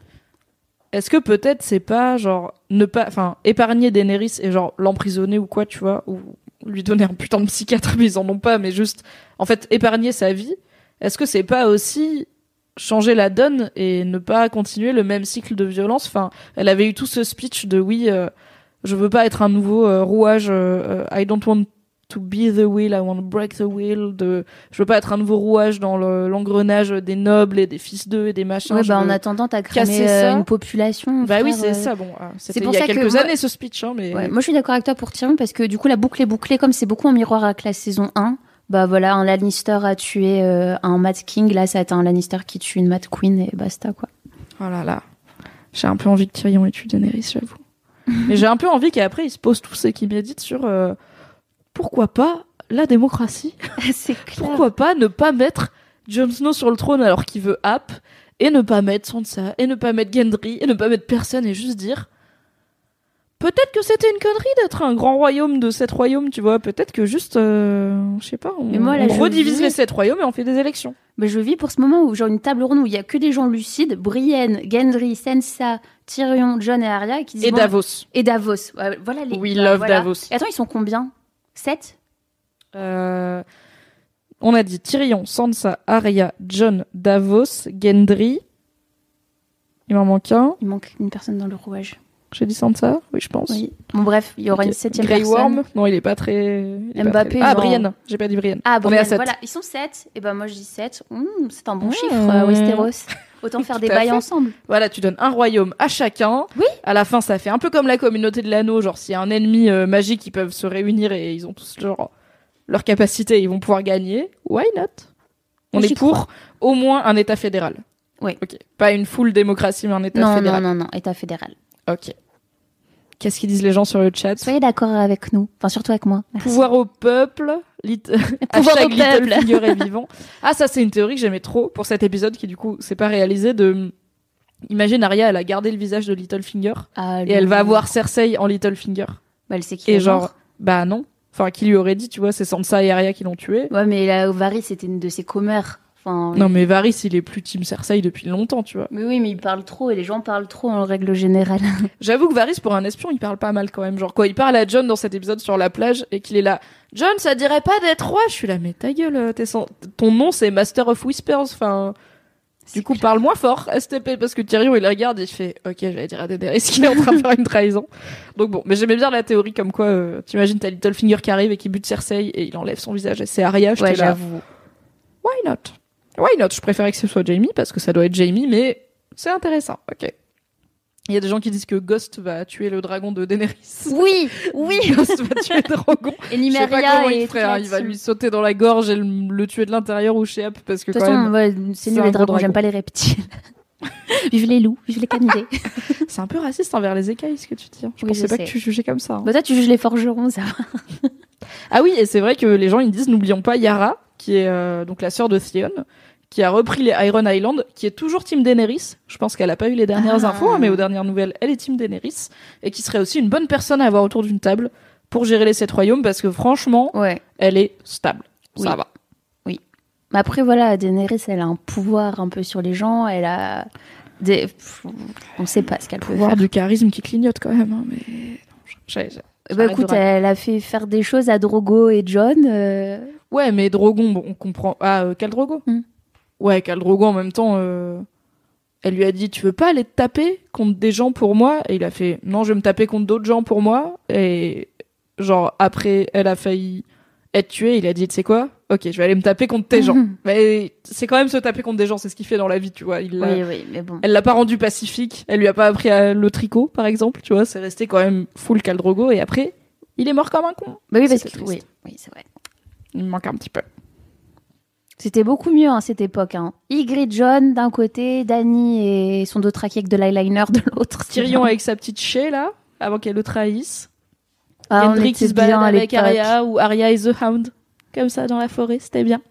est-ce que peut-être c'est pas genre ne pas, enfin, épargner Daenerys et genre l'emprisonner ou quoi, tu vois, ou lui donner un putain de psychiatre, [LAUGHS] mais ils en ont pas, mais juste, en fait, épargner sa vie. Est-ce que c'est pas aussi changer la donne et ne pas continuer le même cycle de violence? Enfin, elle avait eu tout ce speech de oui, euh, je veux pas être un nouveau euh, rouage. euh, euh, I don't want to be the wheel, I want to break the wheel. De, je veux pas être un nouveau rouage dans le- l'engrenage des nobles et des fils d'eux et des machins. Ouais, bah, en attendant, t'as cramé euh, ça. une population. Bah oui, c'est euh. ça. Bon, ah, c'était pour il y a ça que quelques moi- années ce speech, hein, mais Ouais, moi, je suis d'accord avec toi pour Tyrion parce que du coup, la boucle est bouclée. Comme c'est beaucoup en miroir avec la saison 1, bah voilà, un Lannister a tué euh, un Mad King. Là, ça a été un Lannister qui tue une Mad Queen et basta, quoi. oh là là, j'ai un peu envie que Tyrion ait tué Daenerys, j'avoue. [LAUGHS] mais j'ai un peu envie qu'après ils se posent tous et qu'ils méditent sur euh, pourquoi pas la démocratie. [LAUGHS] c'est clair. Pourquoi pas ne pas mettre Jon Snow sur le trône alors qu'il veut App et ne pas mettre Sansa et ne pas mettre Gendry et ne pas mettre personne et juste dire peut-être que c'était une connerie d'être un grand royaume de sept royaumes, tu vois. Peut-être que juste, euh, je sais pas, on, Mais moi, là, on je redivise vis- les sept royaumes et on fait des élections. Mais je vis pour ce moment où, genre, une table ronde où il y a que des gens lucides, Brienne, Gendry, Sansa, Tyrion, John et Arya, qui disent Et Davos. et Davos. Voilà les. We bah, love voilà. Davos. Et attends, ils sont combien? 7 Euh, On a dit Tyrion, Sansa, Arya, John, Davos, Gendry. Il m'en manque un. Il manque une personne dans le rouage. J'ai dit Sansa Oui, je pense. Oui. Bon, bref, il y aura une septième Grey personne. Worm Non, il est pas très. pas Mbappé, très- Ah, genre- Brienne. J'ai pas dit Brienne. Ah, On bon, est à sept. voilà, ils sont 7. Et ben moi je dis 7. c'est un bon Mmh. chiffre, euh, Westeros. [LAUGHS] Autant faire des bails ensemble. Voilà, tu donnes un royaume à chacun. Oui. À la fin, ça fait un peu comme la communauté de l'anneau. Genre, s'il y a un ennemi euh, magique, ils peuvent se réunir et ils ont tous genre leur capacité, ils vont pouvoir gagner. Why not? On est pour crois. au moins un État fédéral. Oui. Ok. Pas une full démocratie, mais un État Non, non, fédéral. non, non, État fédéral. Ok. Qu'est-ce qu'ils disent les gens sur le chat Soyez d'accord avec nous. Enfin, surtout avec moi. Merci. Pouvoir au peuple. Lit... [LAUGHS] Pouvoir au peuple. Est vivant. Ah, ça, c'est une théorie que j'aimais trop pour cet épisode qui, du coup, c'est pas réalisé de. Imagine Arya, elle a gardé le visage de Littlefinger Ah, et elle va voir Cersei en Littlefinger. Bah, elle sait qu'il Et est genre, bah non. Enfin, qui lui aurait dit, tu vois, c'est Sansa et Arya qui l'ont tué. Ouais, mais là, Varys, c'était une de ses commères. Enfin, Non, mais Varys, il est plus Team Cersei depuis longtemps, tu vois. Mais oui, mais il parle trop et les gens parlent trop en règle générale. [LAUGHS] J'avoue que Varys, pour un espion, il parle pas mal quand même. Genre, quoi, il parle à John dans cet épisode sur la plage et qu'il est là. John, ça dirait pas d'être roi? Je suis là, mais ta gueule, euh, t'es sans- ton nom c'est Master of Whispers. Enfin, du coup, parle moins fort, STP, parce que Tyrion, il regarde et il fait Ok, j'allais dire à Daenerys qu'il est en train de faire une trahison. Donc bon, mais j'aimais bien la théorie comme quoi, euh, t'imagines, t'as Littlefinger qui arrive et qui bute Cersei et il enlève son visage et c'est Arya. J'étais Ouais, j'avoue. Why not? Why not? Je préférais que ce soit Jamie parce que ça doit être Jamie, mais c'est intéressant. Ok. Il y a des gens qui disent que Ghost va tuer le dragon de Daenerys. Oui, oui. [LAUGHS] Ghost va tuer le dragon. Et Je sais pas Nymeria comment et il ferait. hein. Il va lui sauter dans la gorge et le, le tuer de l'intérieur ou chez App parce que De toute façon, ouais, c'est nul les dragons, dragon. j'aime pas les reptiles. [LAUGHS] vive les loups, vive les canidés. [LAUGHS] c'est un peu raciste envers les écailles ce que tu dis. hein. Je Oui, pensais je pas sais. que tu jugeais comme ça. hein. bah toi, tu juges les forgerons, ça. Ah oui, et c'est vrai que les gens ils disent n'oublions pas Yara, qui est euh, donc la sœur de Theon, qui a repris les Iron Island, qui est toujours Team Daenerys. Je pense qu'elle a pas eu les dernières Ah. infos, hein, mais aux dernières nouvelles, elle est Team Daenerys et qui serait aussi une bonne personne à avoir autour d'une table pour gérer les sept royaumes parce que franchement, Ouais. elle est stable. Ça Oui. va. Mais après, voilà, Daenerys, elle a un pouvoir un peu sur les gens. Elle a des... On sait pas ce qu'elle peut Pouvoir faire. du charisme qui clignote quand même, hein, mais Bah écoute, elle a fait faire des choses à Drogo et John. euh, Ouais, mais Drogon, bon, on comprend. Ah, euh, Khal Drogo Hmm. Ouais, Khal Drogo en même temps. euh, Elle lui a dit Tu veux pas aller te taper contre des gens pour moi? Et il a fait Non, je vais me taper contre d'autres gens pour moi. Et genre, après, elle a failli être tuée. Il a dit Tu sais quoi? Ok, je vais aller me taper contre tes gens. [LAUGHS] Mais c'est quand même se taper contre des gens, c'est ce qu'il fait dans la vie, tu vois. Il l'a- Oui, oui, mais bon. Elle l'a pas rendu pacifique. Elle lui a pas appris à- le tricot, par exemple. Tu vois, c'est resté quand même full Khal Drogo. Et après, il est mort comme un con. Bah oui, parce que oui, oui, c'est vrai. Il me manque un petit peu. C'était beaucoup mieux à cette époque. Hein. Ygritte John d'un côté, Dany et son dos traqué avec de l'eyeliner de l'autre. Tyrion avec sa petite chée là, avant qu'elle le trahisse. Ah, qui se balade avec. Arya ou Arya et The Hound. Comme ça dans la forêt, c'était bien.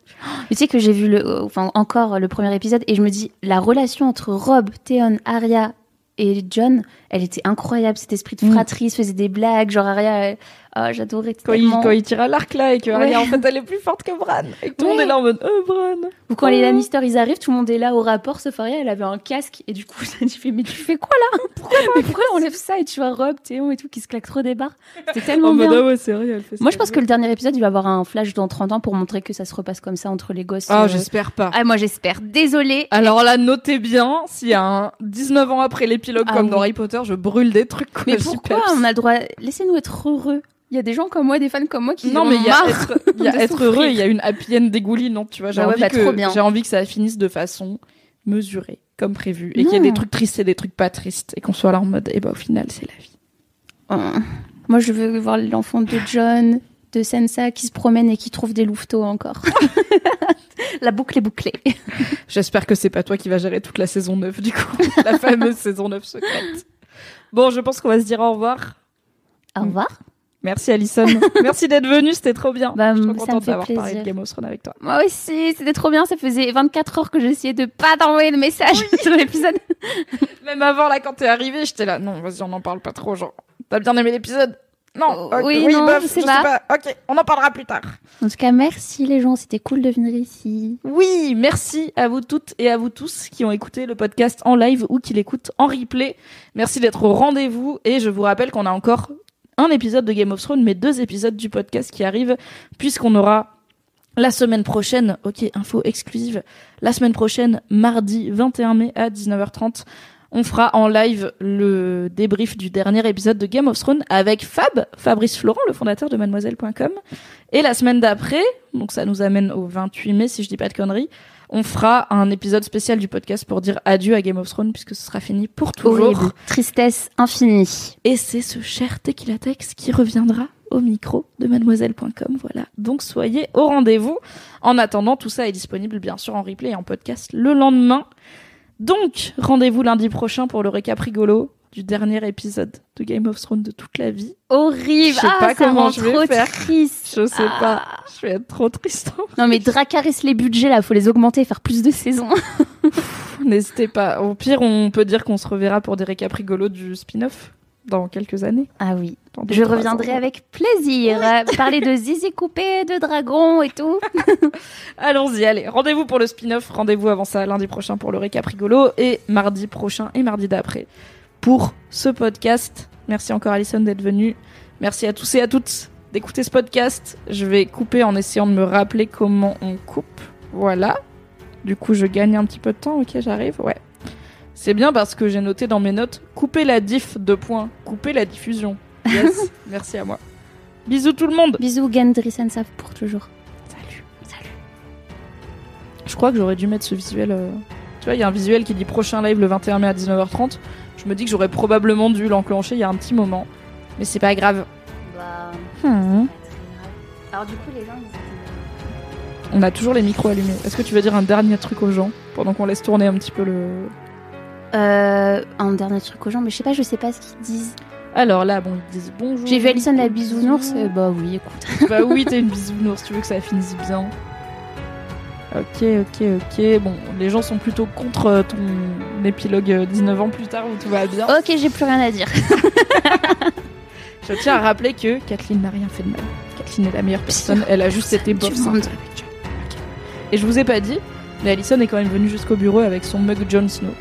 Tu sais que j'ai vu le, euh, enfin encore le premier épisode et je me dis la relation entre Rob, Theon, Arya et John, elle était incroyable. Cet esprit de Mm. fratrie, se faisait des blagues, genre Arya, elle- ah j'adorais Quand il, tellement. quand il tire à l'arc là et que Arya Ouais. en fait elle est plus forte que Bran. Et tout le monde est là en mode Oh Bran Ou quand les Lannister ils arrivent, tout le monde est là au rapport. Sauf Arya, elle avait un casque et du coup [LAUGHS] ça dit mais tu fais quoi là? [LAUGHS] Pourquoi mais pourquoi on enlève ça et tu vois Rob, Théon et tout qui se claquent trop des barres? C'était [LAUGHS] tellement En mode bien. Ah ouais, vrai, elle fait. Moi, je pense que le dernier épisode, il va avoir un flash dans 30 ans pour montrer que ça se repasse comme ça entre les gosses. Ah, euh. j'espère pas. Ah, moi, j'espère. Désolée. Alors là, notez bien, s'il y a un 19 ans après l'épilogue Ah comme oui. dans Harry Potter, je brûle des trucs. Mais pourquoi on a le droit? Laissez-nous être heureux. Il y a des gens comme moi, des fans comme moi qui Non, mais il y a être, y a être heureux, il y a une happy end dégoulinante, tu vois. J'ai Bah ouais, envie bah, que, j'ai envie que ça finisse de façon mesurée, comme prévu. Et qu'il y ait des trucs tristes et des trucs pas tristes. Et qu'on soit là en mode, et bah, au final, c'est la vie. Hum. Moi, je veux voir l'enfant de John, de Sansa qui se promène et qui trouve des louveteaux encore. [LAUGHS] La boucle est bouclée. J'espère que c'est pas toi qui vas gérer toute la saison 9, du coup. [LAUGHS] la fameuse saison 9 secrète. Bon, je pense qu'on va se dire au revoir. Au revoir. Merci Alison. [LAUGHS] Merci d'être venue, c'était trop bien. Bah, je suis trop contente d'avoir parlé de. Game of Thrones avec toi. Moi aussi, c'était trop bien. Ça faisait 24 heures que j'essayais de pas t'envoyer le message sur l'épisode. [LAUGHS] Même avant, là, quand t'es arrivée, j'étais là, non, vas-y, on n'en parle pas trop, genre, t'as bien aimé l'épisode? Non, Euh, ok, oui, non, bof, je sais pas. Ok, on en parlera plus tard. En tout cas, merci les gens. C'était cool de venir ici. Oui, merci à vous toutes et à vous tous qui ont écouté le podcast en live ou qui l'écoutent en replay. Merci d'être au rendez-vous et je vous rappelle qu'on a encore un épisode de Game of Thrones, mais deux épisodes du podcast qui arrivent puisqu'on aura La semaine prochaine, ok, info exclusive. La semaine prochaine, mardi 21 mai à 19h30, on fera en live le débrief du dernier épisode de Game of Thrones avec Fab, Fabrice Florent, le fondateur de mademoiselle.com. Et la semaine d'après, donc ça nous amène au 28 mai si je dis pas de conneries, on fera un épisode spécial du podcast pour dire adieu à Game of Thrones puisque ce sera fini pour toujours. Horrible. Tristesse infinie. Et c'est ce cher Tequila Tex qui reviendra au micro de mademoiselle.com. Voilà. Donc soyez au rendez-vous. En attendant, tout ça est disponible bien sûr en replay et en podcast le lendemain. Donc, rendez-vous lundi prochain pour le récap rigolo du dernier épisode de Game of Thrones de toute la vie. Horrible. Je sais ah, pas ça comment je vais trop faire. triste. Je sais Ah. pas. Je vais être trop triste. Non mais Dracarys les budgets là, faut les augmenter, faire plus de saisons. [LAUGHS] N'hésitez pas. Au pire, on peut dire qu'on se reverra pour des récaps rigolos du spin-off dans quelques années. Ah oui. Deux, Je reviendrai ans. avec plaisir. euh, Parler de zizi coupé, de dragon et tout. [LAUGHS] Allons-y, allez. Rendez-vous pour le spin-off. Rendez-vous avant ça lundi prochain pour le récap rigolo et mardi prochain et mardi d'après pour ce podcast. Merci encore Alison d'être venue. Merci à tous et à toutes d'écouter ce podcast. Je vais couper en essayant de me rappeler comment on coupe. Voilà. Du coup, je gagne un petit peu de temps. Ok, j'arrive. Ouais. C'est bien parce que j'ai noté dans mes notes couper la diff de points, couper la diffusion. Yes. [LAUGHS] Merci à moi. Bisous tout le monde. Bisous Gendry Sensaf pour toujours. Salut. Salut. Je crois que j'aurais dû mettre ce visuel. euh, Tu vois, il y a un visuel qui dit prochain live le 21 mai à 19h30. Je me dis que j'aurais probablement dû l'enclencher il y a un petit moment. Mais c'est pas grave. Bah, Hmm. Alors du coup les gens ils On a toujours les micros allumés. Est-ce que tu veux dire un dernier truc aux gens pendant qu'on laisse tourner un petit peu le. Euh, un dernier truc aux gens, mais je sais pas, je sais pas ce qu'ils disent. Alors là, bon, ils disent bonjour. J'ai vu Alison la bisounours, euh, bah oui, écoute. Bah oui, [LAUGHS] t'es une bisounours, tu veux que ça finisse bien. Ok, ok, ok. Bon, les gens sont plutôt contre euh, ton épilogue euh, 19 ans plus tard où tout va bien. Ok, j'ai plus rien à dire. [LAUGHS] Je tiens à rappeler que Kathleen n'a rien fait de mal. Kathleen est la meilleure personne, elle a juste été bof avec. Et je vous ai pas dit, mais Alison est quand même venue jusqu'au bureau avec son mug Jon Snow.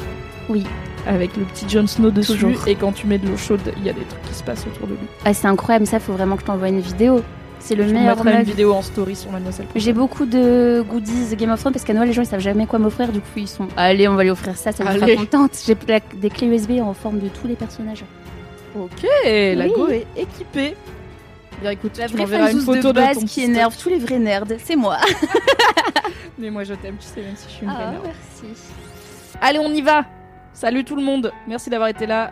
Oui. Avec le petit Jon Snow dessus, Toujours. et quand tu mets de l'eau chaude, il y a des trucs qui se passent autour de lui. Ah, c'est incroyable, ça faut vraiment que je t'envoie une vidéo. C'est le Je meilleur mettrai une mug. vidéo en story sur Mademoiselle. J'ai beaucoup de goodies Game of Thrones parce qu'à Noël les gens ils savent jamais quoi m'offrir du coup ils sont allez on va lui offrir ça ça fera Allez. contente j'ai des clés USB en forme de tous les personnages Ok, la go est équipée. Bien écoute, la tu vraie m'enverras une photo de base ton qui énerve tous les vrais nerds c'est moi. [LAUGHS] Mais moi je t'aime, tu sais, même si je suis une vraie ah, merde. merci Allez, on y va Salut tout le monde Merci d'avoir été là.